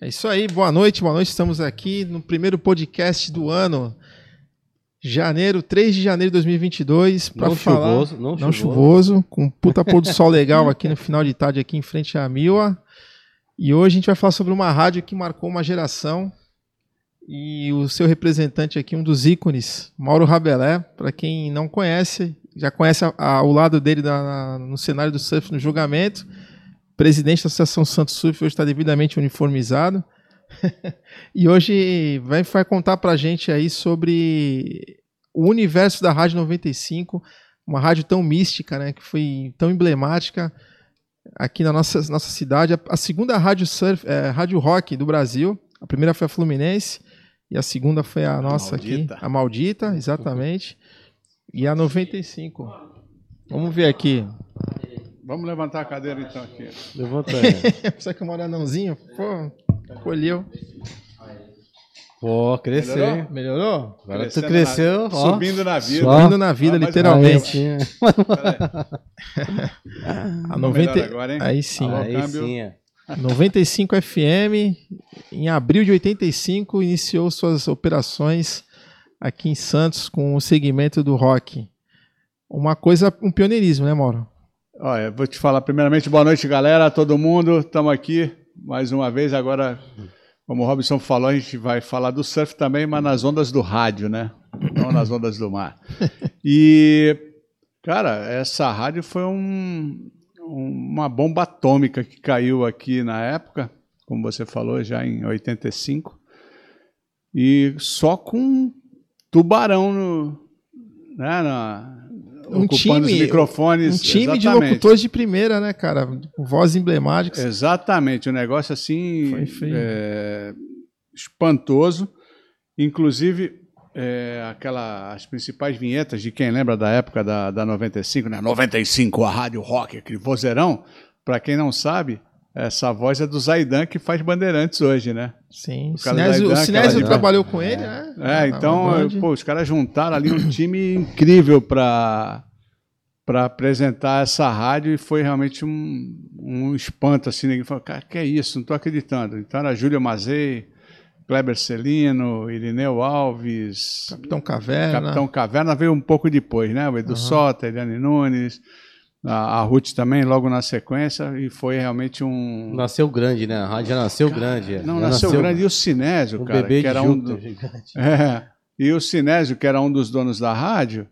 É isso aí, boa noite, boa noite. Estamos aqui no primeiro podcast do ano. Janeiro, 3 de janeiro de 2022, para falar chuvoso, não, não chuvoso. chuvoso, com um puta pôr do sol legal aqui no final de tarde aqui em frente à Mila. E hoje a gente vai falar sobre uma rádio que marcou uma geração e o seu representante aqui, um dos ícones, Mauro Rabelais, para quem não conhece, já conhece a- a- ao lado dele na- na- no cenário do surf no julgamento, presidente da Associação Santos Surf, hoje está devidamente uniformizado. e hoje vai, vai contar pra gente aí sobre o universo da Rádio 95, uma rádio tão mística, né, que foi tão emblemática aqui na nossa, nossa cidade. A, a segunda rádio surf, é, rádio rock do Brasil. A primeira foi a Fluminense e a segunda foi a, nossa Maldita. aqui, a Maldita, exatamente. E a 95. Vamos ver aqui. Vamos levantar a cadeira então aqui. Levanta aí. Precisa que eu moro anãozinho? Pô, colheu. Pô, cresceu. Melhorou? Melhorou? Agora tu Crescendo cresceu, na- ó. Subindo na vida. Só. Indo na vida, Ah, literalmente. Aí sim, A 90... Melhor agora, hein? Aí sim. Alô, aí câmbio. sim. é. 95 FM, em abril de 85, iniciou suas operações aqui em Santos com o segmento do rock. Uma coisa, um pioneirismo, né, Mauro? Olha, vou te falar primeiramente, boa noite, galera, todo mundo. Estamos aqui mais uma vez. Agora, como o Robson falou, a gente vai falar do surf também, mas nas ondas do rádio, né? Não nas ondas do mar. E, cara, essa rádio foi um- uma bomba atômica que caiu aqui na época, como você falou, já em 85. E só com tubarão no, né, na, Um ocupando time- os microfones. Um time de exatamente. locutores de primeira, né, cara? Com vozes emblemáticas. Exatamente, um negócio assim é, espantoso. Inclusive, é, aquela, as principais vinhetas de quem lembra da época da, da 95, né? 95, a Rádio Rock, aquele vozeirão. Para quem não sabe, essa voz é do Zaidan que faz Bandeirantes hoje, né? Sim. O Sinésio, o trabalhou com ele, né? É, Na- então, pô, os caras juntaram ali um time incrível para para apresentar essa rádio e foi realmente um, um espanto assim, ninguém falou, cara, que é isso? Não estou acreditando. Então era Júlio Mazei, Kleber Celino, Irineu Alves, Capitão Caverna. Capitão Caverna veio um pouco depois, né? O Edu Aham. Sota, Eliane Nunes, a, a Ruth também logo na sequência e foi realmente um Nasceu grande, né? A rádio já nasceu grande. é. não, Já nasceu grande e o Sinésio, um cara, bebê que de era um do- gigante. é, e o Sinésio, que era um dos donos da rádio,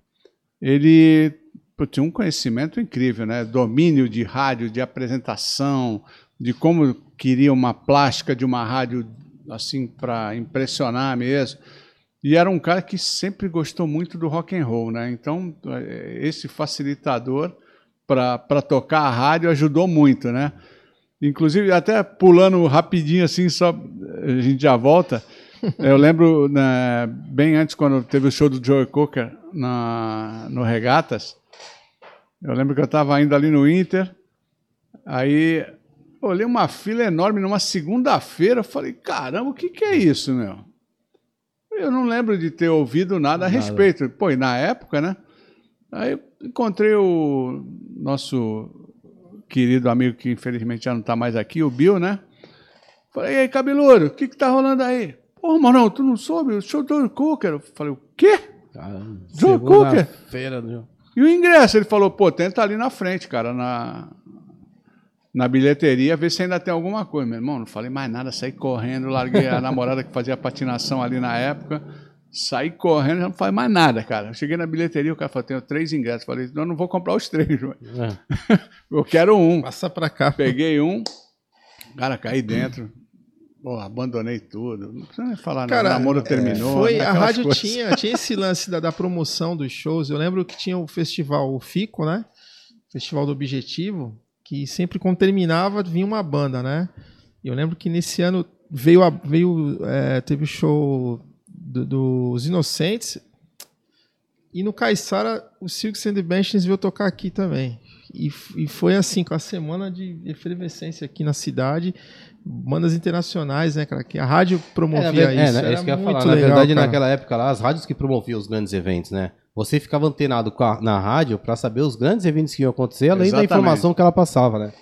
ele pô, tinha um conhecimento incrível, né? Domínio de rádio, de apresentação, de como queria uma plástica de uma rádio assim para impressionar mesmo. E era um cara que sempre gostou muito do rock and roll, né? Então eh, esse facilitador para tocar a rádio ajudou muito, né? Inclusive até pulando rapidinho assim, só a gente já volta. Eu lembro né, bem antes, quando teve o show do Joey Cocker na, no Regatas, eu lembro que eu estava indo ali no Inter, aí olhei uma fila enorme numa segunda-feira, eu falei, caramba, o que, que é isso, meu? Eu não lembro de ter ouvido nada a Nada. respeito. Pô, e na época, né? Aí encontrei o nosso querido amigo que infelizmente já não está mais aqui, o Bill, né? Falei, e aí, cabeludo, o que que tá rolando aí? Pô, Marão, tu não soube? O show do Cooker. Eu falei, o quê? Caramba, Joe Cooker? Feira, do... E o ingresso? Ele falou, pô, tenta ali na frente, cara, na, na bilheteria, ver se ainda tem alguma coisa. Meu irmão, não falei mais nada, saí correndo, larguei a namorada que fazia patinação ali na época, saí correndo, já não falei mais nada, cara. Eu cheguei na bilheteria, o cara falou, tenho três ingressos. Falei, não, não vou comprar os três, mas É. eu quero um. Passa pra cá. Peguei um, cara, caí dentro. Pô, abandonei tudo. Não precisa nem falar, Cara, nada. o namoro é, terminou. Foi, a aquelas rádio coisas. tinha, tinha esse lance da, da promoção dos shows. Eu lembro que tinha o festival, o FICO, né? Festival do Objetivo, que sempre quando terminava vinha uma banda, né? E eu lembro que nesse ano veio, a- veio é, teve o show do- dos Inocentes e no Caissara o Silks and the veio tocar aqui também. E, e foi assim, com a semana de efervescência aqui na cidade, bandas internacionais, né, cara? Que a rádio promovia É, isso. né, é era isso que eu ia muito falar. Na legal, verdade, cara. naquela época lá, as rádios que promoviam os grandes eventos, né? Você ficava antenado com a- na rádio pra saber os grandes eventos que iam acontecer, além Exatamente. da informação que ela passava, né?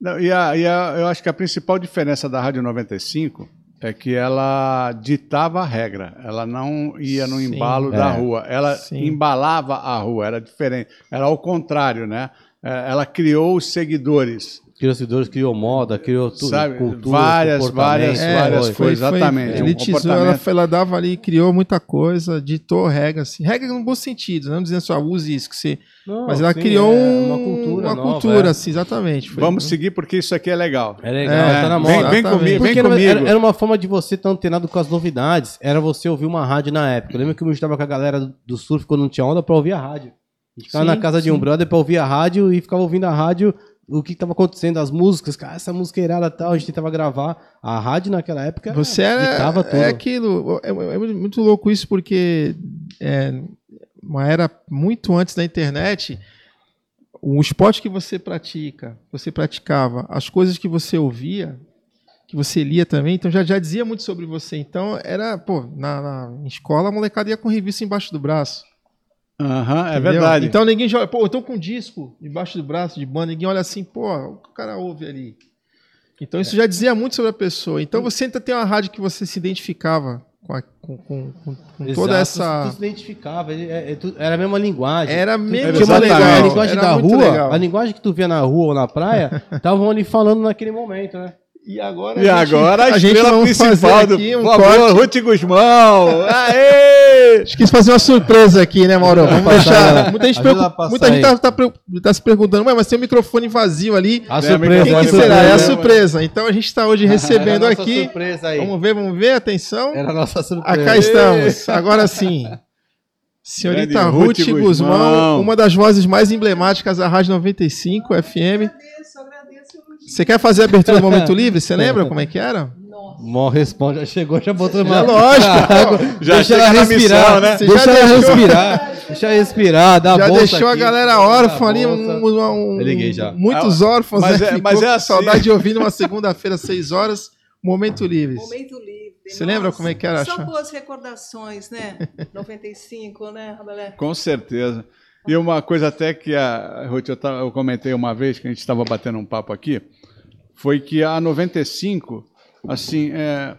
Não, e a, e a- eu acho que a principal diferença da Rádio 95 é que ela ditava a regra. Ela não ia no Sim. embalo da É. rua. Ela Sim. embalava a rua. Era diferente. Era ao contrário, né? É, Ela criou os seguidores. Criou seguidores, criou moda, criou tudo. Sabe, cultura, várias, várias, É, várias foi. coisas. Exatamente. um elitizou, ela, ela dava ali, criou muita coisa, ditou regra, assim. Regra no bom sentido, não dizendo só use isso, que você. Não, mas ela sim, criou é um- uma cultura. uma nova, cultura, é. assim, exatamente. Foi- Vamos seguir porque isso aqui é legal. É legal, É, tá na vem- moda. vem Exatamente. comigo, Porque vem era, comigo. era- era uma forma de você estar antenado com as novidades. Era você ouvir uma rádio na época. Eu lembro que eu estava com a galera do- surf quando não tinha onda pra ouvir a rádio. A gente ficava Sim, na casa de um sim. brother pra ouvir a rádio e ficava ouvindo a rádio, o que estava acontecendo, as músicas, cara, essa música irada tal, a gente tentava gravar. A rádio naquela época Você era. tudo. É aquilo. É, é muito louco isso, porque é, uma era muito antes da internet. O esporte que você pratica, você praticava, as coisas que você ouvia, que você lia também, então já, já dizia muito sobre você. Então era, pô, na, na escola a molecada ia com revista embaixo do braço. Aham, é entendeu? verdade. Então ninguém joga, pô, eu tô com um disco debaixo do braço de banda, ninguém olha assim, pô, o que o cara ouve ali. Então isso já dizia muito sobre a pessoa. Então você ainda tem uma rádio que você se identificava com, a- com- com- com- com Exato, toda essa. se identificava, é- é era a mesma linguagem. Era mesmo Exatamente. legal, a Era linguagem da muito rua, legal. a linguagem que tu via na rua ou na praia, estavam ali falando naquele momento, né? E agora E agora a, gente estrela vamos fazer principal do aqui um corte. Ruth Guzmão. Aê! A gente quis fazer uma surpresa aqui, né, Mauro? Vamos deixar. Muita gente, a passar muita gente tá, tá tá se perguntando, "Ué, mas tem um microfone vazio ali. A É, surpresa. Quem que será? É a surpresa. Então a gente está hoje recebendo Era a nossa aqui. surpresa aí. Vamos ver, vamos ver, atenção. Era a nossa surpresa. Acá estamos. Agora sim. Senhorita Grande Ruth Ruth Guzmão, Guzmão. uma das vozes mais emblemáticas da Rádio 95 FM. Agradeço, agradeço. Você quer fazer a abertura do Momento Livre? Você lembra como é que era? Nossa. Mó responde, já chegou, já botou uma... lógico. Já deixa ela respirar, missão, né? Deixa já ela deixou- respirar. Deixa ela respirar, dá Já bolsa deixou a aqui, galera dá órfã ali, um, um- Eu liguei já. muitos Ah, órfãos, mas né? é- mas é assim. saudade de ouvir numa segunda-feira, seis horas, Momento Livre. Momento livre. Você lembra como é que era, São boas recordações, né? 95, né, Rabelé? Com certeza. E uma coisa até que a Ruth, eu, eu comentei uma vez que a gente estava batendo um papo aqui, foi que a 95, assim, é,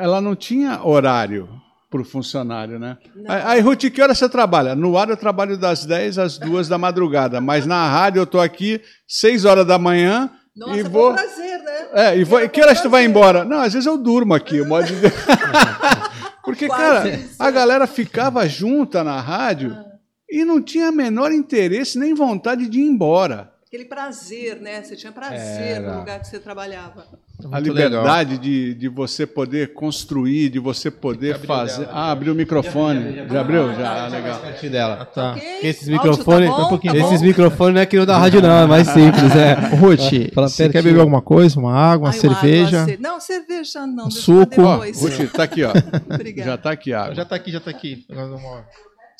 ela não tinha horário para o funcionário, né? Aí, aí, Ruth, que hora você trabalha? No ar eu trabalho das 10 às 2 da madrugada, mas na rádio eu estou aqui 6 horas da manhã Nossa, e vou... prazer, né? É, e vou, que horas tu vai prazer. embora? Não, às vezes eu durmo aqui, o modo de... Porque, Quase cara, isso. a galera ficava junta na rádio Ah. E não tinha menor interesse nem vontade de ir embora. Aquele prazer, né? Você tinha prazer Era. no lugar que você trabalhava. a Muito liberdade de, de você poder construir, de você poder fazer. ah, abriu o microfone. Já, abriu? Já, ah, legal. Dela. Tá. Ok? Porque esses Áudio microfones, tá bom? Tá esses microfones não é que nem o da rádio não, é mais simples, é. Ruth, Fala você quer beber alguma coisa? Uma água, uma Ai, cerveja? água, Não, cerveja não. Um suco. Ó. Ruth, tá aqui, ó. Obrigada. Já tá aqui a água. Já tá aqui, já tá aqui.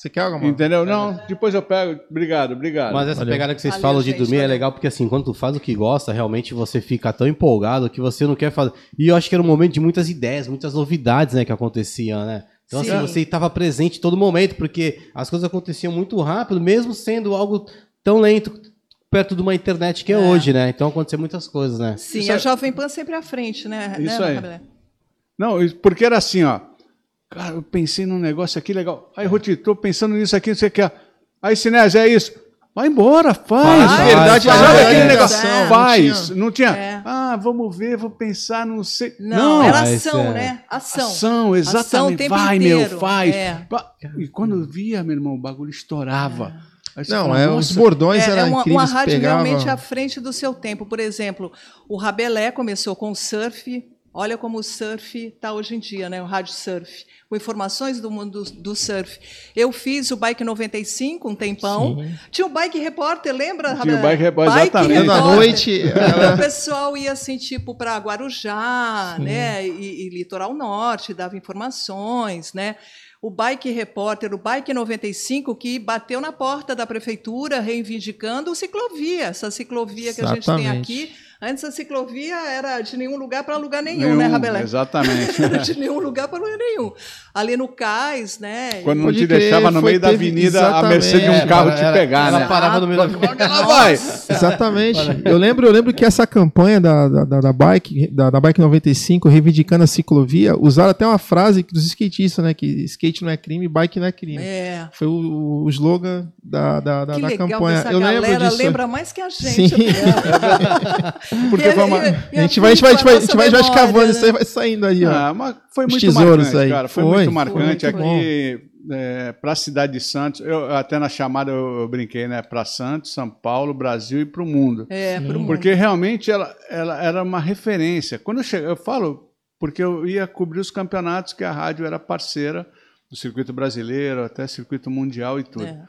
Você quer alguma? Entendeu? Não, depois eu pego. Obrigado, obrigado. Mas essa Valeu. pegada que vocês Valeu, falam de gente, dormir é legal porque assim, quando tu faz o que gosta, realmente você fica tão empolgado que você não quer fazer. E eu acho que era um momento de muitas ideias, muitas novidades, né, que aconteciam, né? Então assim, Sim. você estava presente todo momento, porque as coisas aconteciam muito rápido, mesmo sendo algo tão lento perto de uma internet que é, É. hoje, né? Então aconteceu muitas coisas, né? Sim, Isso a é- Jovem Pan sempre à frente, né? Isso né, aí. Não, porque era assim, ó. Cara, eu pensei num negócio aqui legal. Aí, Ruth, tô pensando nisso aqui, não sei o que. Aí, Sinésio, é isso. Vai embora, faz. Faz, verdade, faz, faz, aquele negócio? É. Faz. Não tinha. É. Ah, vamos ver, vou pensar, não sei. Não, era mas ação, é. né? Ação. Ação, Ação exatamente. tempo Vai, inteiro. meu, faz. É. E quando eu via, meu irmão, o bagulho estourava. Você Não, é, os "Nossa, bordões É, eram é uma, incríveis. uma rádio pegava... realmente à frente do seu tempo. Por exemplo, o Rabelé começou com o surf. Olha como o surf está hoje em dia, né? O rádio surf. Com informações do mundo do, surf. Eu fiz o Bike 95 um tempão. Sim. Tinha o Bike Repórter, lembra, Tinha o? Bike Repórter, exatamente. Repórter. noite, ela- O pessoal ia assim, tipo, para Guarujá, né? E, e Litoral Norte, dava informações, né? O Bike Repórter, o Bike 95, que bateu na porta da prefeitura reivindicando o ciclovia, essa ciclovia que a gente tem Exatamente. aqui, Antes a ciclovia era de nenhum lugar para lugar nenhum, Nenhum, né, Rabelé? Exatamente. de nenhum lugar para lugar nenhum. Ali no cais, né? Quando não te crer, deixava no meio da avenida a mercê de um exatamente. carro te Ela- pegar, ela né? parava no meio da Pra onde ela vai? Exatamente. Eu lembro, eu lembro que essa campanha da, da, da- Bike, da, da Bike 95, reivindicando a ciclovia, usaram até uma frase dos skatistas, né? Que skate não é crime, bike não é crime. É. Foi o, o slogan da, da, da, Que da legal que campanha. essa Eu lembro galera disso. lembra mais que a gente. Sim. Porque foi uma... A gente vai, a gente vai, a gente vai, a gente vai escavando, isso aí vai saindo aí, ó. Ah, mas foi muito tesouros marcante, aí. cara. Foi, Foi, muito foi marcante muito aqui para a cidade de Santos. Eu, até na chamada eu, eu brinquei, né? Para Santos, São Paulo, Brasil e para o mundo. É, pro mundo. Porque realmente ela, ela era uma referência. Quando eu chego, eu falo porque eu ia cobrir os campeonatos que a rádio era parceira do circuito brasileiro, até circuito mundial e tudo. É.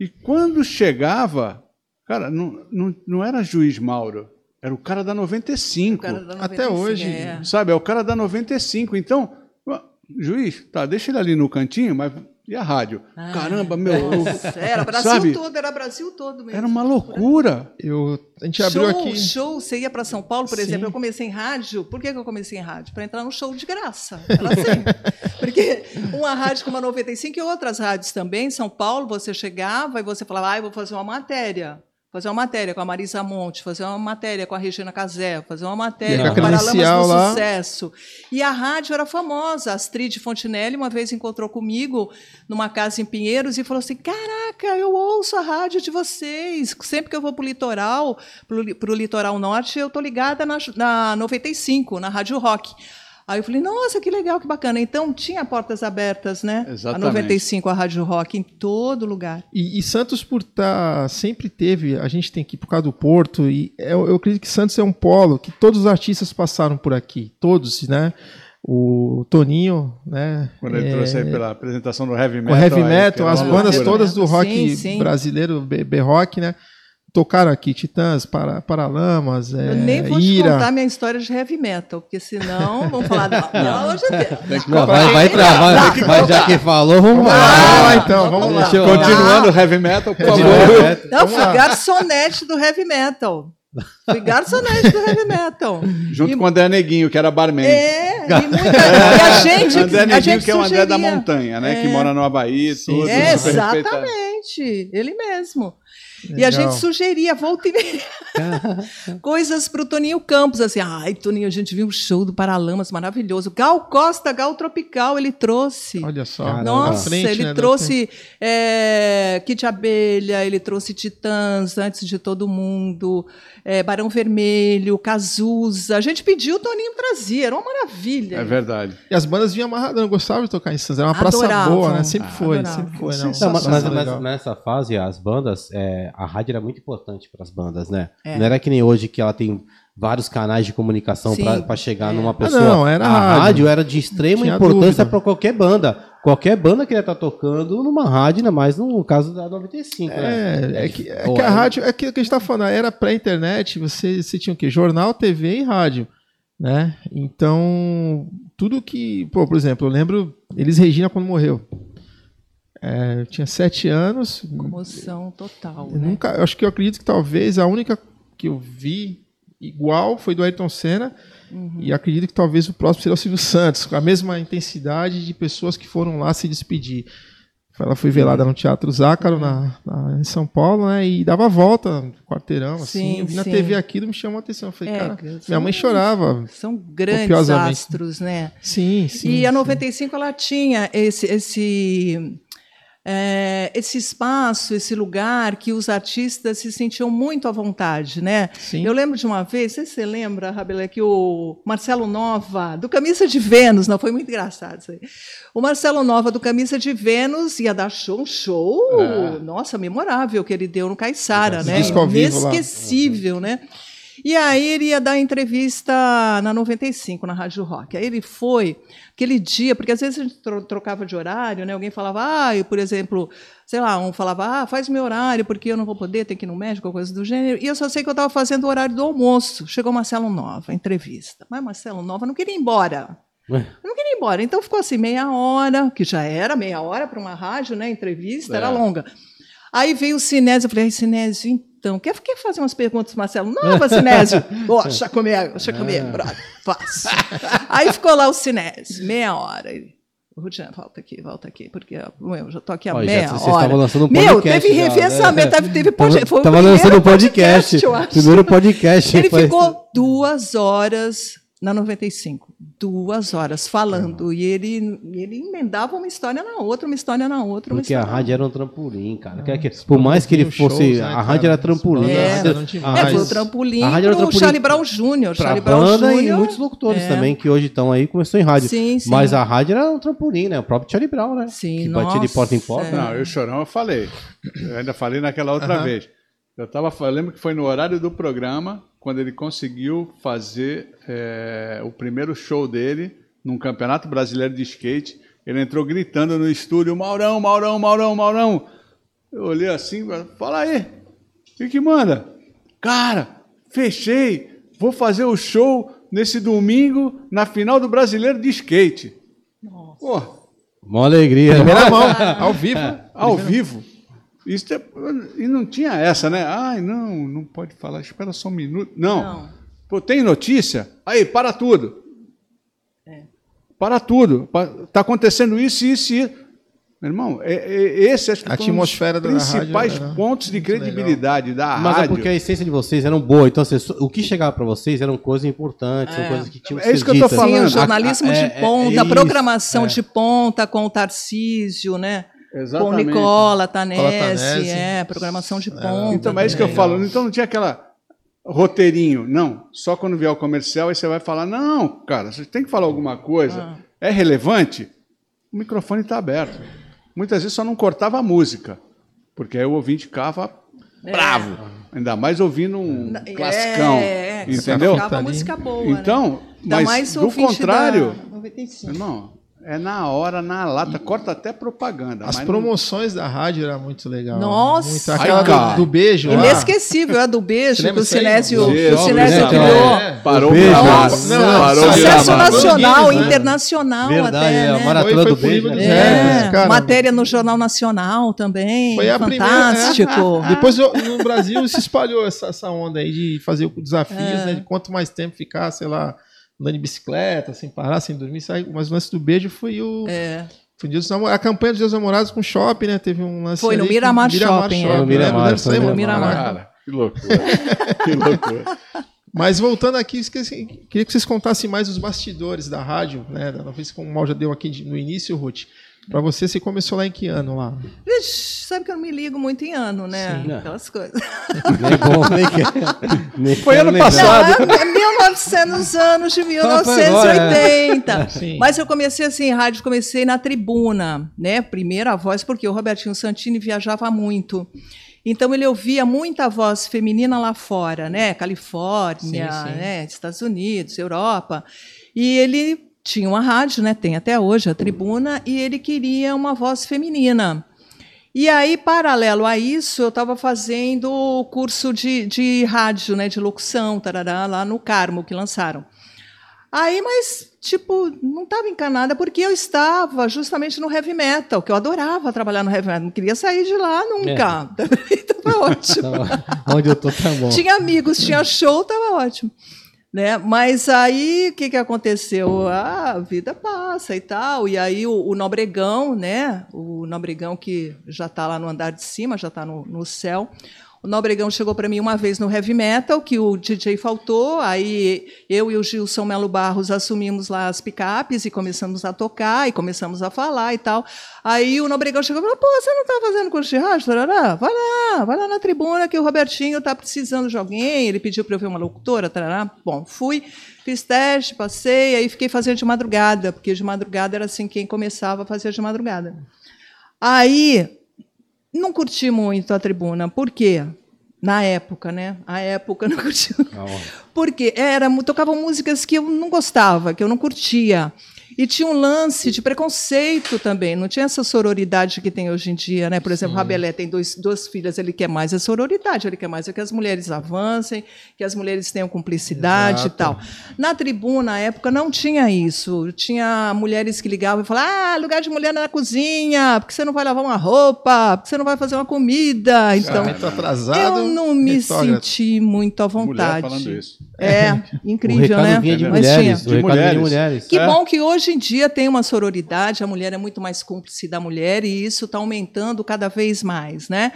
E quando chegava, cara, não, não, não era juiz Mauro, era o cara da 95. O cara da Até 95, hoje. é. Sabe, é o cara da 95. Então, juiz, tá, deixa ele ali no cantinho, mas e a rádio? Ah, Caramba, meu. Nossa, era Brasil Sabe? todo, era Brasil todo mesmo. Era uma loucura. Eu, a gente abriu show, aqui. show, você ia para São Paulo, por Sim. exemplo, eu comecei em rádio. Por que, que eu comecei em rádio? Para entrar no show de graça. Era assim. Porque uma rádio como a 95 e outras rádios também, em São Paulo, você chegava e você falava, ah, eu vou fazer uma matéria. Fazer uma matéria com a Marisa Monte, fazer uma matéria com a Regina Casé, fazer uma matéria E com o Paralamas do lá. Sucesso. E a rádio era famosa. A Astrid Fontinelli uma vez encontrou comigo numa casa em Pinheiros e falou assim: Caraca, eu ouço a rádio de vocês. Sempre que eu vou para o litoral, para o litoral norte, eu tô ligada na, na 95, na Rádio Rock. Aí eu falei, nossa, que legal, que bacana. Então tinha portas abertas, né? Exatamente. A 95, a Rádio Rock, em todo lugar. E, e Santos, por estar. sempre teve. A gente tem aqui por causa do Porto. E eu, eu acredito que Santos é um polo que todos os artistas passaram por aqui. Todos, né? O Toninho, né? Quando ele é, trouxe aí pela apresentação do Heavy o Metal. heavy aí, que metal, era as uma bandas todas do rock Sim, sim. brasileiro, B-Rock, né? Tocaram aqui Titãs, para, Paralamas, é, eu nem vou te Ira. contar minha história de heavy metal, porque senão vão falar, não, de Deus. Não, vai, vai travar, mas já que falou, vamos Vamos lá. lá, então, vamos lá. Eu- Continuando o Heavy Metal, por favor. Não, Vamos fui lá. garçonete do heavy metal. Fui garçonete do heavy metal. Junto E- com o André Neguinho, que era barman. É, e, muita, e a gente. André a Neguinho, gente que é o André da. Montanha, né? É. Que mora no Havaí, Sim, tudo. sim. super respeitado. Exatamente, ele mesmo. E a Legal. gente sugeria, volta e meia, coisas para o Toninho Campos, assim, ai, Toninho, a gente viu um show do Paralamas maravilhoso. Gal Costa, Gal Tropical, ele trouxe. Olha só. Caramba. Nossa, frente, ele né, trouxe é, Kit Abelha, ele trouxe Titãs antes de todo mundo, é, Barão Vermelho, Cazuza. A gente pediu, o Toninho trazia, era uma maravilha. É verdade. E as bandas vinham amarradão, eu gostava de tocar em Santos. Era uma praça boa, né? Sempre Ah, foi, adoravam. sempre foi. Não, Não, mas, mas- mas nessa fase, as bandas, é, a rádio era muito importante para as bandas, né? É. Não era que nem hoje que ela tem vários canais de comunicação para chegar é. numa Ah, pessoa. não, era a rádio. rádio era de extrema importância para qualquer banda. Qualquer banda queria estar tocando numa rádio, ainda mais no caso da 95, né? É, é que, é que a rádio, é aquilo que a gente tá falando, era pré-internet, você, você tinha o quê? Jornal, TV e rádio, né? Então, tudo que, pô, por exemplo, eu lembro Elis Regina quando morreu. É, eu tinha sete anos, Comoção total. eu né? nunca, eu acho que eu acredito que talvez a única que eu vi igual foi do Ayrton Senna, Uhum. e acredito que talvez o próximo seja o Silvio Santos, com a mesma intensidade de pessoas que foram lá se despedir. Ela foi velada no Teatro Zácaro, na, na- em São Paulo, né? E dava a volta no quarteirão, assim. Sim, Eu vi na. TV aquilo me chamou a atenção. Eu falei, É, cara, minha são- mãe chorava. São grandes astros, né? Sim, sim. e a sim. 95 ela tinha esse, esse, é, esse espaço, esse lugar que os artistas se sentiam muito à vontade, né? Sim. Eu lembro de uma vez, não sei se você lembra, Rabelé, que o Marcelo Nova, do Camisa de Vênus, não foi muito engraçado isso aí. O Marcelo Nova, do Camisa de Vênus, ia dar show, um show, É. nossa, memorável que ele deu no Caiçara, né? Disco. Inesquecível, né? E aí ele ia dar entrevista na 95, na Rádio Rock. Aí ele foi, aquele dia, porque às vezes a gente tro- trocava de horário, né? Alguém falava, ah, eu, por exemplo, sei lá, um falava, ah, faz meu horário, porque eu não vou poder, tem que ir no médico, coisa do gênero. E eu só sei que eu estava fazendo o horário do almoço. Chegou Marcelo Nova, entrevista. Mas Marcelo Nova não queria ir embora. Ué? Eu não queria ir embora. Então ficou assim, meia hora, que já era meia hora para uma rádio, né? Entrevista, era É. longa. Aí veio o Sinésio, eu falei, Sinésio, então, quer, quer fazer umas perguntas, Marcelo? Nova, Sinésio. Ó, deixa comigo, deixa comigo, brother. Faço. Aí ficou lá o Sinésio, meia hora. Rudian, volta aqui, volta aqui, porque eu já tô aqui há já- meia vocês hora. lançando um Meu, podcast teve já, né? revezamento, teve, teve Tava, podcast. Tava primeiro lançando um podcast. acho. primeiro podcast. Ele foi- ficou duas horas na 95. Duas horas falando. E ele, ele emendava uma história na outra, uma história na outra. uma Porque a história rádio era um trampolim, cara. Quer que- por mais que ele fosse. shows, né, a rádio era trampolim. É, a rádio- eram a demais. É, foi o trampolim a rádio era trampolim Charlie Brown Jr. Charlie Brown banda e Jr. muitos locutores É. também, que hoje estão aí, começou em rádio. Sim, sim. Mas a rádio era um trampolim, né? O próprio Charlie Brown, né? Sim, que batia de porta em porta. é. Não, eu chorão eu falei. Eu ainda falei naquela outra Aham. vez. Eu tava, eu lembro que foi no horário do programa quando ele conseguiu fazer é, o primeiro show dele num campeonato brasileiro de skate. Ele entrou gritando no estúdio: Maurão, Maurão, Maurão, Maurão. Eu olhei assim, fala aí, o que, que manda? Cara, fechei, vou fazer o show nesse domingo na final do brasileiro de skate. Pô, Mó alegria. Primeira mão, ao vivo. ao vivo. Isso é- e não tinha essa, né? Ai, não, não pode falar, espera só um minuto. Não. Não. Pô, tem notícia? Aí, para tudo. Para tudo. Pa- Tá acontecendo isso, isso e isso. Meu irmão, é, é- esse acho que A foi um dos atmosfera da principais rádio era pontos de credibilidade da Mas é rádio. porque a essência de vocês eram boa. Então, vocês- o que chegava pra vocês eram coisas importantes, são É. coisas que tinham que É isso ser que eu ditas. falando. Sim, o jornalismo A- a- de é- é ponta, isso, programação é. de ponta com o Tarcísio, né? Com Exatamente. Nicola Tanese, Tanese. é, programação de ponta. Então, mas é isso que eu também. falo. Então não tinha aquela roteirinho. Não, só quando vier o comercial aí você vai falar, não, cara, você tem que falar alguma coisa. Ah. É relevante? O microfone está aberto. Muitas vezes só não cortava a música, porque aí o ouvinte ficava bravo. Ainda mais ouvindo um É, classicão. é, que entendeu? Ficava música boa, né? Então, Ainda mas mais o do contrário, da 95. irmão, é na hora, na lata, corta até propaganda. As mas não- promoções da rádio era muito legal. Nossa! Muito. Aquela Ai, cara. do, do beijo. Inesquecível, é do beijo lembra o aí, Sinésio, né? criou. É. Parou O beijo. Nossa, não, parou sucesso Sucesso nacional, né? internacional Verdade, até, é, a né? maratona do beijo. né? É, cara. matéria no Jornal Nacional também, Foi a primeira- fantástico. Depois eu- no Brasil se espalhou essa, essa onda aí de fazer desafios, É. né? De quanto mais tempo ficar, sei lá, andando de bicicleta, sem parar, sem dormir. Sai, mas o lance do beijo foi o. É. Foi a campanha dos Dias dos Namorados com shopping, né? Teve um lance. Foi no ali Miramar com- Shopping, é. No né? Miramar, no mano? Miramar. Caraca. Cara, que loucura. que loucura. Mas voltando aqui, esqueci, queria que vocês contassem mais os bastidores da rádio, né? Não sei se como o Mal já deu aqui de- no início, Ruth. Pra você, você começou lá em que ano lá? Vixe, sabe que eu não me ligo muito em ano, né? Sim. Aquelas coisas. Nem bom, nem quer. Nem Foi ano passado. Não, é 1900 anos de Ah, foi agora, 1980. Sim. Mas eu comecei assim, em rádio, comecei na tribuna, né? Primeira voz, porque o Robertinho Santini viajava muito. Então ele ouvia muita voz feminina lá fora, né? Califórnia, Sim, sim. né? Estados Unidos, Europa. E ele tinha uma rádio, né? Tem até hoje a tribuna, e ele queria uma voz feminina. E aí, paralelo a isso, eu estava fazendo o curso de, de rádio, né, de locução, tarará, lá no Carmo, que lançaram. Aí, mas, tipo, não estava encanada porque eu estava justamente no heavy metal, que eu adorava trabalhar no heavy metal, não queria sair de lá nunca. então foi ótimo. Onde eu tô tá bom. Tinha amigos, tinha show, estava ótimo. Né? Mas aí o que, que aconteceu? Ah, a vida passa e tal. E aí o, o Nobregão, né? O Nobregão que já está lá no andar de cima, já está no, no céu. O Nobregão chegou para mim uma vez no heavy metal, que o DJ faltou, aí eu e o Gilson Melo Barros assumimos lá as picapes e começamos a tocar e começamos a falar e tal. Aí o Nobregão chegou e falou: pô, você não está fazendo curso de rádio? Vai lá, vai lá na tribuna que o Robertinho está precisando de alguém. Ele pediu para eu ver uma locutora. Tarará. Bom, fui, fiz teste, passei, aí fiquei fazendo de madrugada, porque de madrugada era assim quem começava a fazer de madrugada. Aí não curti muito a tribuna, por quê? Na época, né? A época não curti. Calma. Porque era, tocavam músicas que eu não gostava, que eu não curtia. E tinha um lance de preconceito também, não tinha essa sororidade que tem hoje em dia, né? Por exemplo, o Rabelais tem dois, duas filhas, ele quer mais a sororidade, ele quer mais que as mulheres avancem, que as mulheres tenham cumplicidade Exato. e tal. Na tribuna, na época, não tinha isso. Tinha mulheres que ligavam e falavam: ah, lugar de mulher na cozinha, porque você não vai lavar uma roupa, porque você não vai fazer uma comida. Então, Muito atrasado. eu não me senti muito à Mulher vontade. falando isso. É, O incrível, né? vinha de É Mas mulheres. tinha. Recado vinha de mulheres. mulheres. Que É. bom que hoje em dia tem uma sororidade, a mulher é muito mais cúmplice da mulher e isso está aumentando cada vez mais, né?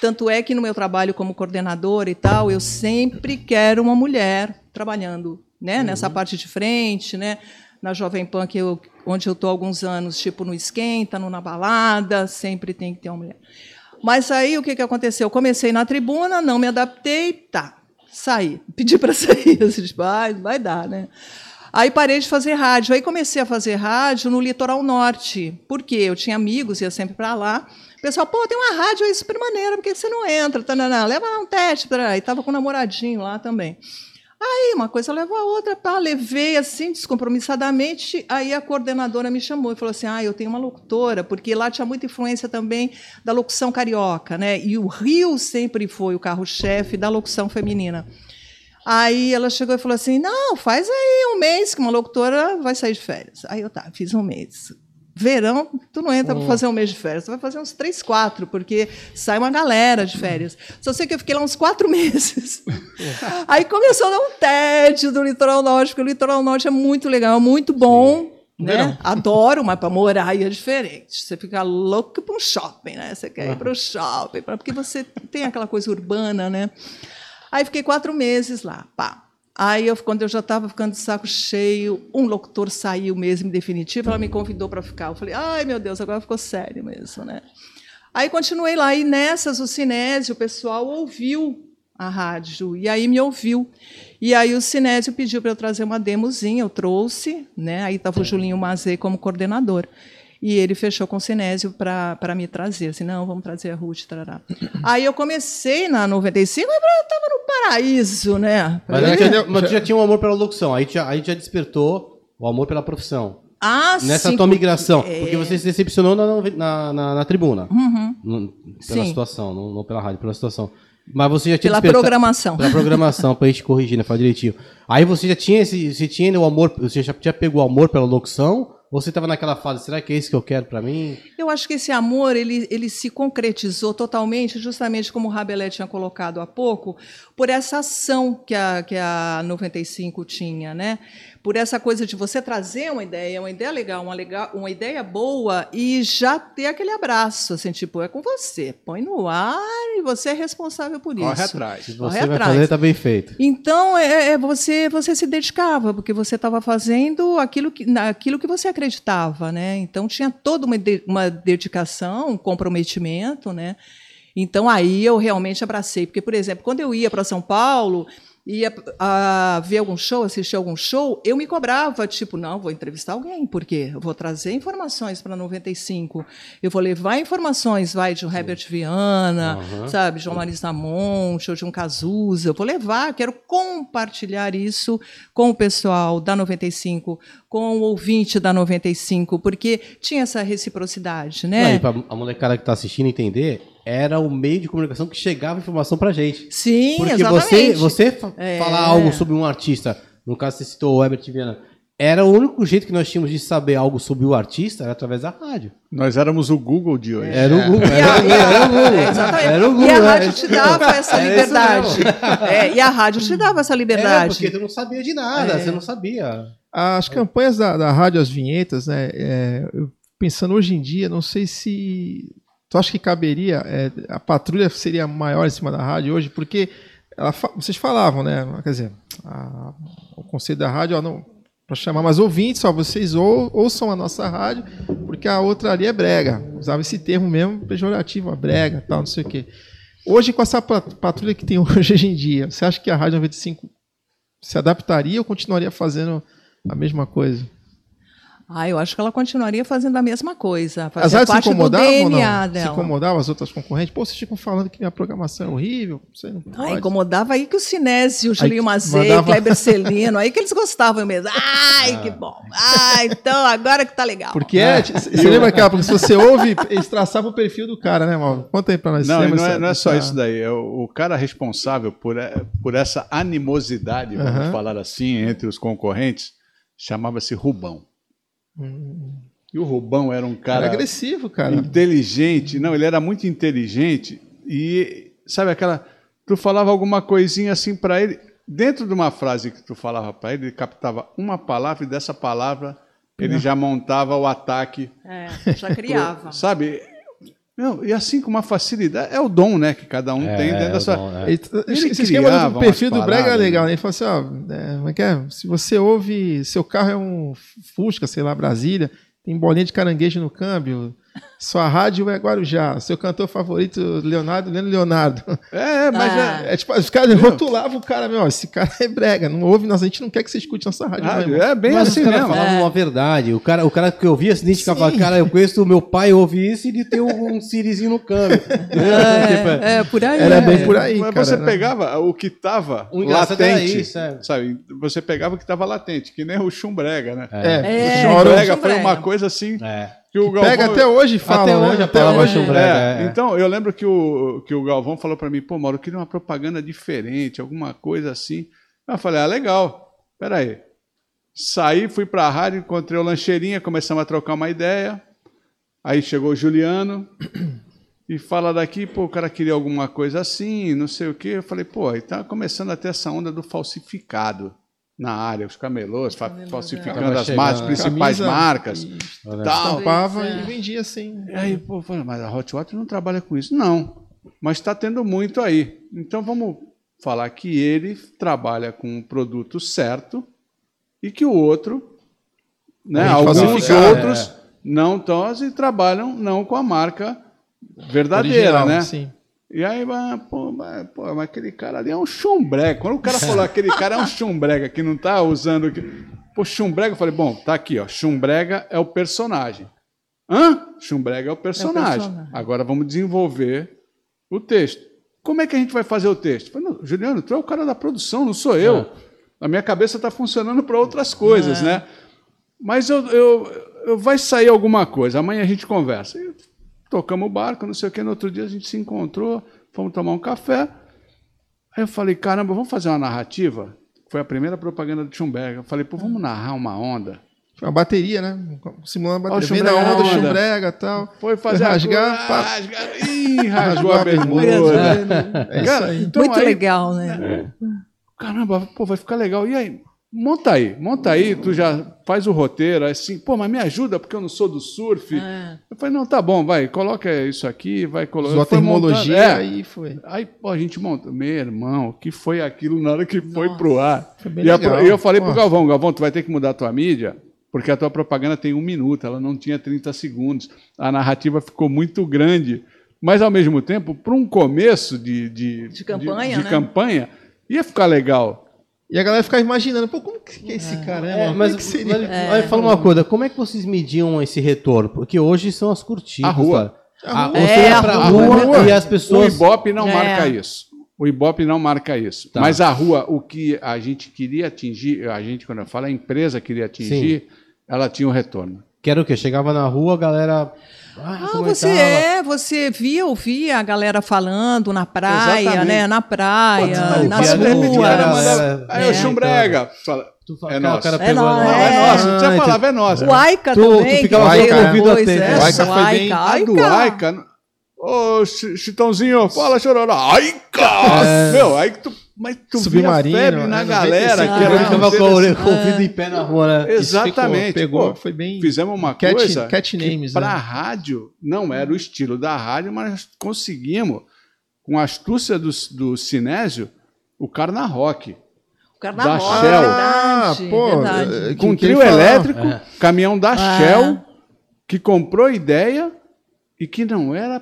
Tanto é que no meu trabalho como coordenadora e tal, eu sempre quero uma mulher trabalhando, né? Nessa parte de frente, né? Na Jovem Pan, que eu, onde eu estou há alguns anos, tipo no Esquenta, no Na Balada, sempre tem que ter uma mulher. Mas aí o que, que aconteceu? Eu comecei na tribuna, não me adaptei, tá, saí. Pedi para sair, assim, tipo, ah, vai dar, né? Aí parei de fazer rádio. Aí comecei a fazer rádio no litoral norte. Por quê? Eu tinha amigos, ia sempre para lá. O pessoal, pô, tem uma rádio aí super maneira, por que você não entra? Tanana, leva lá um teste. Pra... E tava com um namoradinho lá também. Aí uma coisa leva a outra, pá, levei assim, descompromissadamente. Aí a coordenadora me chamou e falou assim: ah, eu tenho uma locutora, porque lá tinha muita influência também da locução carioca, né? E o Rio sempre foi o carro-chefe da locução feminina. Aí ela chegou e falou assim: não, faz aí um mês que uma locutora vai sair de férias. Aí eu tá, fiz um mês. Verão, tu não entra para fazer um mês de férias, tu vai fazer uns três, quatro, porque sai uma galera de férias. Só sei que eu fiquei lá uns quatro meses. Aí começou a dar um tédio do litoral norte, porque o litoral norte é muito legal, muito bom. Né? Adoro, mas para morar aí é diferente. Você fica louco para um shopping, né? Você quer ir para o shopping, porque você tem aquela coisa urbana, né? Aí fiquei quatro meses lá, pá. Aí, eu, quando eu já estava ficando de saco cheio, um locutor saiu mesmo, em definitivo, ela me convidou para ficar. Eu falei, ai, meu Deus, agora ficou sério mesmo, né? Aí continuei lá, e nessas, o Sinésio, o pessoal ouviu a rádio, e aí me ouviu. E aí o Sinésio pediu para eu trazer uma demozinha, eu trouxe, né? aí estava o Julinho Mazê como coordenador. E ele fechou com o Sinésio para me trazer. Assim, não, vamos trazer a Ruth. Tarará. Aí eu comecei na 95, mas eu estava no paraíso, né? Mas, Aí- já, mas tu já tinha um amor pela locução, aí já, aí já despertou o amor pela profissão. Ah, Nessa sim, tua migração. é. Porque você se decepcionou na, na, na, na tribuna. Uhum. Pela Sim. situação, não, não pela rádio, pela situação. Mas você já tinha Pela desperta- programação. Pela programação, pra gente corrigir, né? Falar direitinho. Aí você já tinha esse. Você tinha o amor. Você já, já pegou o amor pela locução? Você tava naquela fase, será que é isso que eu quero pra mim? Eu acho que esse amor ele, ele se concretizou totalmente, justamente como o Rabelais tinha colocado há pouco, por essa ação que a, que a 95 tinha, né? Por essa coisa de você trazer uma ideia, uma ideia legal, uma, legal, uma ideia boa e já ter aquele abraço, assim, tipo, é com você, põe no ar e você é responsável por Corre isso. atrás. Se Corre você vai atrás. fazer, tá bem feito. Então, é, é, você, você se dedicava, porque você estava fazendo aquilo que, naquilo que você acreditava, né? Então, tinha toda uma, de- uma dedicação, um comprometimento, né? Então, aí eu realmente abracei. Porque, por exemplo, quando eu ia para São Paulo, ia a, ver algum show, assistir algum show, eu me cobrava, tipo, não, vou entrevistar alguém, porque eu vou trazer informações para 95, eu vou levar informações, vai, de um Herbert Viana, Aham. sabe, João Marista Monte, ou de um Cazuza, eu vou levar, quero compartilhar isso com o pessoal da 95, com o ouvinte da 95, porque tinha essa reciprocidade, Não, né? e pra a molecada que tá assistindo entender, era o meio de comunicação que chegava informação pra gente. Sim, Porque exatamente. você, você É. falar algo sobre um artista, no caso você citou o Herbert Viana, era o único jeito que nós tínhamos de saber algo sobre o artista era através da rádio. Nós éramos o Google de hoje. Era o Google. A, Era, o a- Google, era o Google. é, exatamente. Era o Google. e a é. rádio te dava essa liberdade. É, e a rádio te dava essa É, liberdade. porque tu não sabia de nada, É. você não sabia. As campanhas da, da rádio, as vinhetas, né? é, eu- pensando hoje em dia, não sei se. Tu acha que caberia? é, a patrulha seria maior em cima da rádio hoje? Porque ela vocês falavam, né? Quer dizer, a- o conselho da rádio, ó, não. Para chamar mais ouvintes, só vocês ou, ouçam a nossa rádio, porque a outra ali é brega. Usava esse termo mesmo pejorativo, a brega, tal, não sei o quê. Hoje, com essa pa- patrulha que tem hoje, hoje em dia, você acha que a Rádio 95 se adaptaria ou continuaria fazendo a mesma coisa? Ah, eu acho que ela continuaria fazendo a mesma coisa. As rádios se incomodavam ou não? Se dela. incomodavam as outras concorrentes? Pô, vocês ficam falando que minha programação é horrível, você não Ah, incomodava aí que o Sinésio, o Julinho Mazei, mandava- Kleber Celino, aí que eles gostavam mesmo. Ai, que bom. Ah, então agora que tá legal. Porque é, você lembra aquela, porque se você ouve, eles traçavam o perfil do cara, né, Mauro? Conta aí pra nós. Não, não é, não é só isso daí. É o, o cara responsável por, é, por essa animosidade, vamos Aham. falar assim, entre os concorrentes, chamava-se Rubão. E o Rubão era um Era cara agressivo, cara. inteligente. Não, ele era muito inteligente e sabe aquela tu falava alguma coisinha assim para ele, dentro de uma frase que tu falava para ele, ele captava uma palavra e dessa palavra ele já montava o ataque É, já criava. Sabe? Não, e assim com uma facilidade. É o dom, né? Que cada um É, tem dentro é da o sua. dom, né? Ele, Ele esse esquema do perfil do Brega é paradas, legal, né? né? Ele falou assim, ó, é, como é que é? Se você ouve, seu carro é um Fusca, sei lá, Brasília, tem bolinha de caranguejo no câmbio, sua rádio é Guarujá, seu cantor favorito, Leonardo, Leandro Leonardo. É, mas Ah. é. É tipo, os caras rotulavam o cara, meu, esse cara é brega, não ouve, nós, a gente não quer que você escute nossa rádio, é bem Mas assim os caras falavam uma verdade. O cara, o cara que ouvia se identificava, Sim. cara, eu conheço o meu pai, ouve isso e ele tem um, um Sirizinho no câmbio. Tipo, É, é, por aí. Era é. bem por aí, Mas cara. você né? pegava o que engraçado era latente. isso, é. Sabe? Você pegava o que estava latente, que nem o chumbrega, né? É, É, o chumbrega foi uma coisa assim É. que o Pega até hoje, fala, Até né? hoje a palavra hoje. É, é. Então, eu lembro que o, que o Galvão falou para mim, pô, Mauro, eu queria uma propaganda diferente, alguma coisa assim. Eu falei, ah, legal, peraí. Saí, fui para a rádio, encontrei o Lancheirinha, começamos a trocar uma ideia. Aí chegou o Juliano e fala daqui, pô, o cara queria alguma coisa assim, não sei o quê. Eu falei, pô, aí tá começando a ter essa onda do falsificado na área, os camelôs fa- falsificando Tava as marcas, chegando, principais Camisa marcas. e Tal. Estampava É. e vendia assim. E aí, pô, mas a Hot Water não trabalha com isso. Não, mas está tendo muito aí. Então vamos falar que ele trabalha com o produto certo e que o outro, né, alguns falsificar, outros não estão e trabalham não com a marca verdadeira, Original, né? Sim. E aí, mas, pô, mas, pô, mas aquele cara ali é um chumbrega. Quando o cara falou aquele cara é um chumbrega que não tá usando. o Pô, chumbrega, eu falei, bom, tá aqui, ó. Chumbrega é o personagem. Hã? Chumbrega é o personagem. personagem. Agora vamos desenvolver o texto. Como é que a gente vai fazer o texto? Eu falei, não, Juliano, tu é o cara da produção, não sou eu. A minha cabeça está funcionando para outras coisas, né? Mas eu, eu, eu- vai sair alguma coisa. Amanhã a gente conversa. E tocamos o barco, não sei o que. No outro dia a gente se encontrou, fomos tomar um café. Aí eu falei, caramba, vamos fazer uma narrativa? Foi a primeira propaganda do Schumberg. Eu falei, pô, vamos narrar uma onda? Foi uma bateria, né? Simulando a bateria. Vem da onda, onda. chumbrega e tal. Foi fazer rasgar, a pá. rasgar, Ih, rasgou a bermuda. bermuda. É isso aí. então Muito aí- legal, né? Caramba, pô, vai ficar legal. E aí? Monta aí, monta aí, tu já faz o roteiro, assim, pô, mas me ajuda porque eu não sou do surf. É. Eu falei, não, tá bom, vai, coloca isso aqui, vai colocar. Usou a termologia É. e foi. Aí, pô, a gente monta. Meu irmão, o que foi aquilo na hora que foi pro ar? Foi bem E, a- legal. e eu falei pro Pô. Galvão, Galvão, tu vai ter que mudar a tua mídia, porque a tua propaganda tem um minuto, ela não tinha 30 segundos. A narrativa ficou muito grande. Mas, ao mesmo tempo, para um começo de, de, De campanha, de né? campanha, ia ficar legal. E a galera ficava imaginando, pô, como que é esse cara? né, É, mano? mas, Como que seria? mas, mas fala uma coisa, como é que vocês mediam esse retorno? Porque hoje são as curtidas. A rua. cara. A, A você É, ia a rua, rua, né? e as O pessoas. Ibope não É. marca isso. O Ibope não marca isso. Tá. Mas a rua, o que a gente queria atingir, a gente, quando eu falo, a empresa queria atingir, ela tinha o retorno. Que era o quê? Chegava na rua, a galera. Ah, comentava. você é, você via, ouvia a galera falando na praia, Exatamente. né? Na praia, Pô, tu tá nas ruas. É, Aí é. o chumbrega. Fala, Tu fala, É cara, nosso. cara É não, É. é nossa, não Ah, tinha entendi. palavra, é nossa. O Aica Tu- tu também. ficava que veio ouvindo depois, atento. é, O Aica o foi bem- A do Aica. Aica. Ô, Chi- Chitãozinho, fala, chororó. Aica! Meu, aí que tu. Mas tu via Submarino, febre na é, galera. 95, que era ficava teve com o ouvido em pé na rua, né? Exatamente. ficou- pegou, Pô, foi bem. Fizemos uma Cat- coisa cat names, para né? a rádio não era o estilo da rádio, mas conseguimos, com a astúcia do, do Sinésio, o Carna Rock. O Carnaval, Da Shell. Ah, verdade, pô, verdade. é, Com trio elétrico, É. caminhão da Ah. Shell, que comprou ideia e que não era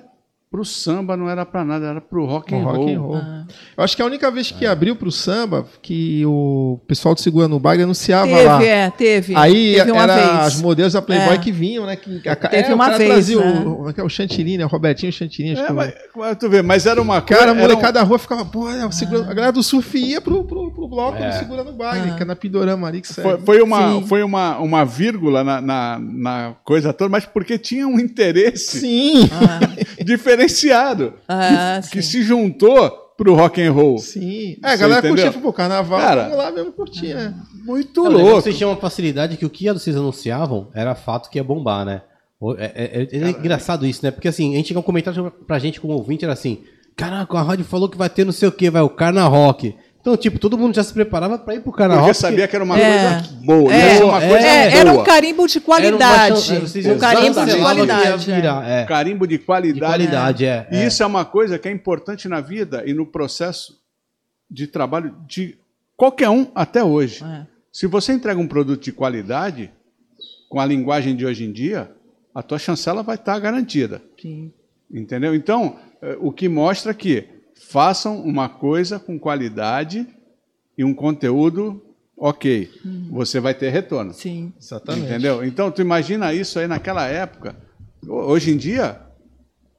pro samba não era pra nada, era pro rock O and roll. rock and roll. Ah. Eu acho que a única vez que abriu pro samba, que o pessoal do Segura no Bagre anunciava Teve, lá. é, teve. Aí teve uma era vez. as modelos da Playboy É. que vinham, né? Que, a, Teve é, uma vez, trazia né? o, o, o Chantilly, né? O Robertinho Chantilly. acho É, que mas, o- mas tu vê, mas era uma Cara, a era um- molecada da rua ficava, pô, é, o segura- a galera do surf ia pro, pro, pro bloco É. do Segura no Bagre, Ah. que é na Pindorama ali que Foi, serve. foi uma, Sim. foi uma, uma vírgula na, na, na coisa toda, mas porque tinha um interesse Sim, diferenciado Ah, que sim. se juntou pro rock and roll. sim. É, a galera entendeu? curtia, pô, carnaval, Cara, vamos lá mesmo curtir, né? Muito Cara, louco. Vocês tinham uma facilidade que o que vocês anunciavam era fato que ia bombar, né? É, é- é- é engraçado isso, né? Porque assim, a gente tinha um comentário pra gente como ouvinte, era assim: Caraca, a rádio falou que vai ter não sei o que, vai o Carna Rock. Então, tipo, todo mundo já se preparava pra ir pro Carna Porque sabia que era uma É. coisa boa. É. Ser uma É. coisa É, era um boa. carimbo de Era qualidade. chan- vocês um carimbo de qualidade. virar, é. Carimbo de De qualidade. qualidade, é. E é. isso é uma coisa que é importante na vida e no processo de trabalho de qualquer um até hoje. É. Se você entrega um produto de qualidade, com a linguagem de hoje em dia, a tua chancela vai estar garantida. Sim. Entendeu? Então, eh, o que mostra que façam uma coisa com qualidade e um conteúdo ok. Você vai ter retorno. Sim. Exatamente. Entendeu? Então, tu imagina isso aí naquela época. Ho- Hoje em dia,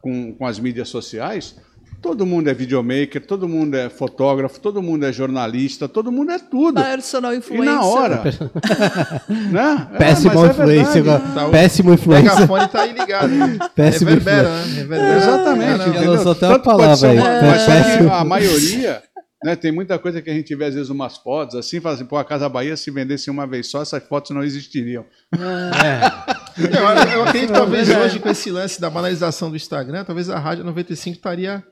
com, com as mídias sociais, todo mundo é videomaker, todo mundo é fotógrafo, todo mundo é jornalista, todo mundo é tudo. Personal E influencer. na hora. né? É, Péssima mas é. Tá, o Péssimo O influência. megafone tá aí ligado. né? Péssimo Reverbera, influência. né? Reverbera. Exatamente. Já entendeu? lançou até uma palavra aí. É, mas só péssimo. a maioria, né, tem muita coisa que a gente vê às vezes umas fotos assim, fala assim, pô, a Casa Bahia se vendesse uma vez só, essas fotos não existiriam. É. Eu, eu acredito que talvez hoje, com esse lance da banalização do Instagram, talvez a Rádio 95 estaria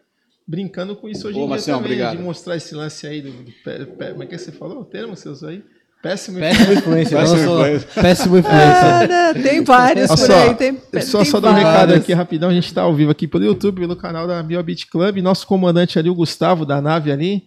brincando com isso hoje Pô, em dia também, obrigado. de mostrar esse lance aí do... do pé- pé- como é que você falou o termo que você usou aí? Péssimo. Péssimo influência. Péssimo influência. Péssimo Ah, influência. tem várias Olha por só, aí. Tem, Só, tem só dar um recado aqui rapidão, a gente está ao vivo aqui pelo YouTube, pelo canal da Bio Beat Club, nosso comandante ali, o Gustavo, da nave ali,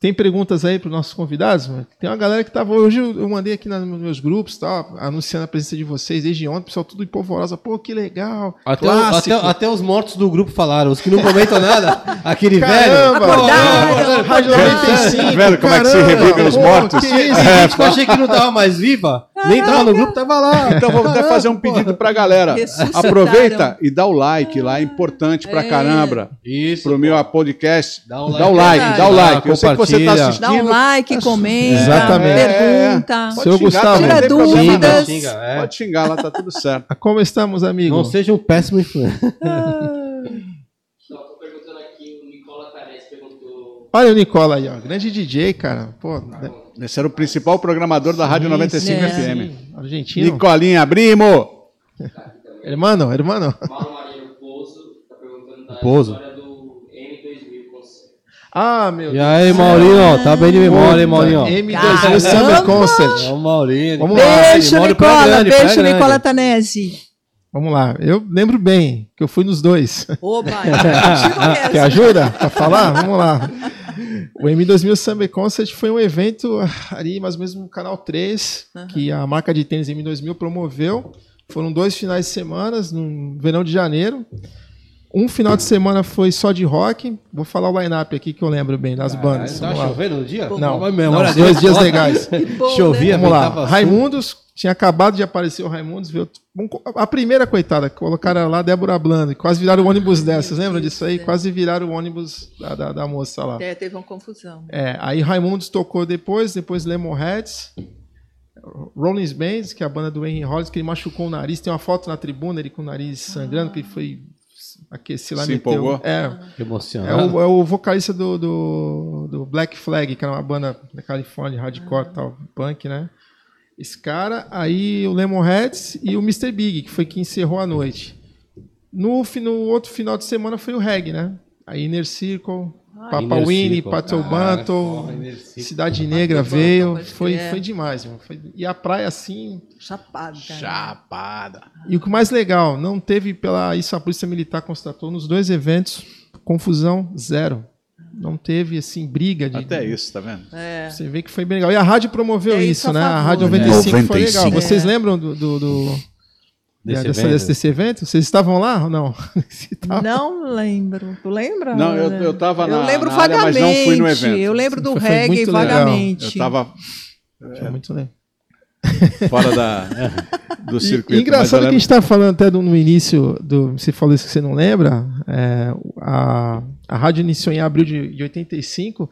tem perguntas aí para os nossos convidados? Tem uma galera que tava hoje, eu mandei aqui nos meus grupos, tá, anunciando a presença de vocês desde ontem, pessoal tudo empolvorosa, pô, que legal, Até, o- até, até os mortos do grupo falaram. Os que não comentam nada. Aquele Caramba! velho. Acordaram, Rádio acordaram. 95, Tá vendo como é que se revivem os mortos? que Tem isso? eu achei que não tava mais viva. Nem tava no grupo, tava lá. Então vou até fazer um pedido pra galera. Ressuscitaram. Aproveita e dá o like lá, é importante pra É. caramba. Isso. Pro meu podcast. Dá um Dá o like. like, dá o like. Eu sei que você tá Compartilha. assistindo. Dá um like, comenta, Exatamente. pergunta. Pode Seu xingar Gustavo. Tira dúvidas. Xinga, é. Pode xingar lá, tá tudo certo. Ah, Como estamos, amigo? Não seja um péssimo influência. Só tô perguntando aqui, o Nicola Tares perguntou. Olha o Nicola aí, ó, grande DJ, cara, pô, né? Esse era o principal programador da Rádio 95 é. FM. Argentino. Nicolinha, primo! Hermano, hermano. Mauro Marinho Pozo tá perguntando da Pozo. história do M2000 Concert. Ah, meu E aí, Maurinho? Tá bem de memória, hein, Maurinho? M2000 Caramba! Summer Concert. É o Maurinho. Vamos lá. Beijo, Praia Nicola. Grande, Beijo. Nicola Tanese. Vamos lá. Eu lembro bem que eu fui nos dois. Oba, tira Quer ajuda pra falar? Vamos lá. O M2000 Summer Concert foi um evento ah, ali, mais ou menos no Canal 3, que a marca de tênis M2000 promoveu. Foram dois finais de semana, no verão de janeiro. Um final de semana foi só de rock. Vou falar o line-up aqui que eu lembro bem, das bandas. Tá chovendo no dia? Não, não, memória os dele dois dias legais. bom, Chovia, Vamos lá. Raimundos, tinha acabado de aparecer o Raimundos. Viu? A primeira, coitada, colocaram lá Débora Blando. Quase viraram o ônibus dessa. Vocês lembram disso aí? Quase viraram o ônibus da, da, da moça lá. É, teve uma confusão. É, aí Raimundos tocou depois, depois Lemonheads. Rollins Bands, que é a banda do Henry Rollins, que ele machucou o nariz. Tem uma foto na tribuna, ele com o nariz sangrando, que ele aquecer lá, Se empolgou? É, é o, é o vocalista do, do, do Black Flag, que era uma banda da Califórnia, hardcore e tal, punk, né? Esse cara, aí o Lemonheads e o Mr. Big, que foi que encerrou a noite. No, no outro final de semana foi o reggae, né? Aí Inner Circle, Papa Inner Winnie, Circle. Pato Ah, Circle. Cidade Negra Pato veio. Foi, foi demais, mano. Foi- e a praia assim. Chapado, cara. Chapada. E o que mais legal, não teve pela. Isso a Polícia Militar constatou nos dois eventos, confusão zero. Não teve, assim, briga de. Até isso, tá vendo? É. Você vê que foi bem legal. E a rádio promoveu É isso, isso a né? A favor, Rádio né? 95 foi 95. legal. Vocês É. lembram do, do, do, Desse dessa, evento? desse evento? Vocês estavam lá ou não? Tava- Não lembro. Tu lembra? Não, eu- eu tava Eu na- lembro na área, mas vagamente. não fui no evento. Eu lembro do Foi reggae muito legal. vagamente. Eu estava Foi muito legal. fora da, do circuito. E, engraçado que eu a gente estava falando até do- no início, do, você falou isso que você não lembra, é, a, a rádio iniciou em abril de, de 85,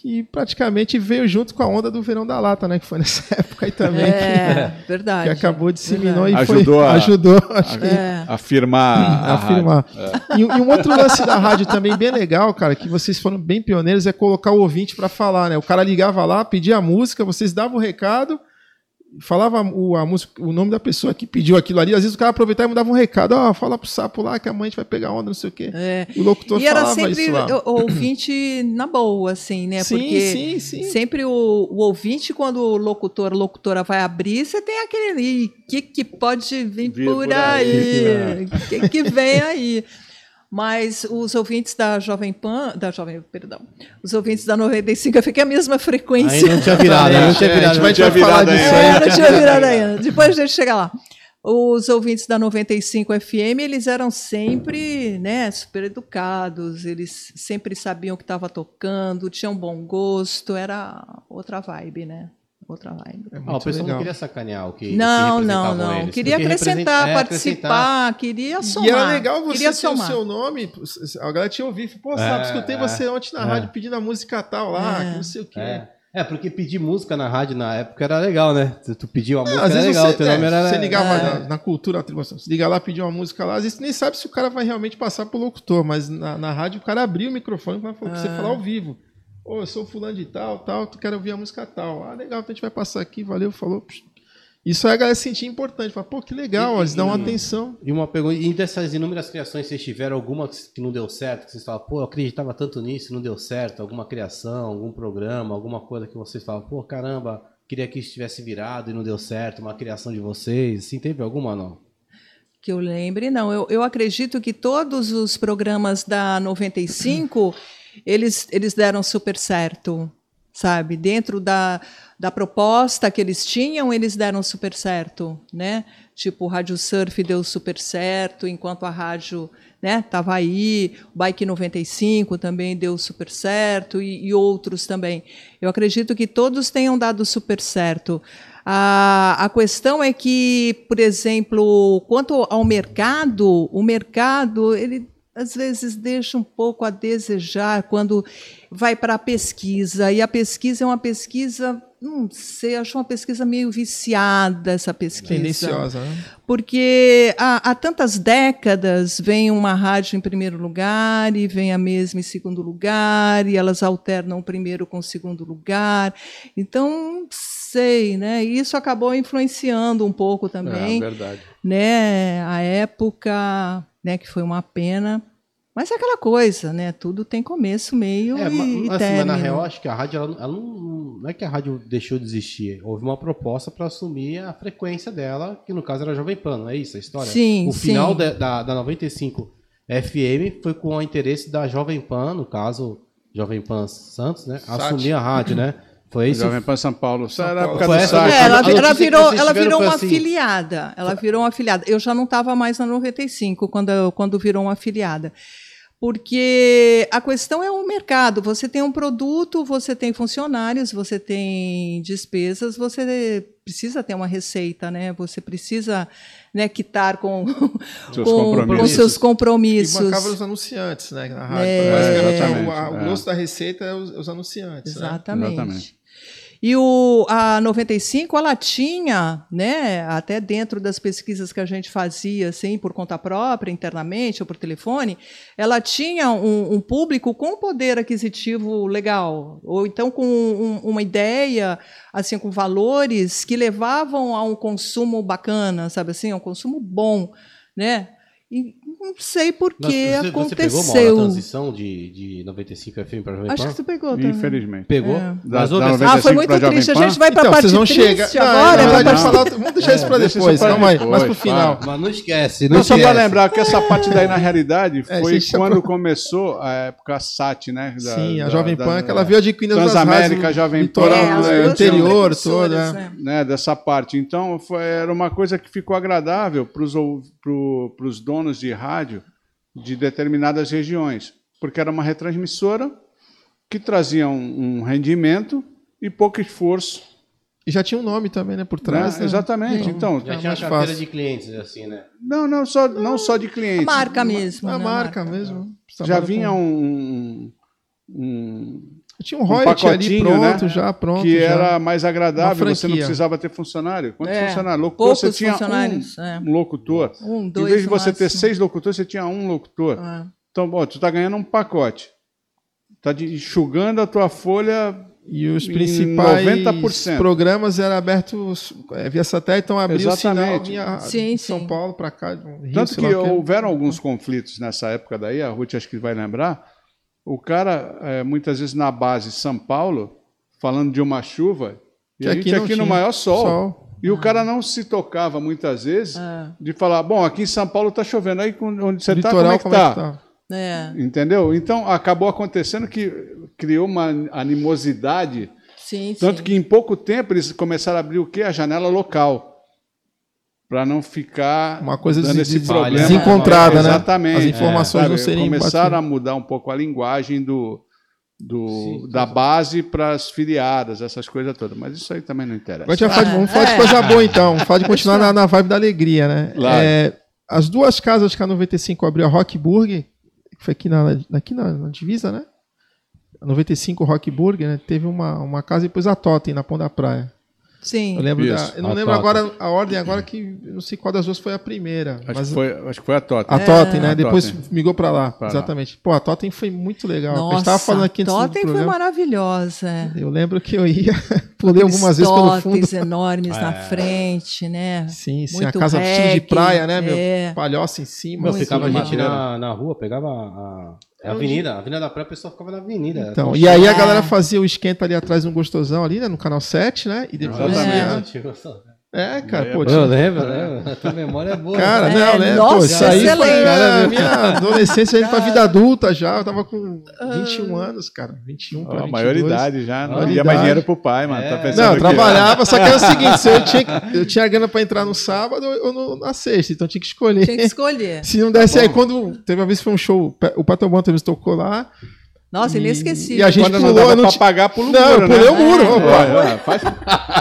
que praticamente veio junto com a onda do Verão da Lata, né? Que foi nessa época aí também, É, que, verdade. que acabou, disseminou e Ajudou foi, a- ajudou acho que, É. afirmar a, a rádio. afirmar. E, e um outro lance da rádio também bem legal, cara, que vocês foram bem pioneiros, é colocar o ouvinte para falar, né? O cara ligava lá, pedia a música, vocês davam o recado, falava o, a música, o nome da pessoa que pediu aquilo ali, às vezes o cara aproveitava e mandava um recado, ó, fala pro sapo lá que amanhã a gente vai pegar onda, não sei o quê. É. E o locutor E era falava sempre isso lá. o- ouvinte na boa, assim, né? sim, Porque sim, sim. sempre o, o ouvinte, quando o locutor, a locutora vai abrir, você tem aquele ali, o que, que pode vir Vir por, por aí? O que, que vem aí? Mas os ouvintes da Jovem Pan, da Jovem, perdão, os ouvintes da 95, eu fiquei a mesma frequência. Ainda não tinha virado, não tinha É, a gente virado. vai, tinha virado disso ainda. aí. É, não tinha virado ainda. Depois a gente chega lá. Os ouvintes da 95 FM, eles eram sempre né, super educados, eles sempre sabiam o que estava tocando, tinham bom gosto, era outra vibe, né? Outra vibe. É Ah, o pessoal não legal. queria sacanear o que. Não, que não, não. eles. Queria acrescentar, é, participar, queria somar. E era legal você queria ter o somar. seu nome. A galera tinha ouvido. Pô, sabe, É, escutei é, você ontem na é. rádio pedindo a música tal lá, É. que não sei o quê. É. É, porque pedir música na rádio na época era legal, né? Tu, tu pedia uma É, música, era legal. você, teu é, nome era. você ligava É. na, na cultura, atribuição. Você liga lá, pedir uma música lá, às vezes você nem sabe se o cara vai realmente passar pro locutor, mas na, na rádio o cara abriu o microfone para É. você falar ao vivo. Ô, eu sou fulano de tal, tal, tu quer ouvir a música tal. Ah, legal, então a gente vai passar aqui, valeu, falou. Isso aí a galera se sentia importante. Fala, pô, que legal, E- eles dão e- atenção. E uma pergunta, e dessas inúmeras criações, vocês tiveram alguma que não deu certo? Que vocês falam, pô, eu acreditava tanto nisso, não deu certo? Alguma criação, algum programa, alguma coisa que vocês falam, pô, caramba, queria que isso tivesse virado e não deu certo, uma criação de vocês? Sim, teve alguma não? Que eu lembre, não. Eu, eu acredito que todos os programas da 95, eles, eles deram super certo, sabe? Dentro da, da proposta que eles tinham, eles deram super certo, né? Tipo, o Rádio Surf deu super certo, enquanto a rádio né, tava aí, o Bike 95 também deu super certo e, e outros também. Eu acredito que todos tenham dado super certo. A, a questão é que, por exemplo, quanto ao mercado, o mercado ele às vezes deixa um pouco a desejar quando vai para a pesquisa. E a pesquisa é uma pesquisa, não sei, acho uma pesquisa meio viciada essa pesquisa. Tendenciosa, né? Porque há, há tantas décadas vem uma rádio em primeiro lugar e vem a mesma em segundo lugar, e elas alternam o primeiro com o segundo lugar. Então, sei, né? E isso acabou influenciando um pouco também, É, verdade. né? A época, né, que foi uma pena. Mas é aquela coisa, né? Tudo tem começo, meio É, e, ma- e assim, mas término. na real, acho que a rádio, ela, ela não, não é que a rádio deixou de existir. Houve uma proposta para assumir a frequência dela, que no caso era a Jovem Pan, não é isso a história? Sim, O final sim. da, da, da 95 FM foi com o interesse da Jovem Pan, no caso, Jovem Pan Santos, né? Sat. Assumir a rádio, né? Foi isso? Jovem Pan São Paulo. Era época do. É, ela, ela virou, vocês ela virou uma assim. afiliada. Ela virou uma afiliada. Eu já não estava mais na 95 quando, quando virou uma afiliada. Porque a questão é o mercado. Você tem um produto, você tem funcionários, você tem despesas, você precisa ter uma receita, né? Você precisa né, quitar com, Seus com, compromissos. com seus E compromissos. bancava os anunciantes, né? Na rádio. É, Basicamente, o, a- exatamente, o é. da receita é os, os anunciantes. né? Exatamente. E o, a 95, ela tinha, né, até dentro das pesquisas que a gente fazia, assim, por conta própria, internamente ou por telefone, ela tinha um, um público com poder aquisitivo legal, ou então com um- uma ideia, assim, com valores que levavam a um consumo bacana, sabe assim, a um consumo bom, né? E, não sei por que você, você pegou uma aconteceu. transição de, de 95 FM para Jovem Acho Pan? que você pegou também. Infelizmente. Pegou? É. Mas Da- da essa- 95 Ah, foi muito triste. A gente vai pra Então, parte vocês vão triste chegar. Não, agora. é verdade, parte- falar- vamos deixar isso pra deixa isso depois. Calma aí, mais pro fala. final. Mas não esquece, não Não, só esquece. para lembrar que essa parte daí, na realidade, É, foi quando só- começou a época SAT, né? da- Sim, a Jovem da- Pan, que ela veio adquirindo as Transamérica, rádios Jovem Pan, É, são toda. né? né, dessa parte. Então, foi, era uma coisa que ficou agradável para os donos de rádio de determinadas regiões, porque era uma retransmissora que trazia um, um rendimento e pouco esforço. E já tinha um nome também, né, por trás. né? Exatamente. Então, Já É tinha uma mais carteira fácil. de clientes, assim, né? não, não só, não só de clientes. Marca mesmo. A né, marca mesmo. Já vinha com- um, um- Tinha um royalty ali pacotinho, pronto, né, já pronto. que já. era mais agradável, você não precisava ter funcionário. Quantos É, funcionários? Locutor, poucos você tinha funcionários, um, é. um locutor. Um, Em dois vez de você ter seis locutores, você tinha um locutor. Ah. Então, ó, tu tá ganhando um pacote. Tá de- enxugando a tua folha. E os em principais 90%. programas eram abertos é, via satélite, então abria o sinal Exatamente. vinha Sim, de São sim. Paulo para cá. Rio, Tanto que houveram alguns conflitos nessa época daí, a Ruth acho que vai lembrar. O cara, é, muitas vezes na base São Paulo, falando de uma chuva, e Que a aqui gente aqui no maior sol. Sol. E o cara não se tocava muitas vezes Ah. de falar, bom, aqui em São Paulo tá chovendo, aí onde você tá, como Litoral, é que tá? É, Entendeu? Então acabou acontecendo que criou uma animosidade, sim, tanto sim. que em pouco tempo eles começaram a abrir o quê? A janela local. Para não ficar Uma coisa dando esse problema. desencontrada, né? Exatamente. As informações Sabe? não serem Começaram a mudar um pouco a linguagem do, do- Sim, da base para as filiadas, essas coisas todas. Mas isso aí também não interessa. Falar de- vamos falar de É. coisa boa então. Vamos falar de continuar na, na vibe da alegria, né? Claro. É, as duas casas que a 95 abriu, a Rockburg, que foi aqui na, aqui na, na divisa, né? A 95 Rockburg, né? Teve uma, uma casa e depois a Totem na Pão da Praia. Sim. Eu lembro Isso, da, Eu não a lembro Totem. agora a ordem agora que eu não sei qual das duas foi a primeira. Acho, mas que foi, acho que foi a Tota. a Totem, né? A Depois Totem. migrou pra lá. Pra lá. exatamente. Pô, a Totem foi muito legal. a gente Nossa, tava falando aqui antes do Totem foi maravilhosa. Eu lembro que eu ia, pulei algumas vezes pelo fundo. Enormes na frente, né? Sim, sim, Muito a casa estilo de praia, né, meu? é. Palhoça em cima. Meu, assim, ficava a gente na, na rua, pegava a, a, a avenida, a avenida da praia, o pessoal ficava na avenida. Então, Era e aí a É. galera fazia o esquenta ali atrás no gostosão ali, né, no canal 7, né? E depois ia... É, cara, É, pô, Eu lembro, lembro. A tua memória é boa. Cara, É, não, né? Pô, nossa, isso aí foi excelente. minha, minha adolescência indo pra vida adulta já. Eu tava com 21 anos, cara. 21 pra Ó, 22. maioridade já. Não Maioridade. ia mais dinheiro pro pai, mano. É. Tá pensando Não, eu que- trabalhava, só que era o seguinte, se eu tinha, eu tinha grana pra entrar no sábado ou no- na sexta, então eu tinha que escolher. Tinha que escolher. Se não desse aí, quando teve uma vez que foi um show, o Patobon teve tocou lá, Nossa, E- inesquecível. e a gente Quando não pulou, não pra ti- pagar, pula o Não, eu muro, pulei né? o muro, É, opa. é, faz-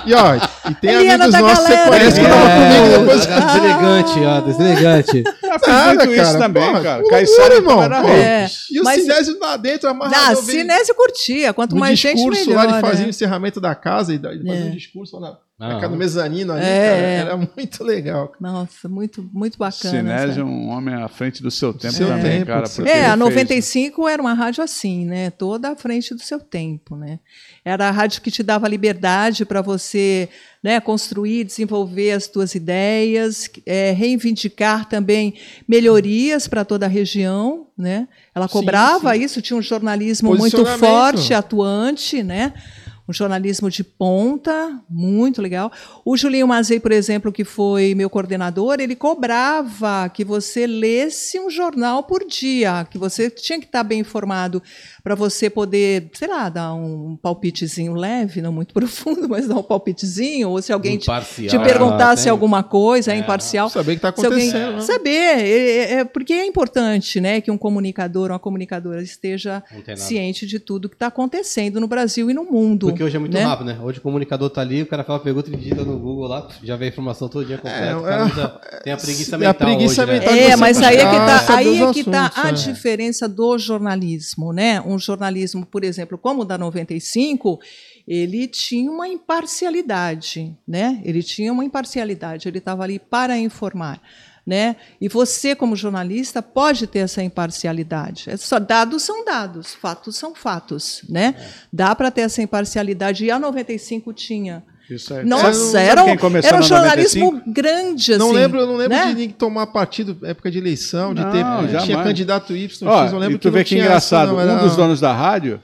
E ó, e tem Ele era amigos da nossos que conhece que É, tava comigo depois. Deselegante, ó, deselegante. Nada, muito isso cara, também, porra, cara. o muro, irmão. É, E o mas- Sinésio lá dentro, amarrado. Ah, Sinésio curtia. Quanto mais gente, discurso melhor. lá, ele fazia o é. encerramento da casa e fazia É. um discurso lá na, Ah. na casa do mezanino ali, É, cara, é. era muito legal. Nossa, muito, muito bacana. Sinésio é um homem à frente do seu tempo Seu também, tempo, cara. É, a fez- 95 era uma rádio assim, né? Toda à frente do seu tempo, né? Era a rádio que te dava liberdade para você né, construir, desenvolver as tuas ideias, é, reivindicar também melhorias para toda a região, né? Ela Sim, cobrava sim. isso, tinha um jornalismo muito forte, atuante, né? Um jornalismo de ponta, muito legal. O Julinho Mazei, por exemplo, que foi meu coordenador, ele cobrava que você lesse um jornal por dia, que você tinha que estar bem informado para você poder, sei lá, dar um palpitezinho leve, não muito profundo, mas dar um palpitezinho, ou se alguém te, Imparcial. te perguntasse Tem- alguma coisa, é, imparcial. Saber o que tá Se alguém acontecendo. né? saber, é, é- porque é importante, né, que um comunicador, uma comunicadora esteja ciente de tudo que está acontecendo no Brasil e no mundo. Porque hoje é muito né? rápido, né? Hoje o comunicador tá ali, o cara faz uma pergunta e digita no Google lá, já vê a informação todo dia completa. É, é- tem a preguiça é a mental preguiça hoje, né? mental. É, você mas aí é que está é que tá a é. diferença do jornalismo, né? Um jornalismo, por exemplo, como o da 95, ele tinha uma imparcialidade, né? Ele tinha uma imparcialidade, ele estava ali para informar. Né? E você, como jornalista, pode ter essa imparcialidade. É só, dados são dados, fatos são fatos. Né? Dá para ter essa imparcialidade. E a 95 tinha. Isso aí. Nossa, era um, era um na jornalismo 95? grande, assim. não lembro, eu não lembro né? de ninguém tomar partido época de eleição, de Não, ter. jamais. Tinha candidato Y, X, Ó, eu lembro e tu que vê não que tinha engraçado, essa, não, era- um dos donos da rádio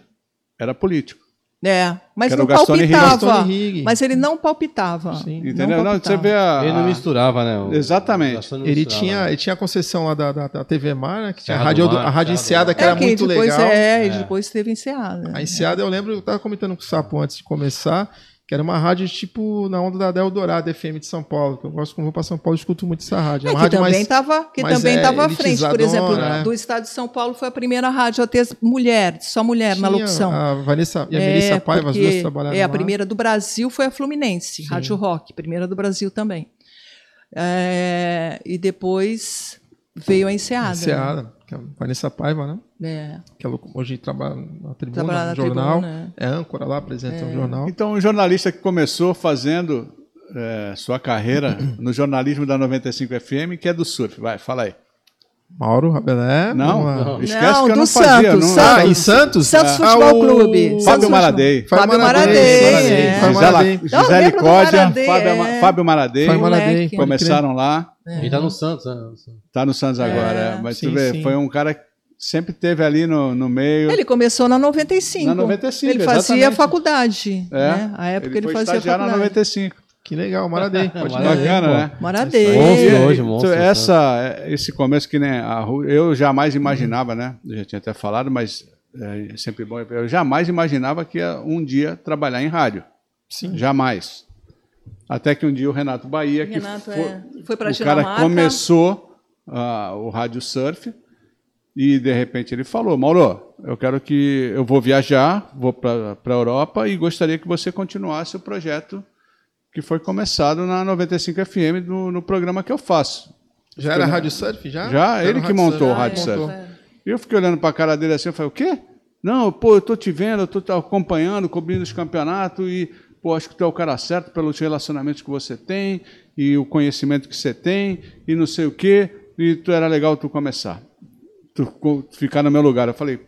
era político. É, mas não palpitava. Mas ele não palpitava. Sim. Entendeu? Não, palpitava. você vê a. Ele não a- misturava, né? o- Exatamente. não Ele misturava. tinha, ele tinha a concessão lá da, da, da TV Mar, né, que tinha a Serra rádio, do Mar, a rádio Enseada, Mar. que era é, que muito depois legal. é, e É. depois teve enseada. A Enseada, eu lembro, eu tava comentando com o Sapo antes de começar, que era uma rádio tipo na onda da Del Dourado FM de São Paulo, que eu gosto quando vou para São Paulo, escuto muito essa rádio. É É, que rádio também estava que também é, estava à frente. Por exemplo, elitizadona, é. do estado de São Paulo foi a primeira rádio a ter mulher, só mulher na tinha locução. A Vanessa e a É, Melissa Paiva, as duas trabalharam É, a lá. primeira do Brasil foi a Fluminense, Rádio Rock, primeira do Brasil também. É, e depois veio a Enseada. Enseada, que é a Vanessa Paiva, né? né? Que ela hoje trabalha na tribuna, Trabalha na jornal. tribuna, É âncora lá, apresenta o jornal. Então, um jornalista que começou fazendo é, sua carreira no jornalismo da 95 FM, que é do surf. Vai, fala aí. Mauro Rabelé. Não, uma- esquece Não, que eu do não fazia. Santos, não, Santos. Ah, em Santos? Santos Ah, Futebol o- Clube. Fábio Maradei. Fábio Maradei. É. Não, Gisele Códia, Fábio, é. Fábio Maradei. Fábio Maradei, Moleque. pode Começaram lá. Ele tá no Santos, né? Tá no Santos agora. é. Mas Sim, tu vê, sim. foi um cara que sempre teve ali no, no meio. Ele começou na 95. Na 95, Ele fazia exatamente. faculdade. é, né? A época ele, foi fazia estagiário na faculdade. 95. Que legal, Maradei. Pode Bacana, né? Maradei. Monstro hoje, monstro, essa, esse começo que nem a Ru- eu jamais imaginava, né? Eu já tinha até falado, mas é sempre bom. Eu jamais imaginava que ia um dia trabalhar em rádio. Sim. Jamais. Até que um dia o Renato Bahia, que Renato, foi, é, foi para o cara começou ah, o rádio surf e de repente ele falou: Mauro, eu quero que eu vou viajar, vou para a Europa e gostaria que você continuasse o projeto que foi começado na 95 FM no, no programa que eu faço. Já era Rádio Surf? Já? Já, era ele que montou o. Rádio Ah, Surf. montou. E eu fiquei olhando para a cara dele assim, eu falei, o quê? Não, pô, eu tô te vendo, eu tô te acompanhando, cobrindo os campeonatos e, pô, acho que tu é o cara certo pelos relacionamentos que você tem e o conhecimento que você tem e não sei o quê, e tu era legal tu começar, tu ficar no meu lugar. Eu falei,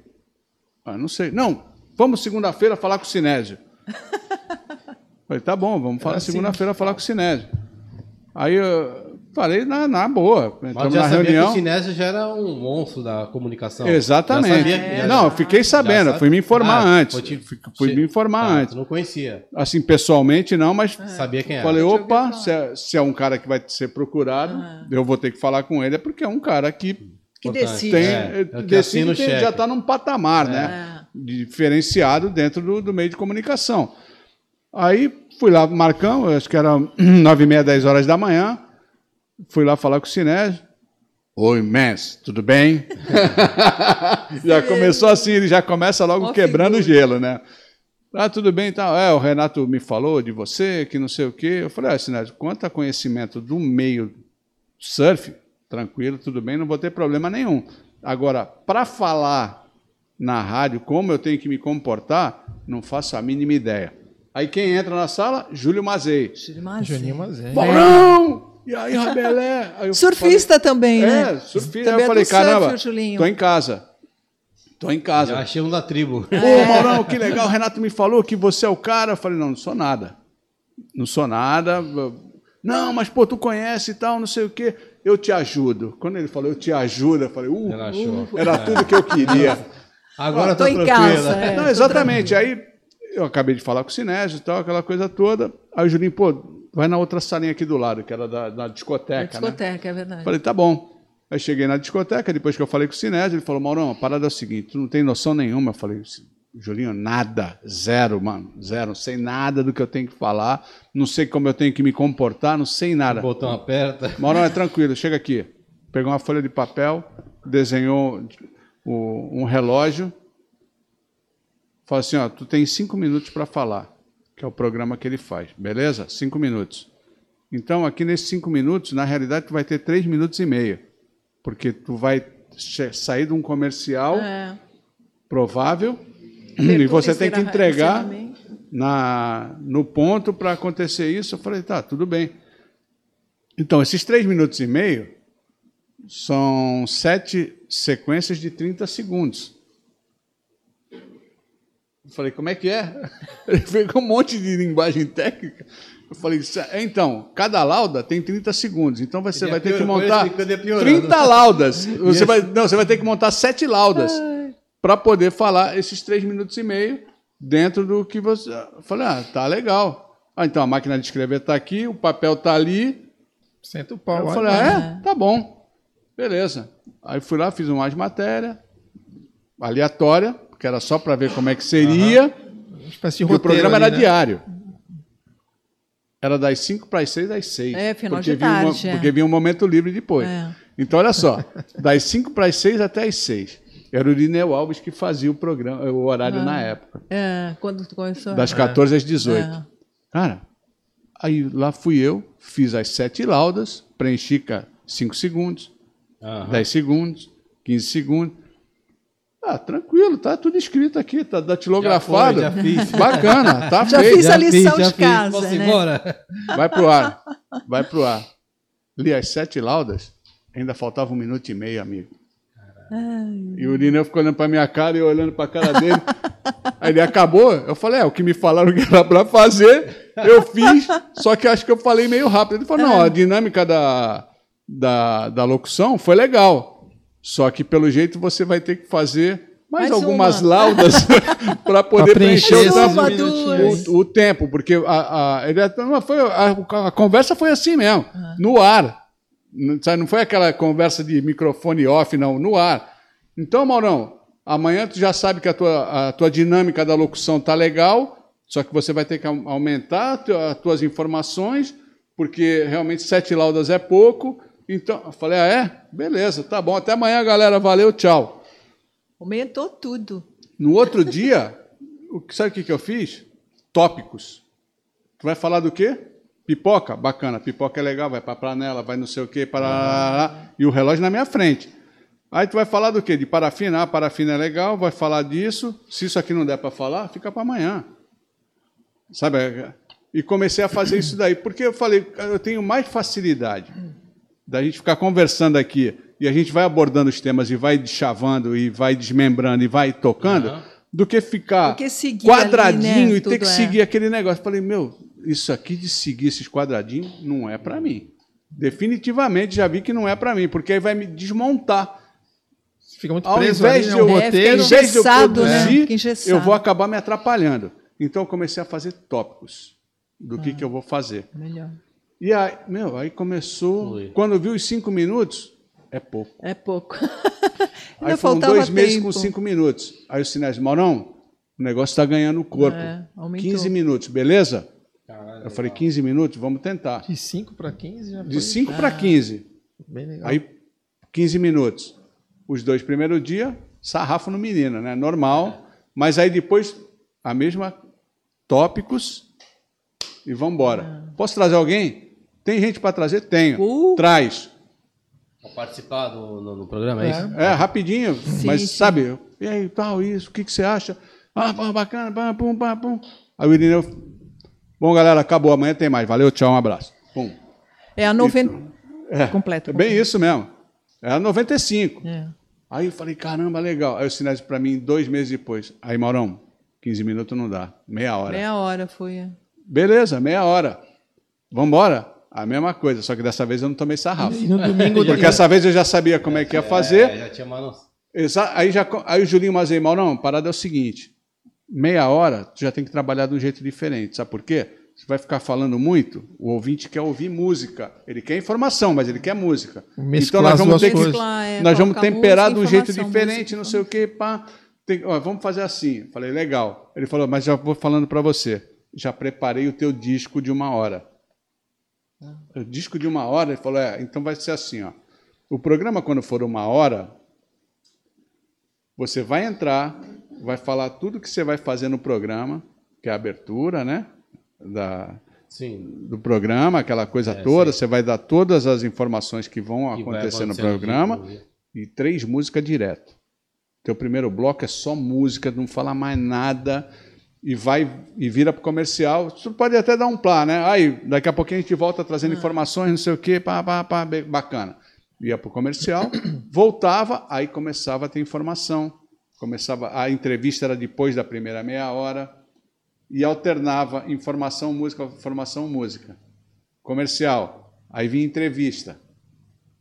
ah, não sei. Não, vamos segunda-feira falar com o Sinésio. falei, tá bom, vamos falar assim. segunda-feira falar com o Sinésio. Aí eu falei, na, na boa, Mas entramos já na sabia reunião. que o Sinésio já era um monstro da comunicação. Exatamente. Já sabia- já- Não, eu fiquei sabendo, fui me informar Ah, antes. foi te- Fui- me informar Tá, antes. não conhecia. Assim, pessoalmente não, mas Sabia quem era. falei, opa, se é, se é um cara que vai ser procurado, eu vou ter que falar com ele, é porque é um cara que Que decide. tem, É, é o que decide tem- já está num patamar, né? É. Diferenciado dentro do, do meio de comunicação. Aí fui lá, Marcão, acho que era nove e meia, dez horas da manhã, fui lá falar com o Sinésio. Oi, Mens, tudo bem? já começou assim, ele já começa logo Ó quebrando o gelo, né? Ah, tudo bem e tal. É, o Renato me falou de você, que não sei o quê. Eu falei, ah, Sinésio, quanto a conhecimento do meio surf, tranquilo, tudo bem, não vou ter problema nenhum. Agora, para falar na rádio como eu tenho que me comportar, não faço a mínima ideia. Aí quem entra na sala? Júlio Mazei. Juninho Mazé. Maurão! E aí, Rabelé? Aí eu Surfista também, falei, né? É, surfista. Aí Também eu é falei, surf, caramba, Julinho. tô em casa. Tô em casa. Já achei um da tribo. Ô, Maurão, que legal, o Renato me falou que você é o cara. Eu falei, não, não sou nada. Não sou nada. Não, mas, pô, tu conhece e tal, não sei o quê. Eu te ajudo. Quando ele falou, eu te ajudo, eu falei, uh, Relaxou. uh, era tudo que eu queria. Agora Tô tô em tranquila. casa, é. não, exatamente. Aí eu acabei de falar com o Sinésio e tal, aquela coisa toda. Aí o Julinho, pô, vai na outra salinha aqui do lado, que era da, da discoteca, né? discoteca, é verdade. Falei, tá bom. Aí cheguei na discoteca, depois que eu falei com o Sinésio, ele falou, Maurão, a parada é o seguinte, tu não tem noção nenhuma. Eu falei, Julinho, nada, zero, mano, zero, não sei nada do que eu tenho que falar, não sei como eu tenho que me comportar, não sei O nada. botão aperta. Maurão, é tranquilo, chega aqui. Pegou uma folha de papel, desenhou o- um relógio, falou assim, ó, tu tem cinco minutos para falar, que é o programa que ele faz, beleza? Cinco minutos. Então, aqui nesses cinco minutos, na realidade, tu vai ter três minutos e meio, porque tu vai sair de um comercial É. provável e você tem que entregar na, no ponto para acontecer isso. Eu falei, tá, tudo bem. Então, esses três minutos e meio são sete sequências de 30 segundos. Falei, como é que é? Ele veio com um monte de linguagem técnica. Eu falei, "Cê- então, cada lauda tem 30 segundos, então você Ele vai ter que montar foi ele piorando. 30 laudas. Você vai, não, você vai ter que montar sete laudas para poder falar esses três minutos e meio dentro do que você. Eu falei, ah, tá legal. Ah, então a máquina de escrever está aqui, o papel está ali. Senta o pau. Eu falei, ah, é? Tá bom. Beleza. Aí fui lá, fiz umas matérias aleatória, que era só para ver como é que seria. Uma espécie de Porque o roteiro programa ali, era né? diário. Era das 5 para as 6 às 6. É, final porque de vinha um tarde, é. Porque vinha um momento livre depois. É. Então, olha só. das 5 para as 6 até as 6. Era o Irineu Alves que fazia o programa, o horário na época. É, quando tu começou. Das 14 às 18. É. Cara, aí lá fui eu, fiz as sete laudas, preenchi 5 segundos, Aham. 10 segundos, 15 segundos. Ah, tranquilo, tá tudo escrito aqui, tá datilografado. Já foi, já fiz. Bacana, tá Já feito. fiz a lição já de casa, Posso né? embora? Vai pro ar. Vai pro ar. Li as sete laudas, ainda faltava um minuto e meio, amigo. E o Irineu ficou olhando pra minha cara e eu olhando pra cara dele. Aí ele acabou. Eu falei, é, o que me falaram que era pra fazer, eu fiz, só que acho que eu falei meio rápido. Ele falou, não, a dinâmica da, da, da locução foi legal. Só que, pelo jeito, você vai ter que fazer mais, Mais algumas uma. laudas para poder Pra preencher preencher o o, o tempo, porque a, a, ele, não, foi, a, a conversa foi assim mesmo, no ar. Não, sabe, não foi aquela conversa de microfone off, não, no ar. Então, Maurão, amanhã tu já sabe que a tua, a tua dinâmica da locução tá legal, só que você vai ter que au- aumentar as tuas informações, porque realmente sete laudas é pouco. Então, eu falei, ah, é? Beleza, tá bom. Até amanhã, galera. Valeu, tchau. Aumentou tudo. No outro dia, o que- sabe o que, que eu fiz? Tópicos. Tu vai falar do quê? Pipoca? Bacana. Pipoca é legal, vai para panela, vai não sei o quê, para e o relógio na minha frente. Aí tu vai falar do quê? De parafina. Ah, parafina é legal, vai falar disso. Se isso aqui não der para falar, fica para amanhã. Sabe? E comecei a fazer isso daí, porque eu falei, eu tenho mais facilidade da gente ficar conversando aqui e a gente vai abordando os temas e vai chavando e vai desmembrando e vai tocando, Aham. do que ficar Do que quadradinho ali, né, e ter que é. seguir aquele negócio. Falei, meu, isso aqui de seguir esses quadradinhos não é para mim. Definitivamente já vi que não é para mim, porque aí vai me desmontar. Fica muito Ao preso invés ali, de né? eu, fica ao roteiro. invés de eu né? produzir, Fica engessado. eu vou acabar me atrapalhando. Então eu comecei a fazer tópicos do que, que eu vou fazer. Melhor. E aí, meu, aí começou. Foi. Quando eu vi os cinco minutos, é pouco. É pouco. Aí Ainda foram faltava dois meses tempo. com cinco minutos. Aí o Sinésio, Maurão, o negócio está ganhando o corpo. É, aumentou. 15 minutos, beleza? eu falei, 15 minutos, vamos tentar. De 5 para 15 já De foi 5 para 15. bem legal. Aí, 15 minutos. Os dois primeiros dias, sarrafo no menino, né? Normal. Mas aí depois, a mesma tópicos e vamos embora. Posso trazer alguém? Tem gente para trazer? Tenho. Uh. Traz. Pra participar do, no, no programa, é, É. isso? É, rapidinho, mas sim. sabe, e aí, tal, isso, o que, que você acha? Ah, bacana, pá, pum, pá, pum. Aí o Irineu, bom, galera, acabou, amanhã tem mais, valeu, tchau, um abraço. Pum. É a 90. É, Completo. é bem isso mesmo. Era 95. É. Aí eu falei, caramba, legal. Aí o Sinésio para mim, dois meses depois. Aí, Maurão, 15 minutos não dá, meia hora. Meia hora foi. é. Beleza, meia hora. Vamos embora? A mesma coisa, só que dessa vez eu não tomei sarrafo. E no domingo Porque essa vez eu já sabia como é que ia fazer. É, já tinha uma noção. Aí, já, aí o Julinho Mazei, Maurão, a parada é o seguinte: meia hora, tu já tem que trabalhar de um jeito diferente. Sabe por quê? Você vai ficar falando muito, o ouvinte quer ouvir música. Ele quer informação, mas ele quer música. Mesclar então nós as vamos ter que. é, nós vamos temperar de um jeito diferente, música, não sei o quê. Pá. Tem- ó, vamos fazer assim. Falei, legal. Ele falou, mas já vou falando para você. Já preparei o teu disco de uma hora. O disco de uma hora, ele falou, é, então vai ser assim, ó. O programa, quando for uma hora, você vai entrar, vai falar tudo que você vai fazer no programa, que é a abertura, né? Da, Sim. do programa, aquela coisa É, toda. Você vai dar todas as informações que vão Que acontecer no programa e três músicas direto. Teu primeiro bloco é só música, não fala mais nada e vai e vira para comercial. Você pode até dar um plá, né? Aí, daqui a pouquinho a gente volta trazendo informações, não sei o quê, pá, pá, pá, bacana. Ia para o comercial, voltava, aí começava a ter informação. Começava a entrevista era depois da primeira meia hora e alternava informação, música, informação, música. Comercial. Aí vinha entrevista.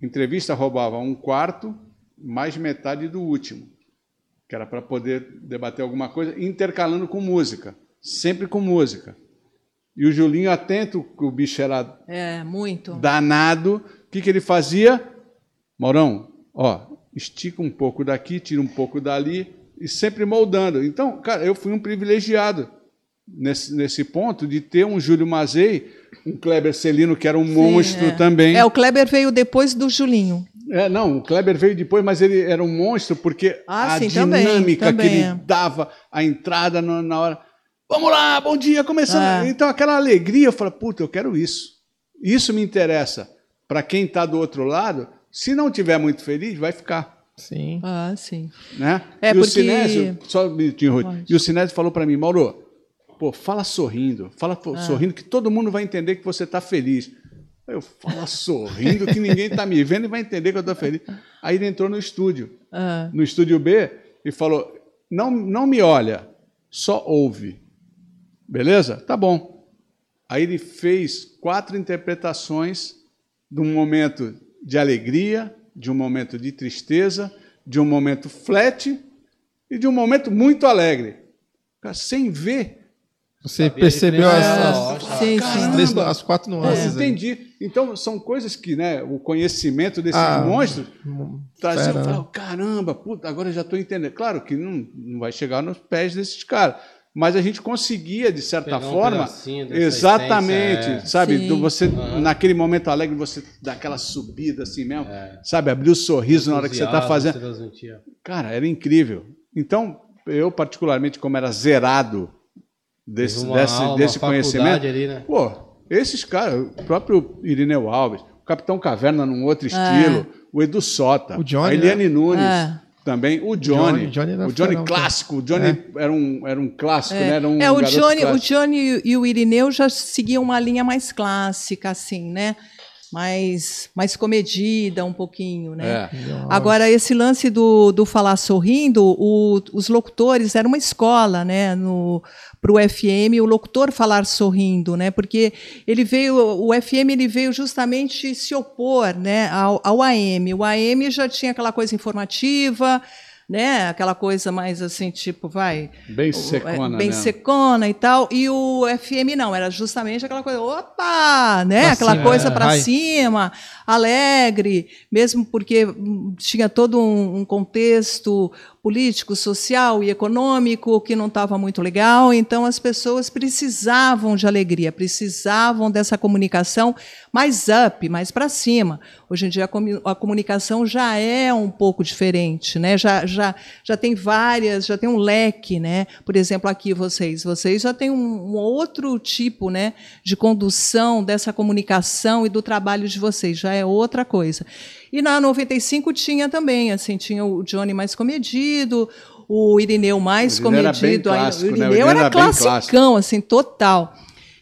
Entrevista roubava um quarto, mais metade do último, que era para poder debater alguma coisa, intercalando com música, sempre com música. E o Julinho, atento, que o bicho era É, muito. danado, o que, que ele fazia? Maurão, ó, estica um pouco daqui, tira um pouco dali, e sempre moldando. Então, cara, eu fui um privilegiado nesse, nesse ponto de ter um Júlio Mazei, um Kleber Celino, que era um monstro é. também. É, o Kleber veio depois do Julinho. É, não, o Kleber veio depois, mas ele era um monstro porque Ah, a sim, também, dinâmica também, que ele é. dava, a entrada no- na hora. Vamos lá, bom dia, começando. É. Então, aquela alegria, eu falei, puta, eu quero isso. Isso me interessa. Para quem está do outro lado, se não tiver muito feliz, vai ficar. Sim. Ah, sim. Né? É, e o porque- Sinésio, só um minutinho, Ruth. Pode. E o Sinésio falou para mim, Mauro, pô, fala sorrindo, fala pô, sorrindo que todo mundo vai entender que você está feliz. Eu falo sorrindo que ninguém está me vendo e vai entender que eu estou feliz. Aí ele entrou no estúdio, Ah, no estúdio B, e falou: não, não me olha, só ouve. Beleza? Tá bom. Aí ele fez quatro interpretações de um momento de alegria, de um momento de tristeza, de um momento flat e de um momento muito alegre. Sem ver. Você Sabia percebeu as, lógico. as, Sim, as sim. três, as quatro nuances. aí. Entendi. Então, são coisas que né, o conhecimento desses Ah, monstros trazia. Eu né? falava, caramba, puta, agora eu já estou entendendo. Claro que não, não vai chegar nos pés desses caras. Mas a gente conseguia, de certa Pegar um forma. dessa exatamente. essência, é. Sabe? Sim. Do você, Aham. naquele momento alegre, você dá aquela subida assim mesmo. É. Sabe? Abrir o sorriso na hora que você está fazendo. Cara, era incrível. Então, eu, particularmente, como era zerado desse, uma desse, desse conhecimento. ali, né? Pô, esses caras, o próprio Irineu Alves, o Capitão Caverna num outro estilo, o Edu Sota, O Johnny, a Eliane Nunes É. também, o Johnny, Johnny, Johnny era o Johnny ferão, clássico, o Johnny era, um, era um clássico, né? Era um é, o Johnny, o clássico. Johnny e o Irineu já seguiam uma linha mais clássica, assim, né? Mais, mais comedida um pouquinho, né? É. Agora, esse lance do, do falar sorrindo, o- os locutores, era uma escola, né? Para o FM, o locutor falar sorrindo, né? Porque ele veio, o FM ele veio justamente se opor né, ao, ao AM. O AM já tinha aquela coisa informativa, né? Aquela coisa mais assim, tipo, vai. Bem o- secona, é, bem né? secona e tal. E o FM não, era justamente aquela coisa, opa, né? Pra aquela cima, coisa é, para cima, alegre, mesmo porque hum, tinha todo um, um contexto político, social e econômico que não estava muito legal, então as pessoas precisavam de alegria, precisavam dessa comunicação mais up, mais para cima. Hoje em dia a, comu- a comunicação já é um pouco diferente, né? Já, já, já tem várias, já tem um leque, né? Por exemplo, aqui vocês, vocês já têm um, um outro tipo, né, de condução dessa comunicação e do trabalho de vocês, já é outra coisa. E na 95 tinha também, assim, tinha o Johnny mais comedido, o Irineu mais O Irineu era comedido, clássico, o né? O Irineu Irineu era era clássico. classicão, assim, total.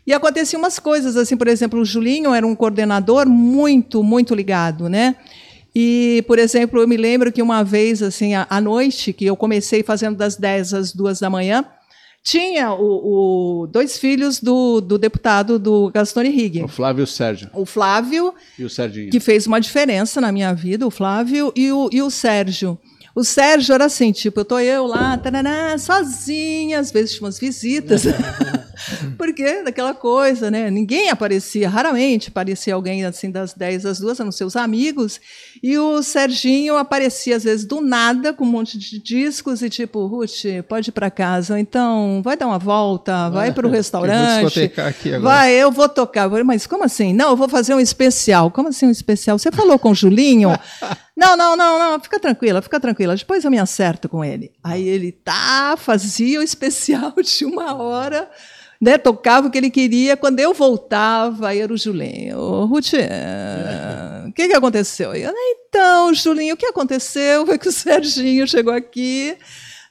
E aconteciam umas coisas, assim, por exemplo, o Julinho era um coordenador muito, muito ligado, né? E, por exemplo, eu me lembro que uma vez, assim, à à noite, que eu comecei fazendo das 10 às 2 da manhã, tinha o, o- dois filhos do, do deputado do Gastone Rigg. O Flávio e o Sérgio. O Flávio E o Serginho. que fez uma diferença na minha vida, o Flávio e o, e o Sérgio. O Sérgio era assim, tipo, eu tô eu lá, tarará, sozinha, às vezes tinha umas visitas. Porque daquela coisa, né? Ninguém aparecia, raramente aparecia alguém assim das 10 às 2, eram seus amigos. E o Serginho aparecia às vezes do nada, com um monte de discos e tipo, Ruth, pode ir para casa, então vai dar uma volta, vai para o Eu vou restaurante. discotecar aqui agora. Vai, eu vou tocar. Eu Mas como assim? Não, eu vou fazer um especial. Como assim um especial? Você falou com o Julinho? Não, não, não, não. Fica tranquila, fica tranquila. Depois eu me acerto com ele. Aí ele tá, fazia o especial de uma hora. Né, tocava o que ele queria. Quando eu voltava, aí era o Julinho. Ô, Ruth, é, o que, que aconteceu? Eu, então, Julinho, o que aconteceu foi que o Serginho chegou aqui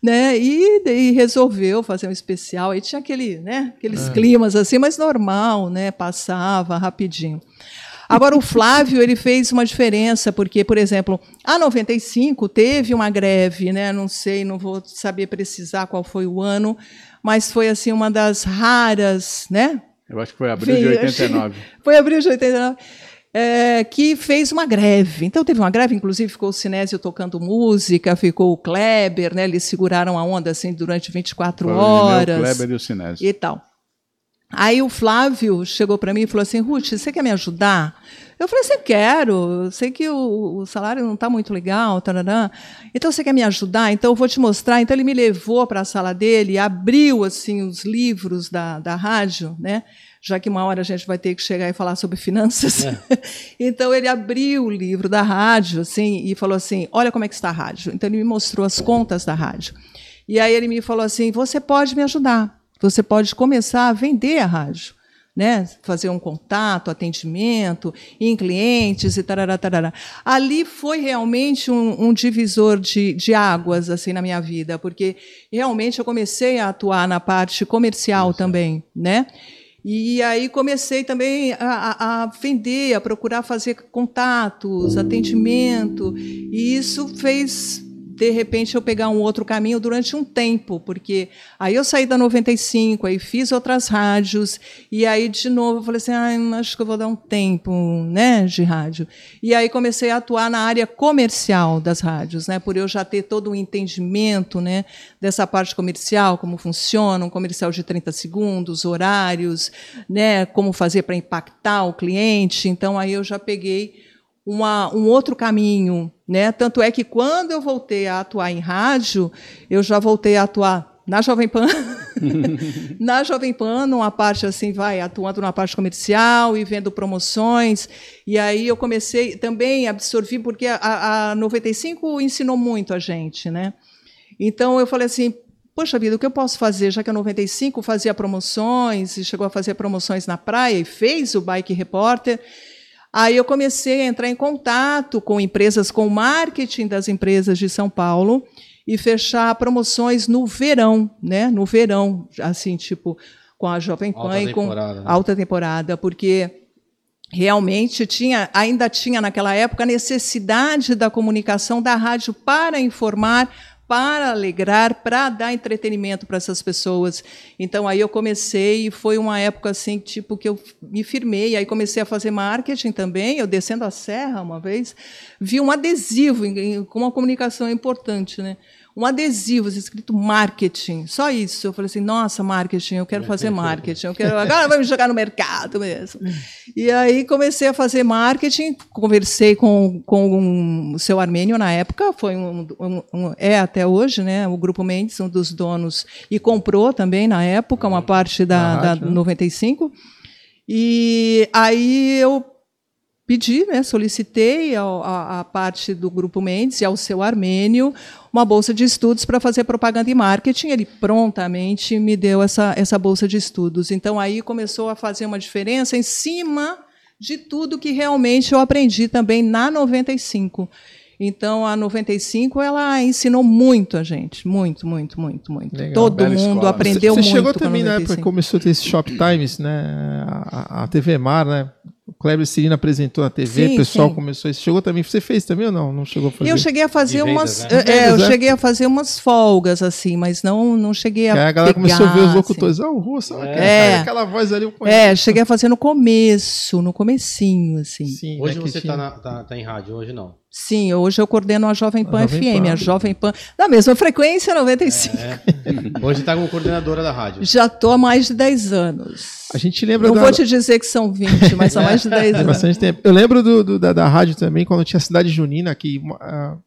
né? E daí resolveu fazer um especial. Aí tinha aquele, né? Aqueles climas assim, mas normal, né? Passava rapidinho. Agora, o Flávio ele fez uma diferença, porque, por exemplo, a 95 teve uma greve, né? não sei, não vou saber precisar qual foi o ano, mas foi assim uma das raras, né? Eu acho que foi abril de 89. Foi abril de 89. É, que fez uma greve. Então teve uma greve, inclusive ficou o Sinésio tocando música, ficou o Kleber, né? Eles seguraram a onda assim durante 24 Foi horas. O Kleber e o Sinésio. E tal. Aí o Flávio chegou para mim e falou assim: Ruth, você quer me ajudar? Eu falei assim: quero, eu sei que o, o salário não está muito legal, tarará. então você quer me ajudar? Então eu vou te mostrar. Então ele me levou para a sala dele, abriu assim os livros da, da rádio, né? já que uma hora a gente vai ter que chegar e falar sobre finanças. É. então ele abriu o livro da rádio assim, e falou assim: olha como é que está a rádio. Então ele me mostrou as contas da rádio. E aí ele me falou assim: você pode me ajudar. Você pode começar a vender a rádio. Né, fazer um contato, atendimento em clientes e tarará, tarará. Ali foi realmente um, um divisor de, de, águas assim na minha vida, porque realmente eu comecei a atuar na parte comercial também, né? E aí comecei também a, a, vender, a procurar fazer contatos, atendimento, e isso fez de repente eu pegar um outro caminho durante um tempo, porque aí eu saí da 95, aí fiz outras rádios, e aí de novo eu falei assim, ah, acho que eu vou dar um tempo né, de rádio. E aí comecei a atuar na área comercial das rádios, né, por eu já ter todo o um entendimento né, dessa parte comercial, como funciona, um comercial de 30 segundos, horários, né, como fazer para impactar o cliente. Então aí eu já peguei uma, um outro caminho. Né? Tanto é que quando eu voltei a atuar em rádio, eu já voltei a atuar na Jovem Pan. na Jovem Pan, numa parte assim, vai, atuando na parte comercial e vendo promoções. E aí eu comecei também a absorver, porque a, a 95 ensinou muito a gente. Né? Então eu falei assim, poxa vida, o que eu posso fazer? Já que a 95 fazia promoções, e chegou a fazer promoções na praia e fez o Bike Repórter, Aí eu comecei a entrar em contato com empresas, com o marketing das empresas de São Paulo e fechar promoções no verão, né? No verão, assim, tipo, com a Jovem Pan e com né? alta temporada, porque realmente tinha, ainda tinha naquela época a necessidade da comunicação da rádio para informar para alegrar, para dar entretenimento para essas pessoas. Então aí eu comecei e foi uma época assim, tipo que eu me firmei, aí comecei a fazer marketing também, eu descendo a serra uma vez, vi um adesivo com uma comunicação importante, né? Um adesivo escrito marketing, só isso. Eu falei assim, nossa, marketing, eu quero fazer marketing, eu quero, agora vamos jogar no mercado mesmo. E aí comecei a fazer marketing, conversei com, com o seu Armênio na época, foi um, um, um, é até hoje, né, o Grupo Mendes, um dos donos, e comprou também na época uma parte da, da 95. Né? E aí eu pedi, né, solicitei à parte do Grupo Mendes e ao seu Armênio uma bolsa de estudos para fazer propaganda e marketing. Ele prontamente me deu essa, essa bolsa de estudos. Então, aí começou a fazer uma diferença em cima de tudo que realmente eu aprendi também na 95. Então, a 95 ela ensinou muito a gente, muito, muito, muito, muito. Legal, Todo mundo escola. aprendeu você, você muito. Você chegou também na época que começou a ter esse Shop Times, né? A, a TV Mar, né? O Kleber Cirino apresentou na TV, sim, o pessoal sim. começou. Chegou também. Você fez também ou não? Não chegou a fazer? Eu cheguei a fazer umas. Né? É, eu é. cheguei a fazer umas folgas, assim, mas não, não cheguei a. Aí a galera pegar, começou a ver os locutores. Assim. Ah, o Russo, é. aquela voz ali. Eu é, cheguei a fazer no começo, no comecinho, assim. Sim, hoje você está tá, tá em rádio, hoje não. Sim, hoje eu coordeno a Jovem Pan a Jovem FM, Pan. a Jovem Pan, na mesma frequência, 95. É. Hoje está como coordenadora da rádio. Já estou há mais de 10 anos. A gente lembra Não da... vou te dizer que são 20, mas há mais de 10 anos. bastante tempo. Eu lembro do, do da, da, rádio também, quando tinha a Cidade Junina, que uh,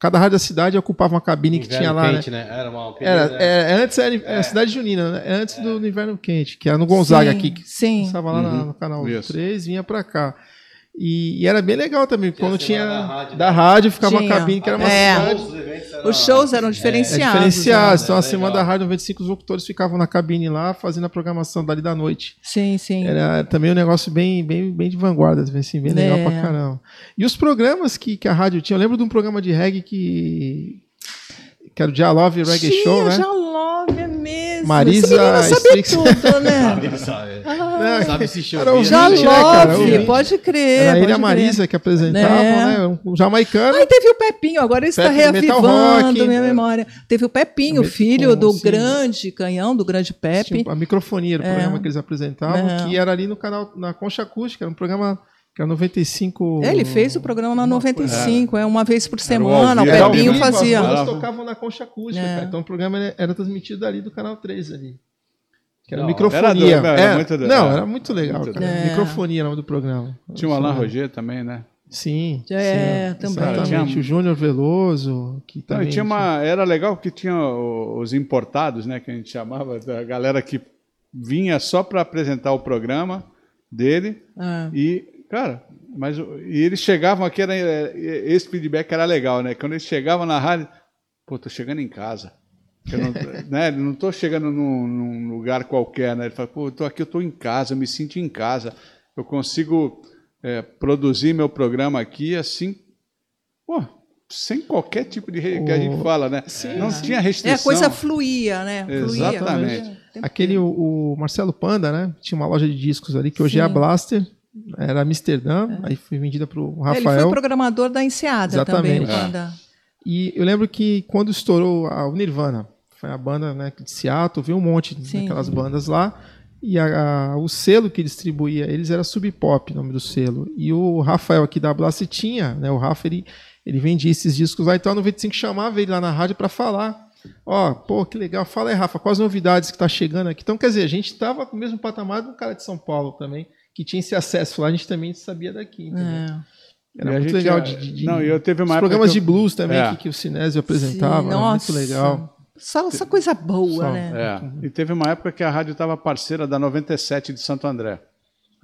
cada rádio da cidade ocupava uma cabine inverno que tinha lá. Quente, né? né? Era uma era, é, é, antes era, era a Cidade Junina, né? antes do inverno quente, que era no Gonzaga sim, aqui. Que sim. Estava lá uhum. no canal Isso. 3, vinha para cá. E, e, era bem legal também, tinha quando tinha da rádio, da rádio ficava tinha. uma cabine que era uma é. cidade. Os shows eram diferenciados. É, diferenciados. Né? Então, a semana da rádio 95, os locutores ficavam na cabine lá, fazendo a programação dali da noite. Sim, sim. Era também um negócio bem, bem, bem de vanguarda, assim, bem legal é. pra caramba. E os programas que, que a rádio tinha, eu lembro de um programa de reggae que. que era o Dialove Reggae tinha, Show, né? É mesmo. Marisa sabe tudo, né? Sabe se chovia. Era o Já né, love, Ouvinte. pode crer. Era ele e a Marisa crer. que apresentavam, Né? né? Um jamaicano. Aí teve o Pepinho, agora está reavivando Rock. minha memória. Teve o Pepinho, Met- filho com- do sim. grande canhão, do grande Pepe. Tinha a microfonia, era o É. programa que eles apresentavam, É. que era ali no canal, na Concha Acústica, era um programa que era 95... É, Ele fez o programa na uma 95, é uma vez por semana, o Pepinho fazia. As tocavam na Concha Acústica, É. Então o programa era, era transmitido dali do canal 3 ali. Que era Não, microfonia. era doido, era É, muito doido. não, É. era muito legal, Muito. É. Microfonia era o nome do programa. Tinha o Alain Roger também, né? Sim. É, sim, também. Exatamente. Tinha- O Júnior Veloso, que Não, também... tinha uma, era legal porque tinha os importados, né, que a gente chamava, da galera que vinha só para apresentar o programa dele É. e, cara, mas o- e eles chegavam aqui era é, esse feedback era legal, né? Quando eles chegavam na rádio, pô, tô chegando em casa. Eu não, né, não tô chegando num, num lugar qualquer, né? Ele fala, pô, eu tô aqui, eu tô em casa, eu me sinto em casa. Eu consigo é, produzir meu programa aqui assim, pô, sem qualquer tipo de que a gente fala, né? não tinha É, restrição. a coisa fluía, né? Fluía. Exatamente. Aquele, o, o Marcelo Panda, né? Tinha uma loja de discos ali, que hoje é a Sim. Blaster. Era Amsterdã, aí foi vendida para o Ele foi Rafael. programador da Enseada também, o Exatamente. Panda. E eu lembro que quando estourou a Nirvana, foi a banda né, de Seattle, veio um monte daquelas bandas lá. E a- a- o selo que distribuía eles era Sub Pop, nome do selo. E o Rafael aqui da Blast tinha, né? O Rafa, ele, ele vendia esses discos lá. Então a 95 chamava ele lá na rádio para falar. Ó, pô, que legal. Fala aí, Rafa, quais novidades que tá chegando aqui? Então, quer dizer, a gente tava com o mesmo patamar do cara de São Paulo também, que tinha esse acesso lá, a gente também sabia daqui. entendeu? É. Era E muito gente- legal de, de- de- Não, eu teve uma programas que de eu- blues também É. que, que o Sinésio apresentava, Sim, nossa. muito legal. Só essa coisa boa, Só, né? É, e teve uma época que a rádio estava parceira da 97 de Santo André.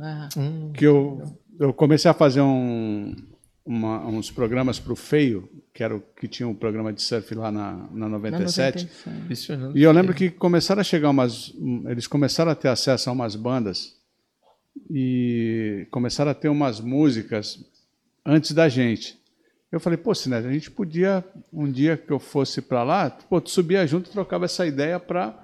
É. Hum, que eu, eu comecei a fazer um, uma- uns programas para o Feio, que era o que tinha um programa de surf lá na, na Na 97. 97. impressionante. E eu lembro que começaram a chegar umas. Eles começaram a ter acesso a umas bandas e começaram a ter umas músicas antes da gente. Eu falei, pô, Sinésio, a gente podia, um dia que eu fosse para lá, pô, tu subia junto e trocava essa ideia para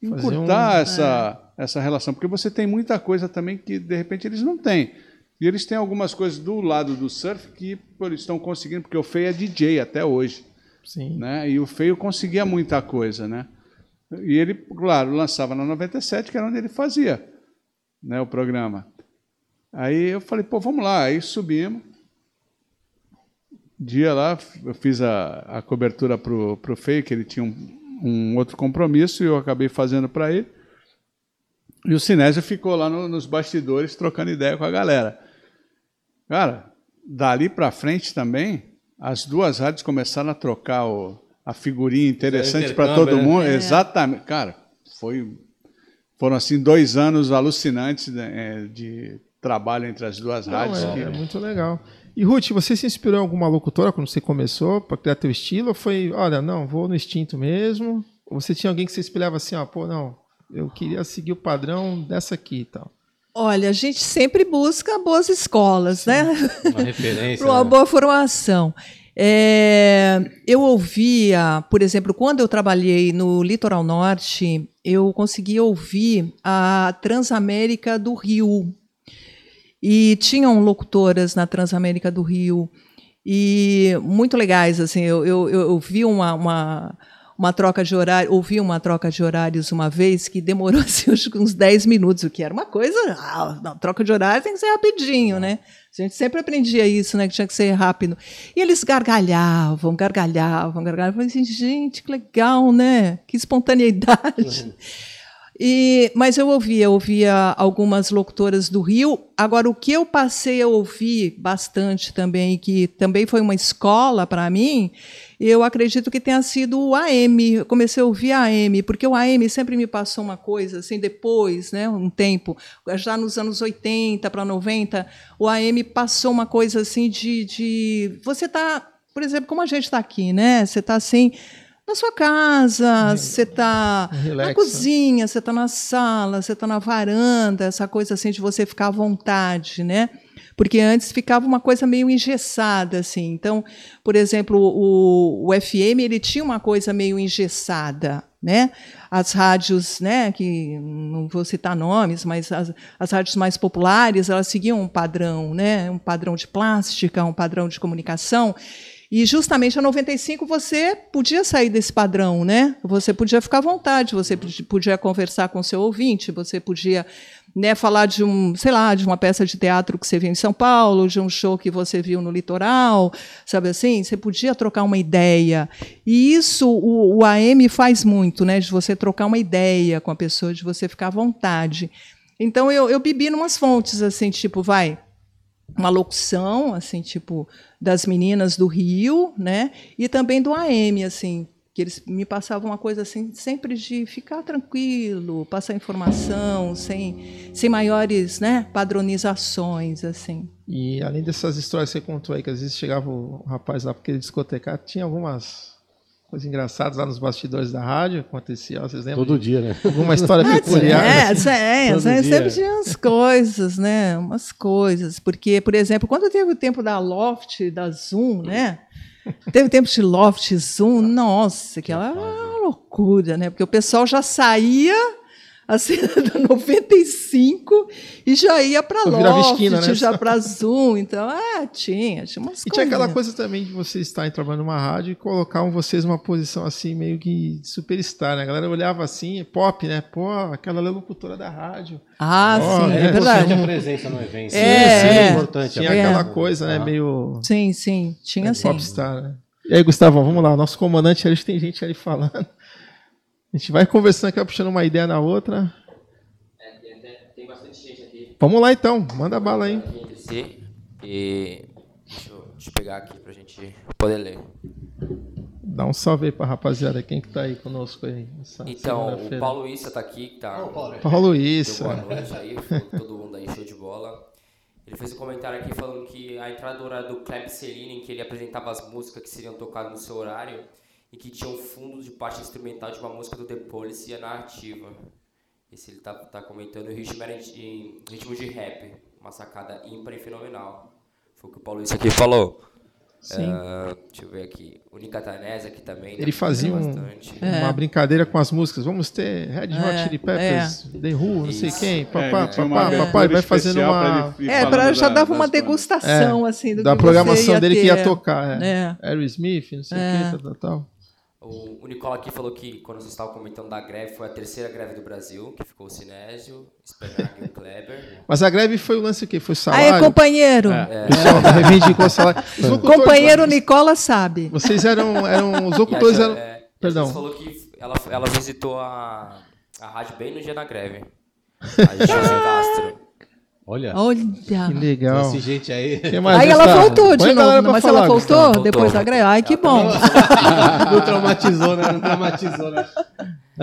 encurtar um- essa, essa relação. Porque você tem muita coisa também que, de repente, eles não têm. E eles têm algumas coisas do lado do surf que pô, eles estão conseguindo, porque o Feio é DJ até hoje Sim. né? E o Feio conseguia muita coisa, né? E ele, claro, lançava na 97, que era onde ele fazia, né, o programa. Aí eu falei, pô, vamos lá. Aí subimos. Dia lá, eu fiz a, a cobertura pro, pro Feio, que ele tinha um, um outro compromisso, e eu acabei fazendo para ele. E o Sinésio ficou lá no- nos bastidores trocando ideia com a galera. Cara, dali para frente também, as duas rádios começaram a trocar o- a figurinha interessante para todo né? mundo. É. Exatamente. Cara, foi, foram assim dois anos alucinantes né, é, de trabalho entre as duas Não, rádios. é, que- é muito legal. E Ruth, você se inspirou em alguma locutora quando você começou para criar teu estilo? Ou foi, olha, não, vou no instinto mesmo? Ou você tinha alguém que você espelhava assim, ó, pô, não, eu queria seguir o padrão dessa aqui e tal. Olha, a gente sempre busca boas escolas, né? Uma referência. Para uma né? boa formação. É, eu ouvia, por exemplo, quando eu trabalhei no Litoral Norte, eu conseguia ouvir a Transamérica do Rio. E tinham locutoras na Transamérica do Rio e muito legais assim. Eu, eu, eu, vi uma, uma, uma troca de horário, ouvi uma troca de horários uma vez que demorou assim, uns 10 minutos, o que era uma coisa. Ah, não, troca de horário tem que ser rapidinho, né? A gente sempre aprendia isso, né? Que tinha que ser rápido. E eles gargalhavam, gargalhavam, gargalhavam. Eu falei assim, gente, que legal, né? Que espontaneidade. E, mas eu ouvia, eu ouvia algumas locutoras do Rio. Agora, o que eu passei a ouvir bastante também, que também foi uma escola para mim, eu acredito que tenha sido o AM. Eu comecei a ouvir a AM, porque o AM sempre me passou uma coisa, assim, depois, né, um tempo, já nos anos 80 para 90, o AM passou uma coisa assim de. de você está, por exemplo, como a gente está aqui, né? Você está assim. Na sua casa, você está na cozinha, você está na sala, você está na varanda, essa coisa assim de você ficar à vontade, né? Porque antes ficava uma coisa meio engessada, assim. Então, por exemplo, o, o FM ele tinha uma coisa meio engessada. né? As rádios, né, que não vou citar nomes, mas as, as rádios mais populares, elas seguiam um padrão, né, um padrão de plástica, um padrão de comunicação. E justamente a 95 você podia sair desse padrão, né? Você podia ficar à vontade, você podia conversar com seu ouvinte, você podia né, falar de um, sei lá, de uma peça de teatro que você viu em São Paulo, de um show que você viu no litoral, sabe assim? Você podia trocar uma ideia. E isso o, o AM faz muito, né? De você trocar uma ideia com a pessoa, de você ficar à vontade. Então eu, eu bebi numas fontes assim, tipo, vai, uma locução, assim, tipo, das meninas do Rio, né? E também do AM, assim, que eles me passavam uma coisa assim, sempre de ficar tranquilo, passar informação, sem, sem maiores, né, padronizações, assim. E além dessas histórias que você contou aí, que às vezes chegava o rapaz lá porque ele discotecar, tinha algumas coisas engraçadas lá nos bastidores da rádio, acontecia, vocês lembram? Todo dia, né? Alguma história peculiar? É, assim? é, é, sempre tinha umas coisas, né? Umas coisas. Porque, por exemplo, quando teve o tempo da Loft, da Zoom, né? Teve tempo de Loft, Zoom, nossa, era uma loucura, né? Porque o pessoal já saía assim, da 95 e já ia para Loft, esquina, né? já para Zoom. Então, é, tinha, tinha umas E tinha aquela coisa também de vocês estarem trabalhando numa rádio e colocavam vocês numa posição assim, meio que superstar, né? A galera olhava assim, pop, né? Pô, aquela é locutora da rádio. Ah, Ó, sim, é, é, verdade. Tinha presença no evento. É, Isso é. importante. Tinha É. aquela coisa, né? Ah. Meio Sim, sim, tinha sim. popstar, né? E aí, Gustavão, vamos lá. O nosso comandante ali, tem gente ali falando. A gente vai conversando aqui, ó, puxando uma ideia na outra. É, tem, até- tem bastante gente aqui. Vamos lá então, manda bala aí. E. Deixa eu, deixa eu pegar aqui pra gente poder ler. Dá um salve aí pra rapaziada, quem que tá aí conosco aí. Então, o? Paulo Issa tá aqui, que tá. Paulo Deu Issa. boa noite aí, todo mundo aí show de bola. Ele fez um comentário aqui falando que a entrada do horário do Kleb Celine, em que ele apresentava as músicas que seriam tocadas no seu horário e que tinha um fundo de parte instrumental de uma música do The Police e a narrativa. Esse ele tá, tá comentando, o ritmo era em, em ritmo de rap, uma sacada ímpar e fenomenal. Foi o que o Paulo isso aqui falou. Sim. Ah, deixa eu ver aqui. O Nicatanese aqui também. Ele tá fazia um- bastante. Uma brincadeira com as músicas. Vamos ter Red Hot É, Chili Peppers, The Who, não sei Isso. quem, É, papá, tinha uma papá, papai, vai fazendo pra uma. É, pra, já da- dava uma das bandas. degustação, assim, do da que programação você ia dele que ter. ia tocar. É. É. Aerosmith, não sei o É. que, tal, tal, tal. O, o Nicola aqui falou que quando vocês estavam comentando da greve, foi a terceira greve do Brasil, que ficou o Sinésio, Spenag e o Kleber. Mas a greve foi o lance o quê? Foi Aí, salário? companheiro. O pessoal reivindicou salário. Os locutores- Companheiro Nicola sabe. Vocês eram, eram os locutores eram, é, perdão. Josi falou que ela, ela visitou a, a rádio bem no dia da greve. A Josi Castro. Olha, Olha. que legal. esse gente aí. Aí ela voltou de Põe novo, pra mas falar, ela voltou Gustavo. depois Voltou. da greve. Ai, que bom. Não traumatizou, né? Não traumatizou, né?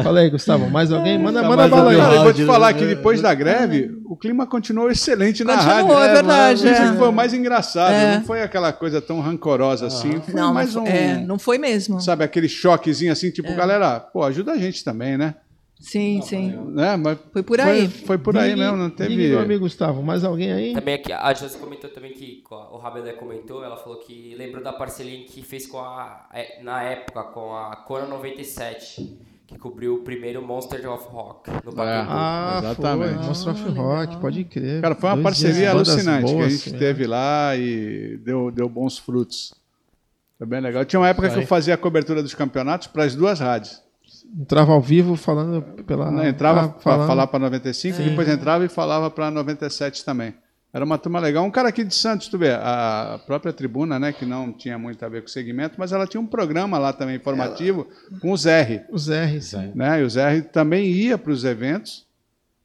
Fala aí, Gustavo. Mais alguém? Manda, Nunca manda mais bala aí. Cara, eu vou te áudio, falar né? que depois da greve, o clima continuou excelente na Continuou, rádio. é verdade, Isso é. que foi o mais engraçado. É. Não foi aquela coisa tão rancorosa assim. Foi Não, mais não, um. foi- é, não foi mesmo. Sabe, aquele choquezinho assim, tipo, galera, pô, ajuda a gente também, né? Sim, sim. né? Mas Foi por aí. Foi, foi por aí Diga- mesmo, não teve. meu amigo Gustavo. Mais alguém aí? Também aqui, a Josi comentou também que o Rabelé comentou, ela falou que lembrou da parceria que fez com a, é, na época com a Cora 97, que cobriu o primeiro Monster of Rock no Pacaembu. Ah, Exatamente. foi. Monster of Rock, pode crer. Cara, foi uma Dois parceria alucinante que a boas, gente né? teve lá e deu, deu bons frutos. Foi bem legal. Tinha uma época que eu fazia a cobertura dos campeonatos para as duas rádios. Entrava ao vivo falando pela. Né, Entrava ah, para falando. falar para 95, depois entrava e falava para 97 também. Era uma turma legal. Um cara aqui de Santos, tu vê, a própria tribuna, né, que não tinha muito a ver com o segmento, mas ela tinha um programa lá também informativo com o Zé. Os R's. Né? E o Zé também ia para os eventos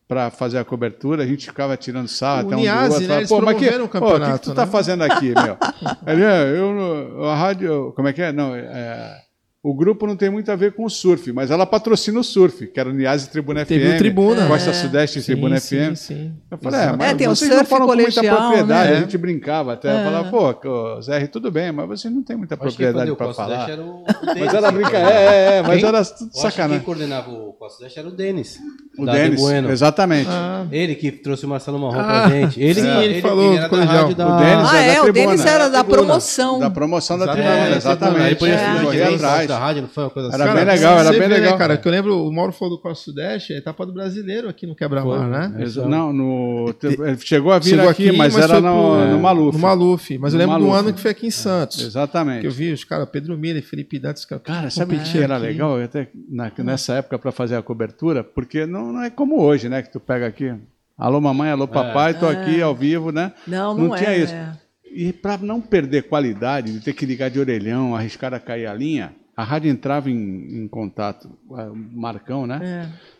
para fazer a cobertura, a gente ficava tirando sarro O até um Niazi, do outro. né, falava, eles Pô, mas que, o pô, o que, que campeonato, tu tá né?" fazendo aqui, meu? Ele, "É, eu, a rádio, como é que é? Não, é, o grupo não tem muito a ver com o surf, mas ela patrocina o surf, que era o Niazi Tribuna Teve FM, o Tribuna. Costa É. Sudeste Sim, Tribuna sim, FM. sim. Eu falei, é, mas É, tem o vocês não surf falam com muita propriedade, né? a gente brincava até. Eu falava, pô, Zé, tudo bem, mas vocês não têm muita Acho propriedade para Costa falar. Sudeste era o Mas Denis. era brincadeira, é, é, é, mas Quem? era tudo acho que sacanagem. quem coordenava o Costa Sudeste era o Denis. O Denis, De Bueno. exatamente. Ah, Ele que trouxe o Marcelo Marrom Ah, pra gente. Ele, sim, ele falou era do da rádio da... O Denis Ah, é da é, o. Denis era da promoção. Da promoção da tribuna, é, exatamente. Ele podia É, atrás. Primeira rádio, não foi uma coisa assim? Era bem legal, era bem vê, né, legal. cara, que eu lembro, o Mauro falou do Costa Sudeste, é a etapa do brasileiro aqui no Quebra-Mar, né? Exa- Não, no, ele chegou a vir Chegou aqui, mas, era foi no, pro- no Maluf. No Maluf. Mas eu No lembro do Maluf. ano que foi aqui em Santos. Exatamente. Que eu vi os caras, Pedro Miller, Felipe Dantas, cara, Cara, sabe que era aqui. legal até na- nessa época para fazer a cobertura? Porque não, não é como hoje, né? Que tu pega aqui, alô mamãe, alô papai, tô aqui ao vivo, né? Não, não, Não é. tinha isso. é. E para não perder qualidade, de ter que ligar de orelhão, arriscar a cair a linha, a rádio entrava em, em contato, o Marcão, né? É.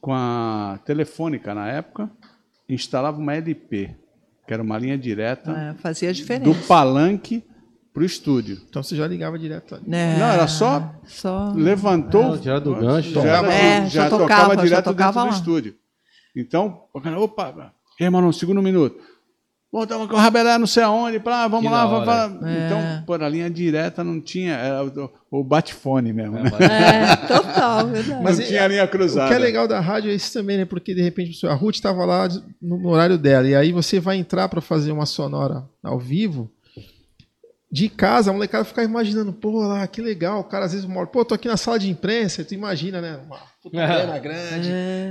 Com a telefônica na época, instalava uma LP, que era uma linha direta É, fazia diferença. do palanque pro estúdio. Então você já ligava direto ali. né? Não, era só Só. Levantou. É, tirar do gancho, Já, tocava. É, já já tocava, tocava, já direto tocava dentro do lá. estúdio. Então, o opa, mano, segundo minuto. Voltamos com o Rabelé não sei aonde, pra, vamos Que lá, vamos lá. Então, por a linha direta não tinha, era o, o bate-fone mesmo. né? É, total, verdade. Mas não tinha linha cruzada. O que é legal da rádio é isso também, né? Porque de repente a Ruth estava lá no no horário dela, e aí você vai entrar para fazer uma sonora ao vivo. De casa, a molecada fica imaginando, pô, lá, que legal. O cara às vezes mora, pô, tô aqui na sala de imprensa, tu imagina, né? Uma puta grana grande.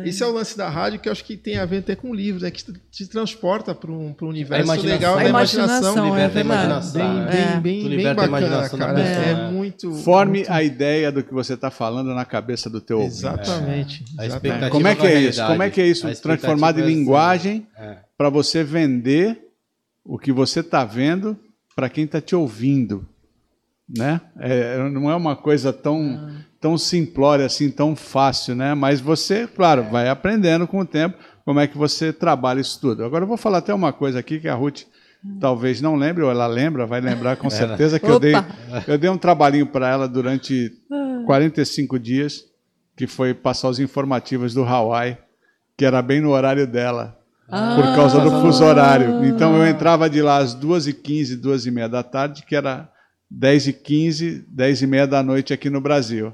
Esse é o lance da rádio que eu acho que tem a ver até com o livro, né? Que te, te transporta para um, pra um universo legal A da imaginação, imaginação. é Liberta a verdade. imaginação. Bem, né? bem, É. bem, Tu bem liberta a bacana, cara. pessoa, é né? muito. Forme muito- a ideia do que você está falando na cabeça do teu. Exatamente. A exatamente. expectativa Como é que a é isso? Como é que é isso A transformado em é assim, linguagem é. para você vender o que você está vendo para quem está te ouvindo, né? É, não é uma coisa tão tão simplória assim, tão fácil, né? Mas você, claro, vai aprendendo com o tempo como é que você trabalha isso tudo. Agora eu vou falar até uma coisa aqui que a Ruth talvez não lembre ou ela lembra, vai lembrar com certeza que eu dei eu dei um trabalhinho para ela durante 45 dias, que foi passar os informativos do Hawaii, que era bem no horário dela, por causa do fuso horário. Então eu entrava de lá às 2h15, 2h30 da tarde, que era 10h15, 10h30 da noite aqui no Brasil.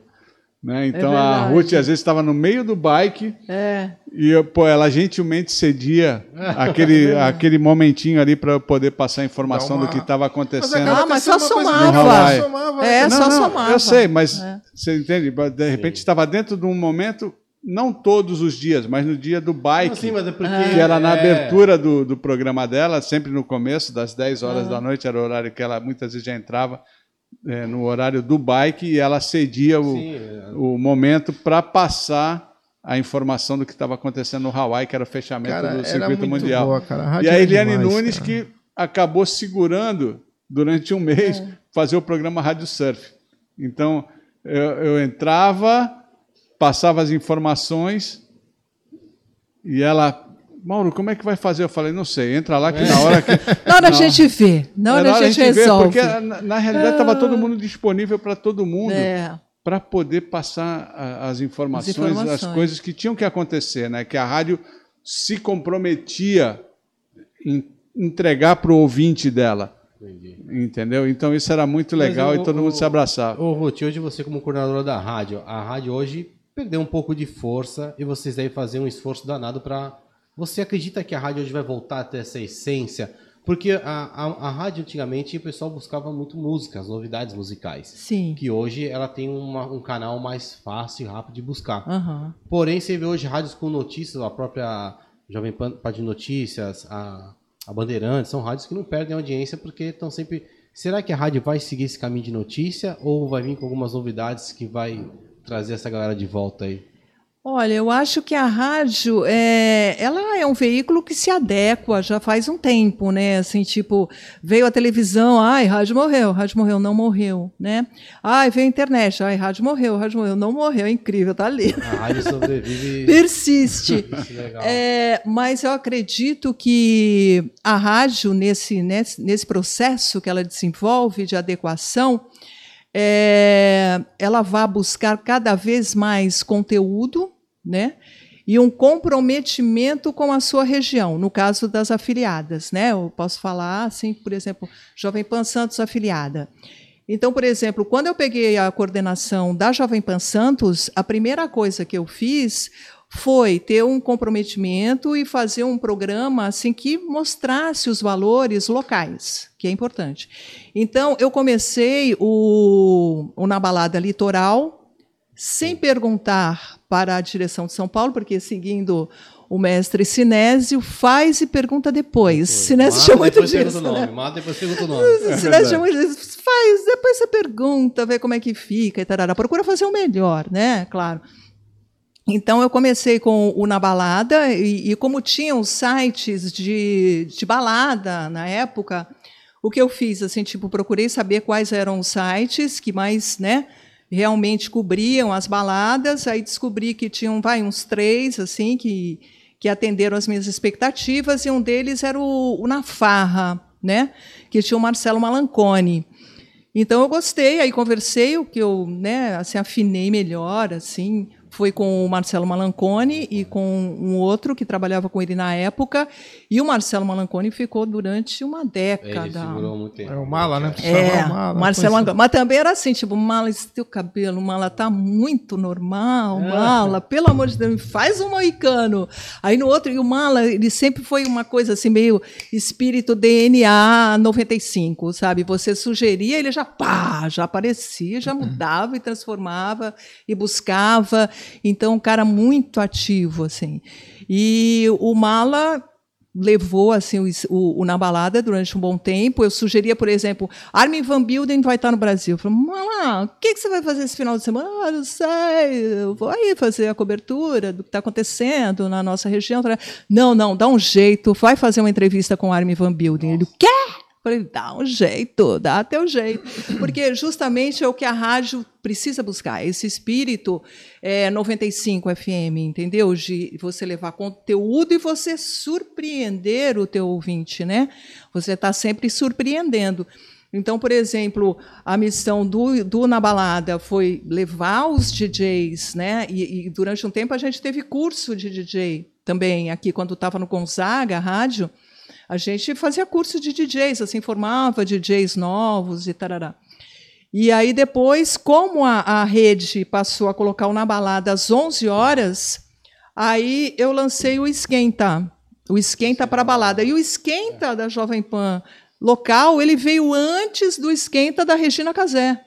Né? Então a verdade. Ruth às vezes estava no meio do bike É. e eu, pô, ela gentilmente cedia aquele, aquele momentinho ali para eu poder passar a informação uma- do que estava acontecendo. Ah, mas só somava. somava, É, né? só somava. Eu sei, mas É. você entende? De repente estava dentro de um momento, não todos os dias, mas no dia do bike, sim, mas é porque... que era na é, abertura do, do programa dela, sempre no começo, das 10 Ah. horas da noite, era o horário que ela muitas vezes já entrava é, no horário do bike e ela cedia o, Sim, é. o momento para passar a informação do que estava acontecendo no Hawaii, que era o fechamento Cara, do circuito mundial. boa, E a Eliane demais, Nunes, cara. que acabou segurando durante um mês É. fazer o programa Rádio Surf. Então, eu, eu entrava, passava as informações e ela, Mauro, como é que vai fazer? Eu falei, não sei, entra lá que na hora que. Na hora a gente vê. Na hora na a gente vê, resolve. porque na, na realidade estava todo mundo disponível para todo mundo É. para poder passar a- as informações, as, informações. coisas que tinham que acontecer, né? Que a rádio se comprometia em entregar para o ouvinte dela, Entendi. entendeu? Então isso era muito legal Mas e o- todo mundo o- se abraçava. Ô, Ruth, hoje você como coordenadora da rádio, a rádio hoje perdeu um pouco de força e vocês devem fazer um esforço danado para... Você acredita que a rádio hoje vai voltar a ter essa essência? Porque a, a, a rádio antigamente o pessoal buscava muito músicas, novidades musicais. Sim. Que hoje ela tem uma- um canal mais fácil e rápido de buscar. Aham. Porém, você vê hoje rádios com notícias, a própria Jovem Pan Pan de Notícias, a, a Bandeirantes, são rádios que não perdem audiência porque estão sempre. Será que a rádio vai seguir esse caminho de notícia ou vai vir com algumas novidades que vai trazer essa galera de volta aí? Olha, eu acho que a rádio é, ela é um veículo que se adequa já faz um tempo, né? Assim, tipo, veio a televisão, ai, rádio morreu, rádio morreu, não morreu, né? Ai, veio a internet, ai, rádio morreu, rádio morreu, não morreu, é incrível, tá ali. A rádio sobrevive. Persiste. É. É, mas eu acredito que a rádio, nesse, nesse, nesse processo que ela desenvolve de adequação, é, ela vai buscar cada vez mais conteúdo, né? E um comprometimento com a sua região, no caso das afiliadas, né? Eu posso falar assim, por exemplo, Jovem Pan Santos afiliada. Então, por exemplo, quando eu peguei a coordenação da Jovem Pan Santos, a primeira coisa que eu fiz foi ter um comprometimento e fazer um programa assim que mostrasse os valores locais, que é importante. Então, eu comecei o, o Na Balada Litoral, sem perguntar para a direção de São Paulo, porque seguindo o mestre Sinésio, faz e pergunta depois. Sinésio Mata, muito depois disso, pergunta o né? nome. Mata, depois pergunta o nome. O Sinésio tinha muito disso. Faz, depois você pergunta, vê como é que fica e tarará. Procura fazer o melhor, né? Claro. Então eu comecei com o Na Balada e, e como tinham sites de, de balada na época, o que eu fiz assim, tipo, procurei saber quais eram os sites que mais, né, realmente cobriam as baladas, aí descobri que tinham, vai, uns três assim que que atenderam as minhas expectativas e um deles era o, o Na Farra, né, que tinha o Marcelo Malancone. Então eu gostei, aí conversei, o que eu, né, assim, afinei melhor, assim, foi com o Marcelo Malancone e com um outro que trabalhava com ele na época, e o Marcelo Malancone ficou durante uma Ele década. segurou muito tempo. É o Mala, né? É, Chamava Mala, Marcelo Malancone. Mas também era assim, tipo, Mala, esse teu cabelo, Mala, tá muito normal, É. Mala, pelo amor de Deus, faz um moicano. Aí no outro, e o Mala, ele sempre foi uma coisa assim, meio espírito DNA 95, sabe? Você sugeria, ele já, pá, já aparecia, já mudava e transformava e buscava. Então, um cara muito ativo, assim. E o Mala levou assim o, o, na balada durante um bom tempo. Eu sugeria, por exemplo, Armin Van Buren vai estar no Brasil. Eu falei, Mala, o que, que você vai fazer esse final de semana? Ah, não sei, eu vou aí fazer a cobertura do que está acontecendo na nossa região. Não, não, dá um jeito, vai fazer uma entrevista com Armin Van Buren. Ele, o? Falei, dá um jeito, dá teu jeito. Porque justamente é o que a rádio precisa buscar, esse espírito é, 95 FM, entendeu? De você levar conteúdo e você surpreender o teu ouvinte, né? Você está sempre surpreendendo. Então, por exemplo, a missão do, do Na Balada foi levar os DJs, né? E, e durante um tempo a gente teve curso de DJ também aqui, quando estava no Gonzaga, rádio, a gente fazia curso de DJs, assim, formava DJs novos e tarará. E aí depois, como a, a rede passou a colocar o Na Balada às 11 horas, aí eu lancei o Esquenta, o Esquenta para balada. E o Esquenta da Jovem Pan local, ele veio antes do Esquenta da Regina Casé.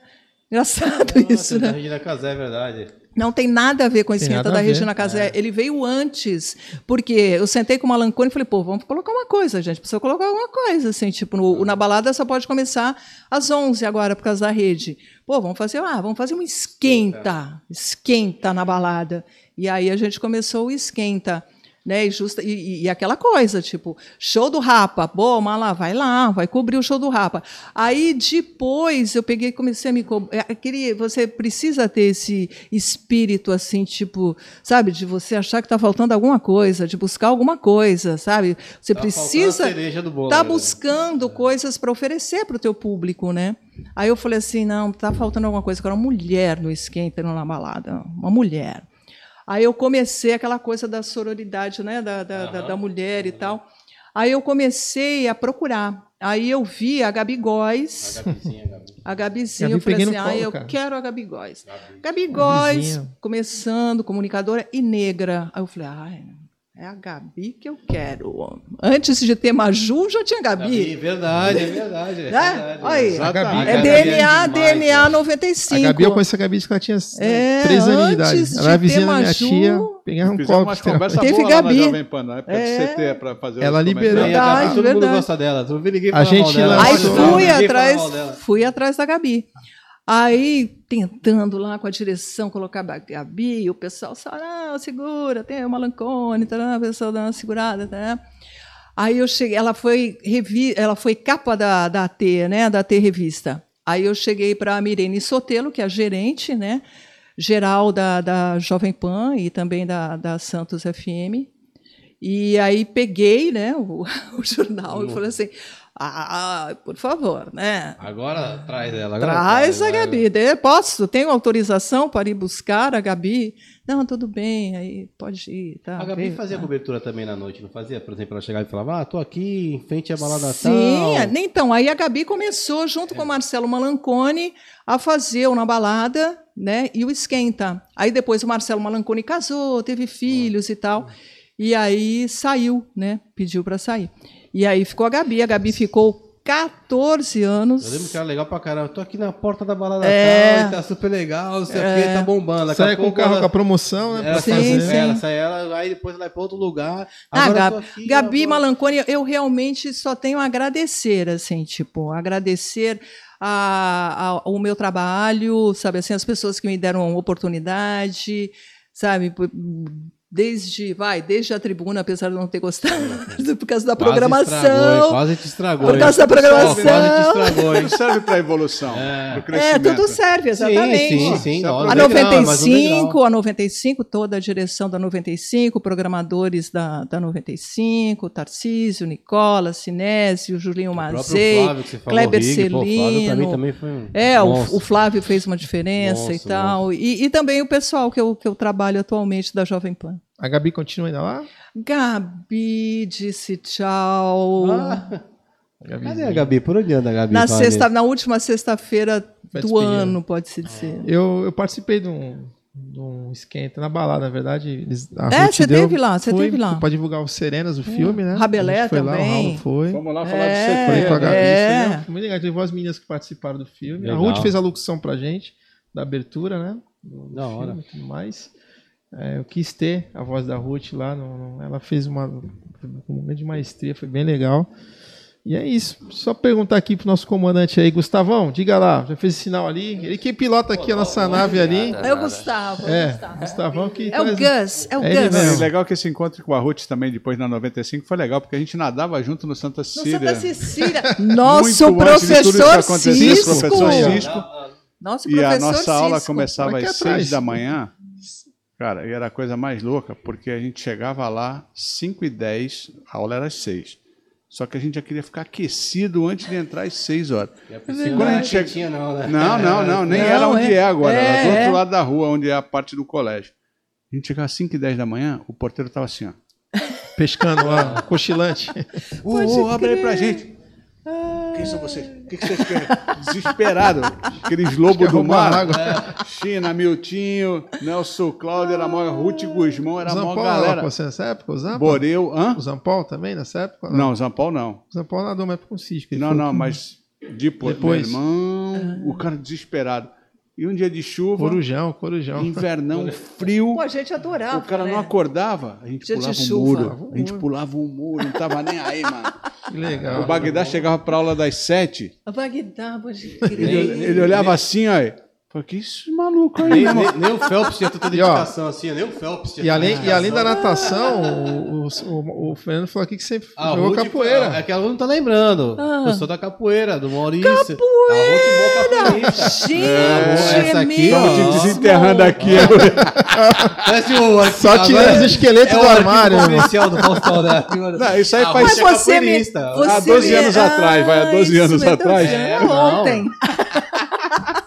Engraçado isso, Da né? Regina Casé, é verdade. Não tem nada a ver com a esquenta da Regina Casé. Ele veio antes, porque eu sentei com uma Lancone e falei, pô, vamos colocar uma coisa, gente. Precisa colocar alguma coisa, assim, tipo, no, na balada só pode começar às 11 agora, por causa da rede. Pô, vamos fazer, ah, vamos fazer um esquenta, esquenta na balada. E aí a gente começou o esquenta. Né, e, justa, e, e aquela coisa, tipo, show do Rapa, bom, lá, vai lá, vai cobrir o show do Rapa. Aí depois eu peguei e comecei a me cobrar. Aquele, você precisa ter esse espírito assim, tipo, sabe, de você achar que está faltando alguma coisa, de buscar alguma coisa, sabe? Você Tá precisa cereja do bolo, tá né? buscando coisas para oferecer para o teu público, né? Aí eu falei assim, não, tá faltando alguma coisa. Eu quero uma mulher no esquenta, na balada, uma mulher. Aí eu comecei aquela coisa da sororidade, né, da, da, da, da mulher e tal. Aí eu comecei a procurar. Aí eu vi a Gabi Góes, A Gabizinha, a Gabi. a Gabizinha, Gabi, eu falei assim, ah, eu cara. quero a Gabi Góes. Gabi Góes, Gabizinha. começando, comunicadora e negra. Aí eu falei, ai, é a Gabi que eu quero. Antes de ter Maju, já tinha Gabi. Gabi, verdade, é verdade. É Né? verdade. Olha aí. Exatamente. A Gabi- É A Gabi DNA, demais, DNA cara. 95. A Gabi, eu conheço a Gabi que ela tinha É, 3 anos de idade. antes de Ela era ter vizinha da minha Maju, tia, pegava um copo. Teve Gabi. Jovem Pan, na época É. CT, para fazer Ela liberou. E comentários. a Gabi, Verdade, todo mundo verdade. gosta dela. Não vi ninguém A falar mal gente dela. Aí fui atrás, fui atrás da Gabi. Aí, tentando lá com a direção colocar a Gabi, o pessoal só, não, segura, tem uma Lancone, tá, o pessoal dando uma segurada, tá. Aí eu cheguei, ela foi, revi, ela foi capa da, da AT, né, da AT Revista. Aí eu cheguei para a Mirene Sotelo, que é a gerente, né, geral da, da Jovem Pan e também da, da Santos FM. E aí peguei, né, o, o jornal e falei assim, ah, por favor, né, Agora traz ela. Agora Traz a vai. Gabi. De- Posso? Tenho autorização para ir buscar a Gabi? Não, tudo bem, aí pode ir. Tá, A Gabi fazia tá. cobertura também na noite, não fazia? Por exemplo, ela chegava e falava, ah, tô aqui em frente à balada Sim, tal. é, então, aí a Gabi começou, junto com o Marcelo Malancone, a fazer Na Balada, né? E o Esquenta. Aí depois o Marcelo Malanconi casou, teve filhos e tal. E aí saiu, né? Pediu para sair. E aí ficou a Gabi. A Gabi ficou 14 anos. Eu lembro que era legal pra caramba. Eu tô aqui na porta da balada É. tal, tá super legal, não sei o que, tá bombando. Daqui Sai com o carro ela- com a promoção, né? Ela pra Sim, fazer. sim. Ela, sai ela, aí depois ela vai pra outro lugar. Ah, Gabi, tô aqui, Gabi agora- Malanconi, eu realmente só tenho a agradecer, assim, tipo, agradecer a, a- o meu trabalho, sabe, assim, as pessoas que me deram oportunidade, sabe, desde, vai, desde a tribuna, apesar de eu não ter gostado, por causa da Quase estragou, programação. Quase te estragou. Por hein? causa da programação. Quase te estragou, serve para evolução, para É, crescimento. tudo serve, exatamente. Sim, sim, sim. Hora. A Legal, mas um 95, legal. a 95, toda a direção da 95, programadores da, da 95, Tarcísio, Nicola, Sinésio, Julinho Mazei, Flávio Kleber Rig, pô, Flávio Celino. também foi um É, o, monstro. o Flávio fez uma diferença e Monstro, tal. E, e também o pessoal que eu, que eu trabalho atualmente da Jovem Pan. A Gabi continua ainda lá? Gabi disse tchau. Ah, A cadê a Gabi? Por onde anda a Gabi? na, sexta, na última sexta-feira do ano, pode-se dizer. Eu, eu participei de um, de um esquenta na balada, na verdade. Eles, a É, você deu- teve lá, você foi teve lá. Pra divulgar os Serenas, o filme, né? Rabelé foi Lá, o também. Raul foi. Vamos lá falar É, do Falei a CT. Gabi, É. foi, foi muito legal. Teve as meninas que participaram do filme. Legal. A Ruth fez a locução pra gente, da abertura, né? Da hora. filme tudo mais. É, eu quis ter a voz da Ruth lá. no- no- ela fez uma, uma grande maestria, foi bem legal. E é isso. Só perguntar aqui pro nosso comandante aí, Gustavão, diga lá, já fez esse sinal ali? Ele que pilota aqui a nossa nave ali. nada. É o Gustavo. é o Gustavo. Gustavão que. É o Gus, é o É Gus. mesmo. Legal que esse encontro com a Ruth também, depois na 95, foi legal, porque a gente nadava junto no Santa No Cecília. Santa Cecília. Nosso professor Cisco. professor Cisco. Nosso E a professor nossa aula Cisco. começava Aqui às seis da manhã. Cara, e era a coisa mais louca, porque a gente chegava lá 5 e 10, a aula era às 6. Só que a gente já queria ficar aquecido antes de entrar às 6 horas. E a Quando gente chega- quentinha, não, né? Não, não, não, nem Não, era onde é. é, agora, era do É, outro é. lado da rua, onde é a parte do colégio. A gente chegava às 5 e 10 da manhã, o porteiro tava assim, ó. Pescando lá, cochilante. Ô, ô, abre aí pra gente. Quem são vocês? O que, que vocês querem? Desesperado. Aqueles lobos do mar. água. China, Miltinho, Nelson Cláudio, era a maior, Ruth Guzmão, era a maior galera. era você nessa época? O Zampol? Boreu, hã? O Zampol também nessa época? Não, Zampol não. O Zampol nadou mais com o Cisco. ele Não, não, com- mas depois, Depois. meu irmão, o cara desesperado. E um dia de chuva, Corujão, Corujão. invernão, frio, Pô, a gente adorava. o cara né? não acordava, a gente Dia de pulava um muro. A gente pulava um muro, não tava nem aí, mano. Que legal. O Bagdá chegava pra aula das sete, A Bagdá, pode ele, ele olhava assim, ó. Falei, que isso maluco aí, Nem, né, mano? nem, nem o Phelps tinha tanta dedicação assim, nem o Phelps tinha E além, e além da natação, o, o, o Fernando falou aqui que sempre A jogou Ruth- capoeira. É que ela não tá lembrando. Ah. Eu sou da capoeira, do Maurício. Capoeira! A Ruth boa. Gente, essa é aqui, mesmo. ó. Desenterrando aqui. Parece o Só tirando os esqueletos é do armário, irmão. confidencial do Faustão, né? Não, isso aí A faz- Ruth é Mas você me- capoeirista. você Há 12 me- anos atrás, vai, há 12 Ah, anos atrás. É, é, não. ontem.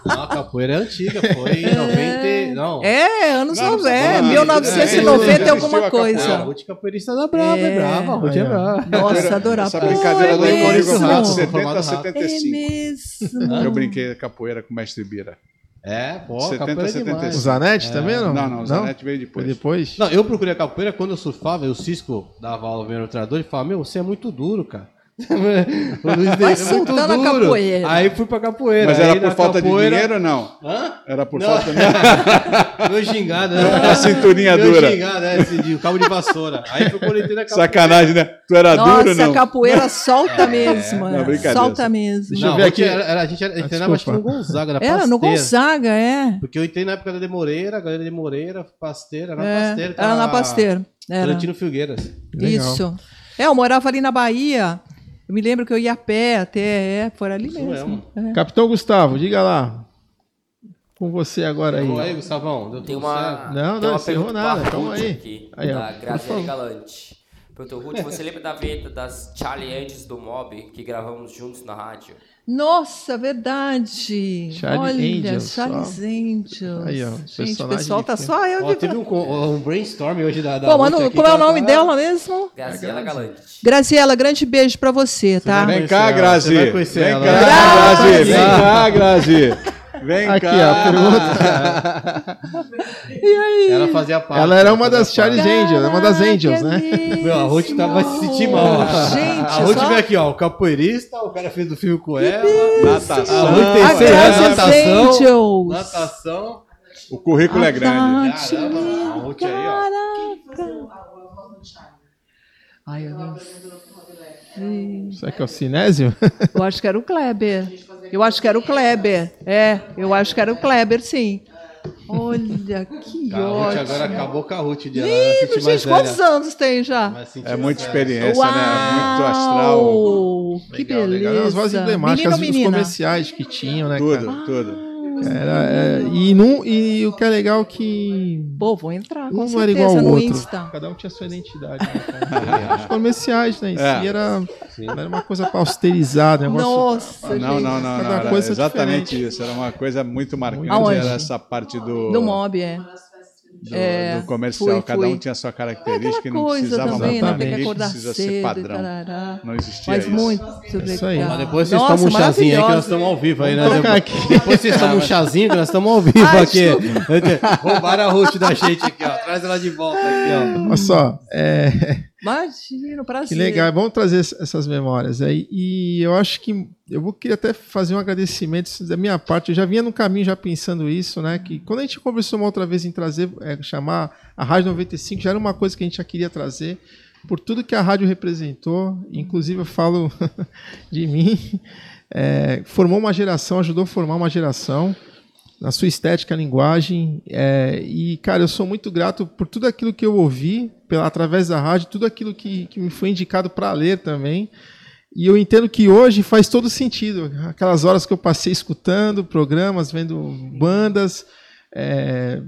Não, a capoeira é antiga, foi em 90. Não. É, anos Não, 90, não, é, não, 1990 é, e alguma coisa. A Ruth capoeirista da brava, é, É. brava. A Ruth é brava. Nossa, adorava. Essa brincadeira é do Rodrigo mesmo. Rato, Formado 70 a rato. 75. É mesmo. Eu brinquei capoeira com o mestre Bira. É, pô, 70, capoeira é 75. demais. O Zanetti também ou não? Não, não, o Zanetti veio Foi depois. depois? Não, eu procurei a capoeira quando eu surfava, e o Cisco dava aula no treinador e falava, meu, você é muito duro, cara. Vai é muito soltando a duro. capoeira. Aí fui pra capoeira. Mas Aí era por falta capoeira- de dinheiro ou não? Hã? Era por Não. falta de Meu gingado, né? A cinturinha Meu dura. gingado, é, esse de cabo de vassoura. Aí eu entrei na capoeira. Sacanagem, né? Tu era duro ou Nossa, não? a capoeira solta mesmo. não, é. brincadeira. Solta mesmo. Deixa Não, eu ver aqui. Era, era- a gente era, a gente Ah, treinava acho que no. Gonzaga, na Era no Pasteira. Gonzaga, é. Porque eu entrei na época da Demoreira, a galera Demoreira, Pasteira, na É, Pasteira. era na Pasteira. Era. Florentino Filgueiras. Legal. Isso. É, eu morava ali na Bahia. Eu me lembro que eu ia a pé até, é, por ali Isso mesmo. É. Capitão Gustavo, diga lá. Com você agora aí. Aí, Gustavão. Deu Tem uma, certo? Não, tem não, encerrou pergunta nada, calma aí. aqui, Aí, da Graziele. Galante. Perguntou, Ruth, você lembra da vinheta das Charlie Angels do Mob, que gravamos juntos na rádio? Nossa, verdade. Charlie Olha, Angels, Charles Angels. Aí, ó, Gente, o pessoal tá só eu Ó, de... teve um, um brainstorm hoje da, da Pô, mano, aqui, como é que o nome tá- dela mesmo? Graziela Galante. Graziela, grande beijo pra você, tá? vai Vem cá, Grazi. você Vem cá, Grazi. Vem cá, Grazi. Vem Aqui, cá. ó, a pergunta. Ela fazia parte. Ela era uma das. Charles Angels, uma das Angels, né? Meu, a Ruth vai se sentir mal. Gente, a Ruth só- veio aqui, ó, o capoeirista, o cara fez do filme com ela. Natação. A Ruth tem A seis anos, Graças natação. Angels. Natação. O currículo é grande. Caramba, a Ruth aí, ó. Ai, eu não Será que é o Sinésio? Eu acho que era o Kleber. Eu acho que era o Kleber. É, eu acho que era o Kleber, sim. Olha, que A Ruth ótimo. agora acabou com a Ruth de mais Gente, quantos velha. anos tem já? É muita experiência, né? Muito astral. Uau, Que Legal, beleza. legal. As vozes emblemáticas, Menino ou os menina? comerciais que tinham, né, cara? Tudo, Era, é, e, num, e o que é legal é que Pô, vou entrar, com um não certeza, era igual ao outro. Insta. Cada um tinha sua identidade. Né, cara? Os comerciais, né? Em É. si era, era uma coisa pausterizada. Um negócio, Nossa, Não, gente. não, não, cada não. Era coisa exatamente diferente. isso. Era uma coisa muito marcante. Aonde? Era essa parte do, Do mob, é. Do, É, do comercial. fui, Cada fui. um tinha sua É característica e não precisava também, né? mudar. Tem que acordar precisa ser cedo e padrão. tarará. Não existia Mas isso. muito Isso aí. Mas Depois vocês Nossa, tomam um chazinho aí que nós estamos ao vivo aí, né? Depois, aqui. depois vocês tomam um chazinho que nós estamos ao vivo Ai, aqui. Roubaram a Ruth da gente aqui, ó. Traz ela de volta aqui, ó. Olha só, é, Imagina, prazer. que legal, é bom trazer ess- essas memórias aí. E eu acho que eu vou querer até fazer um agradecimento da minha parte. Eu já vinha no caminho já pensando isso, né? Que quando a gente conversou uma outra vez em trazer, é, chamar a Rádio 95, já era uma coisa que a gente já queria trazer. Por tudo que a rádio representou, inclusive eu falo de mim, é, formou uma geração, ajudou a formar uma geração na sua estética, linguagem. é, e, cara, eu sou muito grato por tudo aquilo que eu ouvi pela, através da rádio, tudo aquilo que, que me foi indicado para ler também. E eu entendo que hoje faz todo sentido. Aquelas horas que eu passei escutando programas, vendo bandas. é,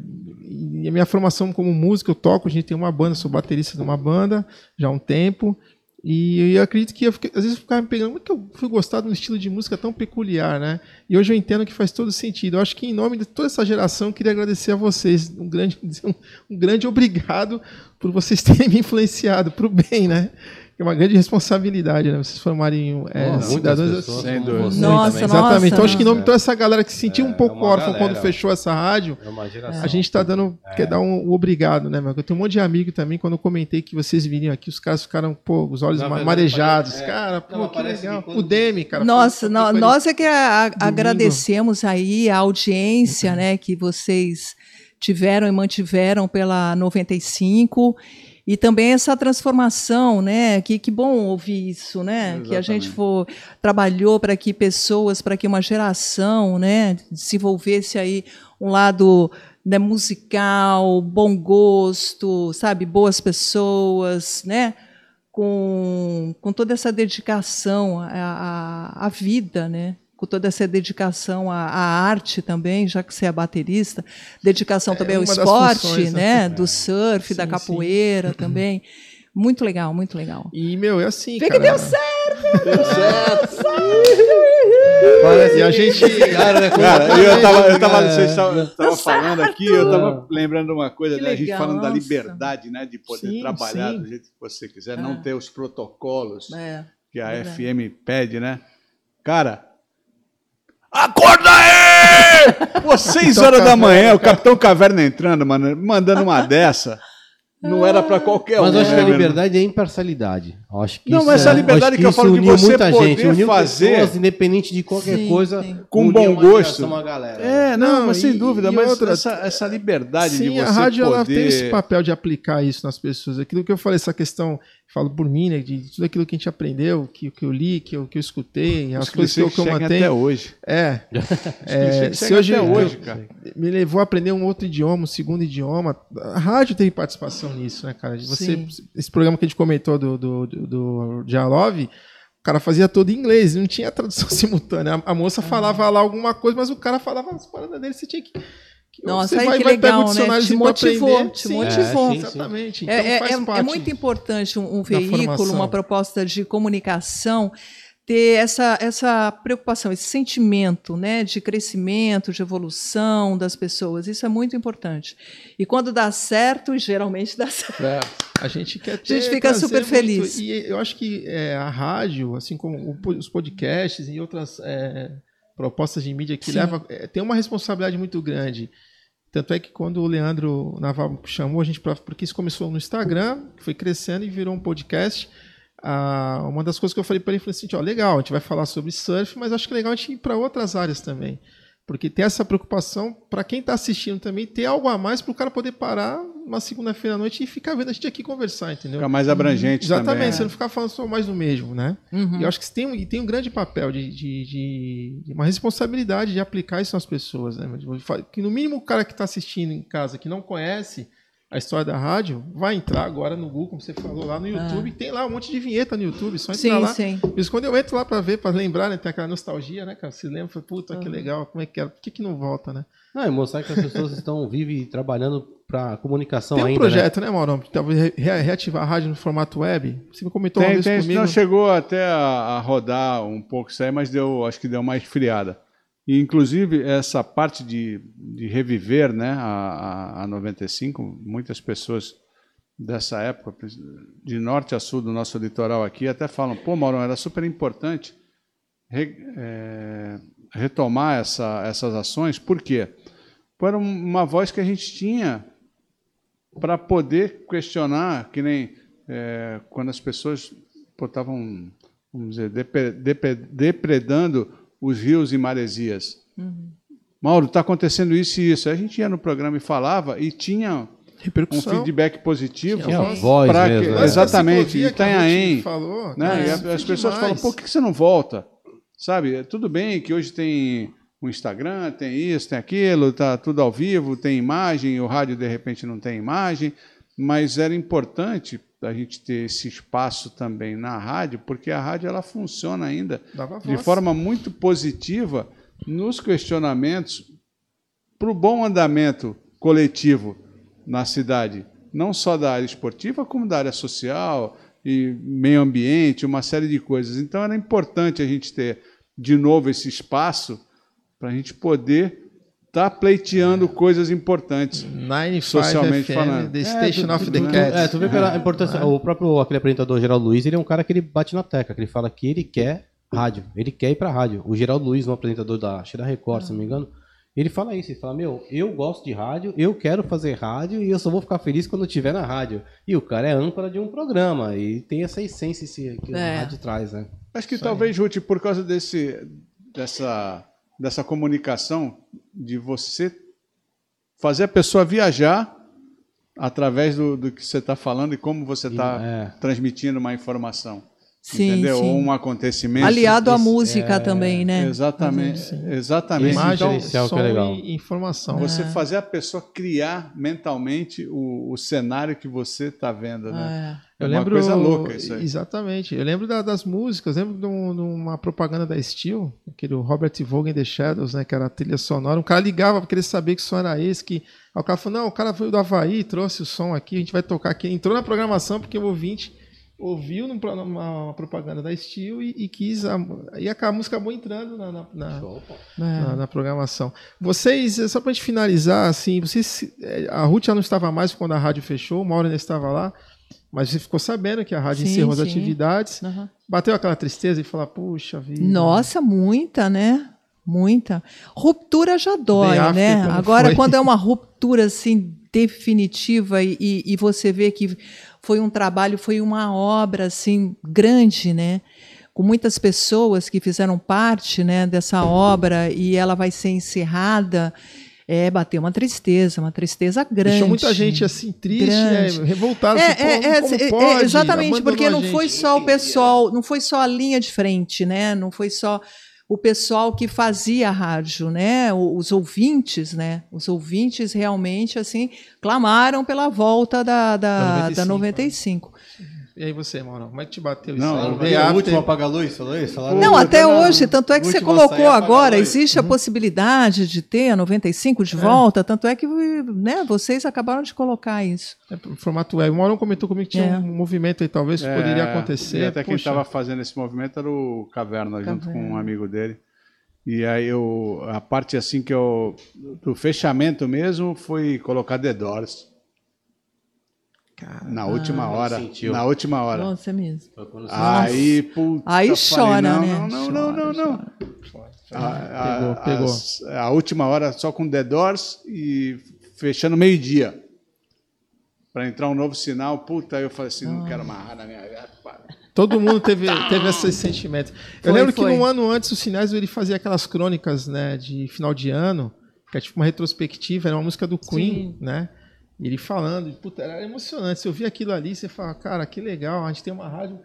e a minha formação como músico, eu toco, a gente tem uma banda, sou baterista de uma banda já há um tempo. E eu acredito que eu fiquei- às vezes eu ficava me pegando, como é que eu fui gostar de um estilo de música tão peculiar, né? E hoje eu entendo que faz todo sentido. Eu acho que em nome de toda essa geração, eu queria agradecer a vocês. Um grande, um, um grande obrigado por vocês terem me influenciado para o bem, né? É uma grande responsabilidade, né? Vocês formarem é, Muitas cidadãos pessoas assim. Dúvida. você Nossa. Exatamente. nossa, então acho que em nome de nossa. toda essa galera que se sentiu um pouco uma órfã galera, quando fechou essa rádio, É a gente está dando, quer dar um, um obrigado, né, meu? Eu tenho um monte de amigo também, quando eu comentei que vocês viriam aqui, os caras ficaram, pô, os olhos verdade, marejados. é. Cara, Não, pô, mas que legal. que quando- O Demi, cara. Nossa, nó- foi- nós é que a- agradecemos aí a audiência, né, que vocês tiveram e mantiveram pela 95 e também essa transformação, né? Que, que bom ouvir isso, né? Que a gente Exatamente. for, trabalhou para que pessoas, para que uma geração, né, desenvolvesse aí um lado né, musical, bom gosto, sabe, boas pessoas, né? com, com toda essa dedicação à, à, à vida, né? Com toda essa dedicação à, à arte também, já que você é baterista, dedicação É também ao esporte, funções, né? né? do surf, da Sim, capoeira também. Muito legal, muito legal. E, meu, é assim, Vê que cara. deu certo! Parece E a que- gente... Cara, né, Cara, eu tava, eu tava, Cara, vocês estavam estavam falando aqui, eu tava lembrando uma coisa, né? A gente falando da nossa. liberdade, né? De poder Sim, trabalhar sim. do jeito que você quiser, Ah. não ter os protocolos É, que a. FM pede, né? Cara, acorda aí! Pô, seis horas da manhã, o Capitão Caverna entrando, mano, mandando uma dessa. Não era pra qualquer um. Mas acho que né, a meu liberdade é imparcialidade. Acho que Não, mas essa é- liberdade que eu falo de você muita poder gente, uniu fazer- pessoas, independente de qualquer Sim, coisa, sim. Com bom uma gosto. uma galera. É, não, Não, mas sem e- dúvida, e mas outra- essa, essa liberdade Sim, de você a rádio ela poder... tem esse papel de aplicar isso nas pessoas. Aquilo que eu falei, essa questão, falo por mim, né, de tudo aquilo que a gente aprendeu, que, que eu li, que eu, que eu escutei, as coisas que eu, que eu mantenho. até hoje. É. É clichês se hoje, até hoje, cara. me levou a aprender um outro idioma, um segundo idioma. A rádio teve participação nisso, né, cara? Você, Sim. esse programa que a gente comentou do, do, do, do Dialog, o cara fazia todo em inglês, não tinha tradução simultânea. A, a moça Ah. falava lá alguma coisa, mas o cara falava as paradas dele, você tinha que. Nossa, você aí vai, que vai pegar legal, né? Te motivou, aprender. te Sim, motivou. É, sim, sim. Exatamente. Então É, é- faz é- é parte. muito importante um, um veículo, formação. uma proposta de comunicação ter essa, essa preocupação, esse sentimento né, de crescimento, de evolução das pessoas. Isso é muito importante. E quando dá certo, e geralmente dá certo. É, a gente quer ter, gente fica super muito- feliz. E eu acho que é, a rádio, assim como os podcasts e outras é, propostas de mídia que Sim. leva, é, tem uma responsabilidade muito grande. Tanto é que quando o Leandro Naval chamou a gente para. Porque isso começou no Instagram, foi crescendo e virou um podcast. ah, uma das coisas que eu falei para ele foi assim: ó, legal, a gente vai falar sobre surf, mas acho que é legal a gente ir para outras áreas também. Porque tem essa preocupação para quem está assistindo também, ter algo a mais para o cara poder parar uma segunda-feira à noite e ficar vendo a gente aqui conversar, entendeu? Fica mais abrangente Exatamente, também. né? você não ficar falando só mais do mesmo, né? Uhum. E eu acho que tem, um- e tem um grande papel de, de- de- de uma responsabilidade de aplicar isso nas pessoas, né? Que no mínimo o cara que está assistindo em casa, que não conhece a história da rádio, vai entrar agora no Google, como você falou, lá no YouTube. Tem lá um monte de vinheta no YouTube, só entrar Ah. Sim, lá. sim. Por isso, quando eu entro lá para ver, para lembrar, né? Tem aquela nostalgia, né, cara? Você lembra, puta, que legal, como é que era? Por que, que não volta, né? Não, e mostrar que as pessoas estão vivem trabalhando para comunicação Tem um ainda. projeto, né, Maurão? Talvez re- re- reativar a rádio no formato web. Você me comentou uma Tem, vez tem, comigo. não chegou até a, a rodar um pouco isso aí, mas deu, acho que deu uma esfriada. E, inclusive, essa parte de, de reviver né, a, a, a 95, muitas pessoas dessa época, de norte a sul do nosso litoral aqui, até falam, pô, Maurão, era super importante re- é, retomar essa, essas ações, por quê? Porque Era um- uma voz que a gente tinha para poder questionar, que nem é, quando as pessoas estavam, vamos dizer, depredando os rios e maresias. Mauro, está acontecendo isso e isso. Aí a gente ia no programa e falava e tinha um feedback positivo. Tinha voz pra mesmo, que- essa Exatamente, ciclovia em que a Ruth Itanhaém. falou, Né? é, E as pessoas falam, demais. por que você não volta? Sabe, é tudo bem que hoje tem o Instagram, tem isso, tem aquilo, tá tudo ao vivo, tem imagem, o rádio de repente não tem imagem, mas era importante a gente ter esse espaço também na rádio, porque a rádio ela funciona ainda de forma muito positiva nos questionamentos para o bom andamento coletivo na cidade, não só da área esportiva, como da área social e meio ambiente, uma série de coisas. Então era importante a gente ter de novo esse espaço para a gente poder estar pleiteando coisas importantes. 95 Socialmente FM, falando. The É, Station tu- of the Cats. É, tu vê pela importância. O próprio aquele apresentador Geraldo Luiz, ele é um cara que ele bate na tecla, que ele fala que ele quer rádio. Ele quer ir pra rádio. O Geraldo Luiz, um apresentador da, acho que da Record, se não me engano, ele fala isso. Ele fala: Meu, eu gosto de rádio, eu quero fazer rádio e eu só vou ficar feliz quando eu estiver na rádio. E o cara é âncora de um programa e tem essa essência que É. a rádio traz, né? Acho que talvez, Ruth, por causa desse, dessa, dessa comunicação, de você fazer a pessoa viajar através do, do que você está falando e como você está É. transmitindo uma informação. Sim, entendeu? sim. Ou um acontecimento. Aliado à música é, também, né? Exatamente. Exatamente. Imagem, Então, diferencial que som é legal. e informação. você fazer a pessoa criar mentalmente o, o cenário que você está vendo, né? É. Eu É uma lembro, coisa louca isso aí. Exatamente. Eu lembro da- das músicas, lembro de, um- de uma propaganda da Steel, aquele Robert Vogan The Shadows, né, que era a trilha sonora. Um cara ligava para querer saber que som era esse, que aí o cara falou: "Não, o cara veio do Havaí, trouxe o som aqui, a gente vai tocar aqui". Entrou na programação porque o ouvinte ouviu numa, uma propaganda da Steel e, e quis a, e a, a música acabou entrando na, na- na- É. na, na programação. Vocês, eh, só pra gente finalizar, assim, vocês, eh, a Ruth já não estava mais quando a rádio fechou, o Mauro ainda estava lá, mas você ficou sabendo que a rádio Sim, encerrou as sim. atividades. Aham. Bateu aquela tristeza e falar, puxa vida. Nossa, muita, né? Muita. Ruptura já dói, né? Agora, foi? quando é uma ruptura assim definitiva e, e- e você vê que foi um trabalho, foi uma obra assim grande, né? Com muitas pessoas que fizeram parte, né, dessa obra e ela vai ser encerrada, é bateu uma tristeza, uma tristeza grande. Deixou muita gente assim, triste, Grande. né, revoltada. É, assim, é, é, como é, pode? exatamente, Abandonou porque não foi só o pessoal, não foi só a linha de frente, né? Não foi só o pessoal que fazia rádio, né? Os ouvintes, né? Os ouvintes realmente assim clamaram pela volta da, da, Da da 95, 95. E aí você, Mauro, como é que te bateu Não, isso? aí? não, Day o último apaga a luz, falou isso? Não, até não, hoje, tanto é que você colocou agora, existe a possibilidade de ter a 95 de volta, tanto é que né, vocês acabaram de colocar isso. É, formato web. O Mauro comentou comigo que tinha É. um movimento aí, talvez, que É, poderia acontecer. E até quem estava fazendo esse movimento era o Caverna, junto com um amigo dele. E aí eu, a parte assim que eu, do fechamento mesmo foi colocar The Doors. Cara, Na última hora. sentiu. Na última hora. Nossa, é mesmo. Foi quando você- Aí, puta, Aí falei, chora, não, né? Não, não, não, não, não. A, a- Pegou, pegou. as- a última hora só com The Doors e fechando meio-dia. Para entrar um novo sinal. Puta, eu falei assim, não quero amarrar na minha. Todo mundo teve, teve esses sentimentos. Eu Foi, lembro que foi. no ano antes o Sinésio ele fazia aquelas crônicas né, de final de ano, que é tipo uma retrospectiva, era uma música do Queen, né? E ele falando, e, puta, era emocionante. Você ouvia aquilo ali, você fala, cara, que legal, a gente tem uma rádio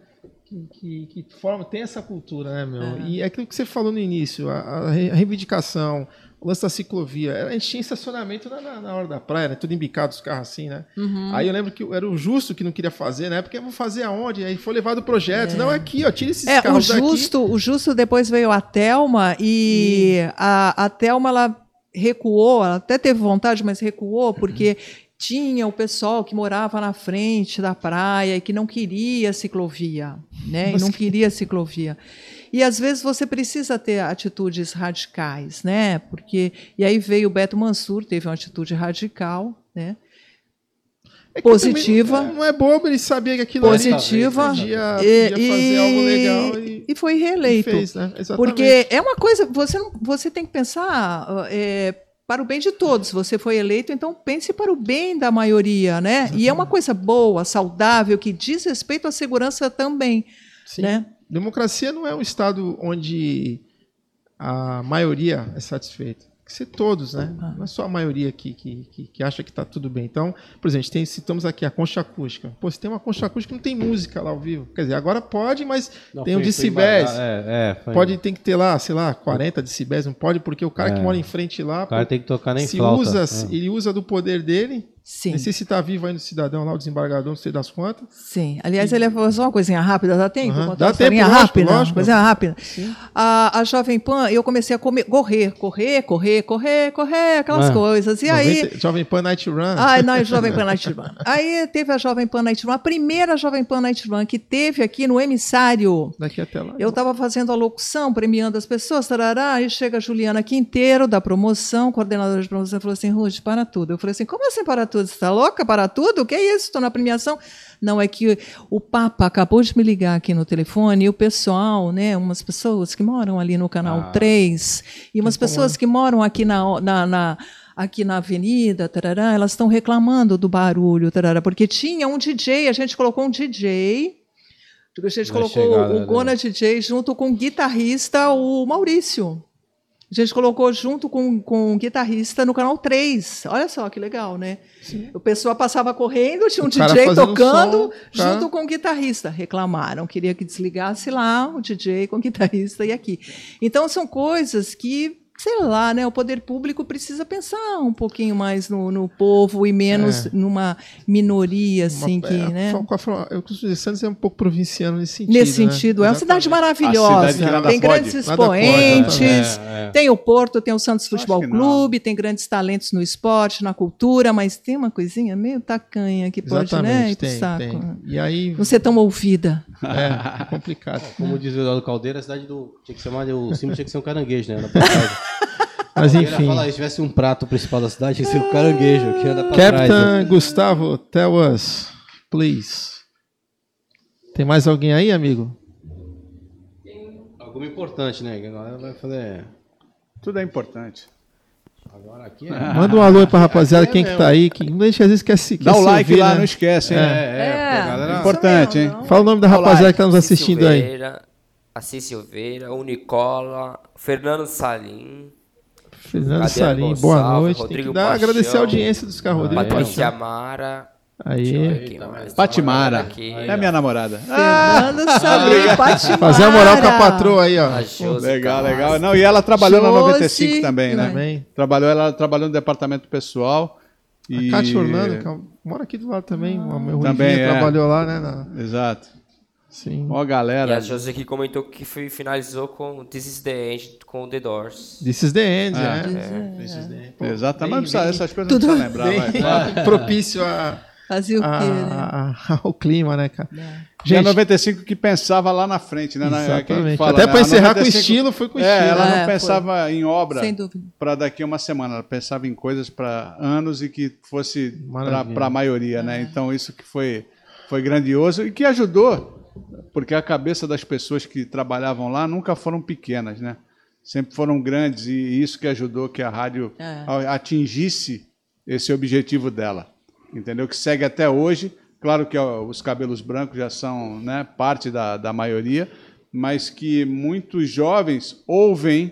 que, que, que forma, tem essa cultura, né, meu? E é aquilo que você falou no início, a, a re- a reivindicação, o lance da ciclovia. A gente tinha estacionamento na, na, hora da praia, né? Tudo embicado os carros assim, né? Aí eu lembro que era o Justo que não queria fazer, né? Porque vou fazer aonde? Aí foi levado o projeto. Não, é aqui, ó, tira esses É, o carros daqui. Justo, o Justo depois veio a Telma e a, a Telma ela recuou, ela até teve vontade, mas recuou porque tinha o pessoal que morava na frente da praia e que não queria ciclovia, né? E não queria ciclovia. E às vezes você precisa ter atitudes radicais, né? Porque e aí veio o Beto Mansur, teve uma atitude radical, né? É positiva. Não é bobo, ele sabia que aquilo Positiva. ali podia, E, podia fazer algo legal e- e, e foi e reeleito. fez, né? Porque é uma coisa, você, não, você tem que pensar é, para o bem de todos. Você foi eleito, então pense para o bem da maioria, né? E é uma coisa boa, saudável, que diz respeito à segurança também, Sim. né? Democracia não é um estado onde a maioria é satisfeita. Tem que ser todos, né? Ah. Não é só a maioria que, que, que, que acha que está tudo bem. Então, por exemplo, tem, citamos aqui a concha acústica. Pô, se tem uma concha acústica, não tem música lá ao vivo. Quer dizer, agora pode, mas Não, tem um foi- decibéis. É, é, Pode, tem que ter lá, sei lá, 40 decibéis, não pode, porque o cara que É. mora em frente lá, O cara tem que tocar nem se flauta. usa, É. ele usa do poder dele. Sim. Nem sei se tá vivo ainda o cidadão lá, o desembargador, não sei das quantas. Sim. Aliás, ele falou só uma coisinha rápida, dá tempo? Contar Dá tempo, lógico, rápida? lógico. Coisinha rápida. Sim. A, a Jovem Pan, eu comecei a comer, correr, correr, correr, correr, correr, aquelas Ah. coisas. E aí, 90 Jovem Pan Night Run. Ah, não, Jovem Pan Night Run. Aí teve a Jovem Pan Night Run, a primeira Jovem Pan Night Run que teve aqui no emissário. Daqui até lá. Eu estava fazendo a locução, premiando as pessoas, tarará, aí chega a Juliana Quinteiro, da promoção, coordenadora de promoção, falou assim, Ruth, para tudo. Eu falei assim, como assim para tudo? Você está louca? Para tudo? O que é isso? Estou na premiação. Não, é que o Papa acabou de me ligar aqui no telefone e o pessoal, né, umas pessoas que moram ali no Canal 3 e umas pessoas que moram aqui na, na, na- aqui na avenida, tarará, elas estão reclamando do barulho, tarará, porque tinha um DJ, a gente colocou um DJ, a gente colocou o né, Gona DJ junto com o guitarrista, o Maurício. A gente colocou junto com, com o guitarrista no canal 3. Olha só que legal, né? O pessoal passava correndo, tinha um DJ tocando som, cara. junto com o guitarrista. Reclamaram, queria que desligasse lá o DJ com o guitarrista e aqui. Então são coisas que, sei lá, né? O poder público precisa pensar um pouquinho mais no, no povo e menos numa minoria, assim, Uma- que, é, né? fa- com a forma- Eu costumo dizer, Santos é um pouco provinciano nesse sentido. Nesse né? sentido, é uma cidade maravilhosa. Cidade tem pode. grandes Nada pode, expoentes, É, é. tem o Porto, tem o Santos Futebol. Clube, tem grandes talentos no esporte, na cultura, mas tem uma coisinha meio tacanha que pode, né, Exatamente, ir pro tem, saco. tem. E aí, Não ser tão ouvida. é, é complicado. Como diz o Eduardo Caldeira, a cidade do. Tinha que ser mais. O cimo tinha que ser um caranguejo, né? Mas enfim. Fala aí, se tivesse um prato principal da cidade, que ser o caranguejo, que anda pra trás. né? Captain Gustavo, tell us, please. Tem mais alguém aí, amigo? Alguma importante, né? Que a galera vai fazer. Tudo é importante. Agora aqui é. Manda um alô aí pra rapaziada, é quem que mesmo. tá aí. Que, a gente às vezes quer se quer Dá o like ouvir, lá, né? não esquece, hein? É, é, a galera. Importante, hein? Fala o nome da rapaziada que tá nos Assis assistindo aí. Silveira, Assis Silveira, o Nicola, Fernando Salim, Fernando Adriano Salim, boa noite. Tem Rodrigo que dar, Paixão, agradecer a audiência dos carros. Rodrigo Patrícia Paixão. Mara. Aí. Tem Patimara. aqui. É minha namorada. Fernando Salim, Patimara. Fazer a moral com a patroa aí, ó. A Josi Legal, legal. Não, e ela trabalhou na Josi, 95 também, né? Também. Trabalhou, ela trabalhou no departamento pessoal. E... A Cátia Orlando, que é- mora aqui do lado também. Uma minha Também, Ruivinha é. trabalhou lá, né? na- Exato. Sim. Ó, E galera. a Josi aqui comentou que foi, finalizou com This is the End, com The Doors. This is the end, É. é. This is the end. Pô, Exato. bem- bem- essas coisas não precisa lembrar, bem vai. propício a, Fazia o quê, né? a- a- ao clima, né, cara? E a Gente, 95 que pensava lá na frente, né? Exatamente. fala, Até né? pra A encerrar com 95 estilo, foi com É, estilo. ela É, não foi. pensava em obra Sem dúvida. para daqui a uma semana. Ela pensava em coisas para anos e que fosse para a maioria, né? Então isso que foi foi grandioso e que ajudou, porque a cabeça das pessoas que trabalhavam lá nunca foram pequenas, né? sempre foram grandes e isso que ajudou que a rádio É. atingisse esse objetivo dela, entendeu? Que segue até hoje. Claro que os cabelos brancos já são né, parte da, da maioria, mas que muitos jovens ouvem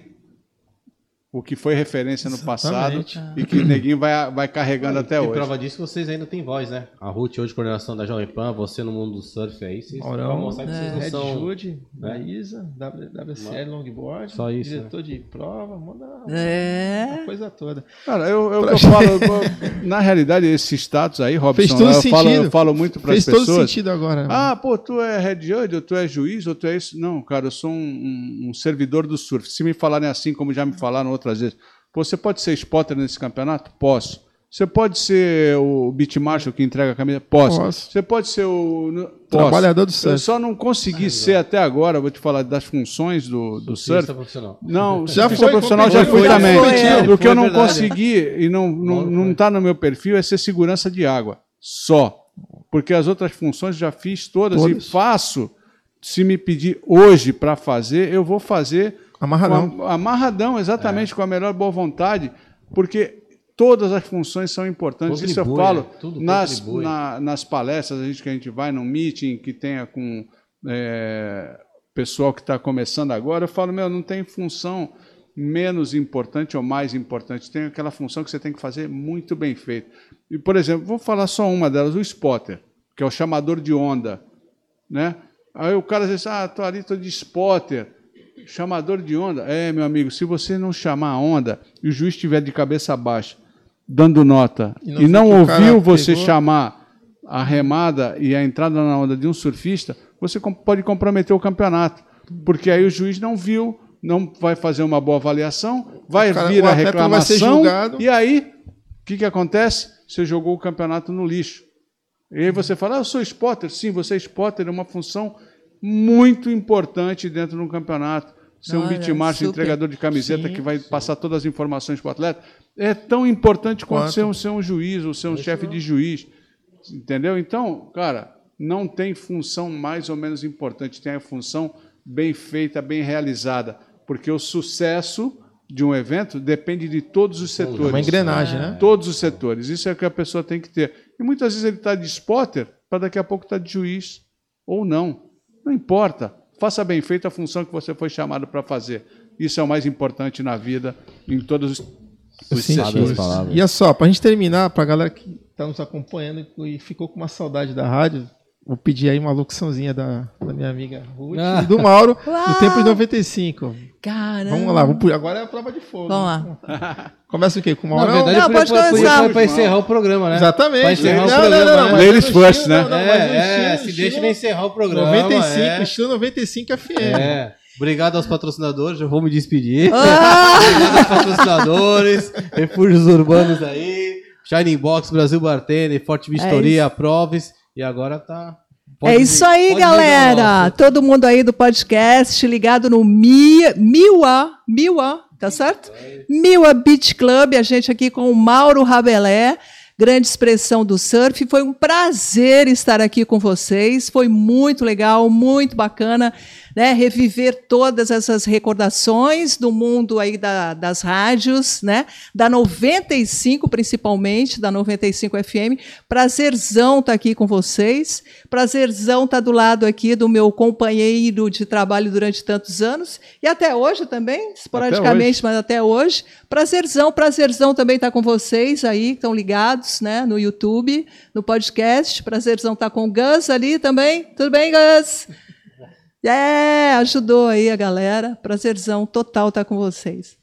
o que foi referência no Exatamente. passado e que o neguinho vai, vai carregando até e hoje. prova disso, vocês ainda têm voz, né? A Ruth, hoje, coordenação da Jovem Pan, você no mundo do surf aí, vocês vão mostrar que vocês não Red são... Jude, né? da Isa, WCL Longboard, Só isso, né? diretor de prova, manda É. a coisa toda. Cara, eu, eu, eu falo, eu- na realidade, esse status aí, Robson, Fez todo eu, falo, sentido. eu falo muito para Fez as todo pessoas. sentido agora. né? Ah, pô, tu é head judge, ou tu é juiz, ou tu é isso. Não, cara, eu sou um, um- um servidor do surf. Se me falarem assim, como já me falaram outras vezes, você pode ser spotter nesse campeonato? Posso. Você pode ser o marshal que entrega a camisa? Posso. Posso. Você pode ser o... Posso. Trabalhador do Eu surf. só não consegui ser até agora, vou te falar das funções do, do Surfista surf. profissional. Não, Já surfista foi, profissional já fui também. foi, é. O que Foi eu não verdade. consegui e não, não, Mauro não foi. tá no meu perfil é ser segurança de água. Só. Porque as outras funções já fiz todas Todas. e faço. Se me pedir hoje para fazer, eu vou fazer Amarradão. com a- amarradão, exatamente, com a melhor boa vontade, porque todas as funções são importantes. Isso eu Contribui, falo né? Tudo nas, contribui. na- nas palestras, a gente que a gente vai num meeting que tenha com é, pessoal que está começando agora, eu falo, meu, não tem função menos importante ou mais importante, tem aquela função que você tem que fazer muito bem feita. E, por exemplo, vou falar só uma delas, o spotter, que é o chamador de onda, né? Aí o cara diz, ah, tô ali, tô de spotter, chamador de onda. É, meu amigo, se você não chamar a onda e o juiz estiver de cabeça baixa, dando nota, E não e não ouviu você pegou? chamar a remada e a entrada na onda de um surfista, você pode comprometer o campeonato. Porque aí o juiz não viu, não vai fazer uma boa avaliação, vai cara- vir a reclamação, e aí, o que, que acontece? Você jogou o campeonato no lixo. E aí você fala, ah, eu sou spotter. Sim, você é spotter, é uma função muito importante dentro de um campeonato. Ser um beatmaster, entregador de camiseta Sim, que vai passar todas as informações para o atleta, é tão importante quanto, Quanto? Ser, um, ser um juiz ou ser um chefe de juiz. Entendeu? Então, cara, não tem função mais ou menos importante, tem a função bem feita, bem realizada. Porque o sucesso de um evento depende de todos os É setores. uma engrenagem, né? Todos os setores. Isso é o que a pessoa tem que ter. E muitas vezes ele está de spotter para daqui a pouco estar de juiz. Ou não. Não importa. Faça bem feita a função que você foi chamado para fazer. Isso é o mais importante na vida, em todos os, os palavras. E é só, pra gente terminar, pra galera que tá nos acompanhando e ficou com uma saudade da rádio, vou pedir aí uma locuçãozinha da, da minha amiga Ruth Ah. e do Mauro, Uau! no tempo de 95. Caramba. Vamos lá, vamos, agora é a prova de fogo. Vamos lá. Começa o quê? Com o Na Mauro? verdade, Não, pode começar. foi pra encerrar o programa, né? Exatamente. Pra encerrar o Não, programa, não, não, né? mas Ladies é first, né? não, não, É, é, estilo- se deixa ele encerrar o programa. 95, é. estilo 95 FM. É. Obrigado aos patrocinadores, eu vou me despedir. Ah! Obrigado aos patrocinadores, refúgios urbanos aí, Shining Box, Brasil Bartender, Forte Vistoria, Proves, e agora tá... é isso vir- aí, galera. Todo mundo aí do podcast ligado no Mia, Miwa, Miwa, tá certo? Miwa Beach Club, a gente aqui com o Mauro Rabelé, grande expressão do surf. Foi um prazer estar aqui com vocês. Foi muito legal, muito bacana, né? Reviver todas essas recordações do mundo aí da- das rádios, né? Da 95 principalmente, da 95 FM. Prazerzão estar aqui com vocês. Prazerzão estar do lado aqui do meu companheiro de trabalho durante tantos anos e até hoje também, esporadicamente, mas até hoje. Prazerzão, prazerzão também estar com vocês aí, que estão ligados, né, no YouTube, no podcast. Prazerzão estar com o Gus ali também. Tudo bem, Gus? É, ajudou aí a galera. Prazerzão total estar com vocês.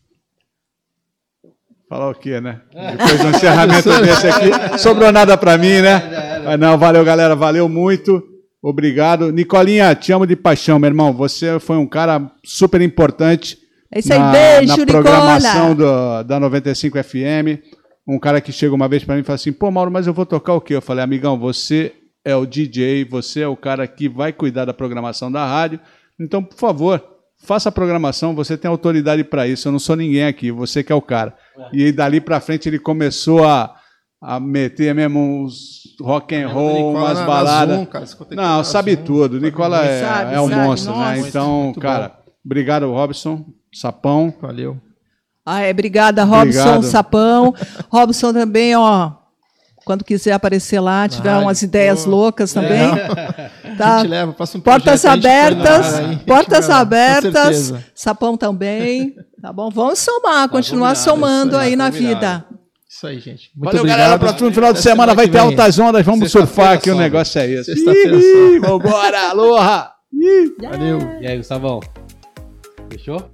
Falar o quê, né? Depois do encerramento desse aqui, sobrou nada para mim, né? Mas não, valeu, galera, valeu muito. Obrigado. Nicolinha, te amo de paixão, meu irmão. Você foi um cara super importante É isso aí, na, beijo, na programação Nicola. do, da 95 FM. Um cara que chega uma vez para mim e fala assim: pô, Mauro, mas eu vou tocar o quê? Eu falei, amigão, você é o DJ, você é o cara que vai cuidar da programação da rádio. Então, por favor, faça a programação, você tem autoridade para isso. Eu não sou ninguém aqui, você que é o cara. E aí, dali para frente ele começou a, a meter mesmo uns rock and roll, Nicola umas baladas. Zoom, cara, Não, sabe Zoom, tudo. Nicola é, Sabe, é um sabe, monstro, nossa. né? Então, Muito cara, obrigado, Robson. Sapão. Valeu. Ah, é, obrigada, Robson Obrigado. Sapão. Robson também, ó. Quando quiser aparecer lá, tiver Rádio, umas ideias pô. loucas também. A Tá. gente leva, passa um Portas projeto, a abertas, a portas lá, com abertas, sapão também, tá bom? Vamos somar, continuar combinado, somando aí, aí tá na vida. Isso aí, gente. Muito Valeu, obrigado. galera. Próximo final de semana vai ter altas ondas. Vamos surfar aqui. O sobe. negócio é esse. Sexta-feira. Vambora, aloha! Valeu. E aí, Gustavão? Fechou?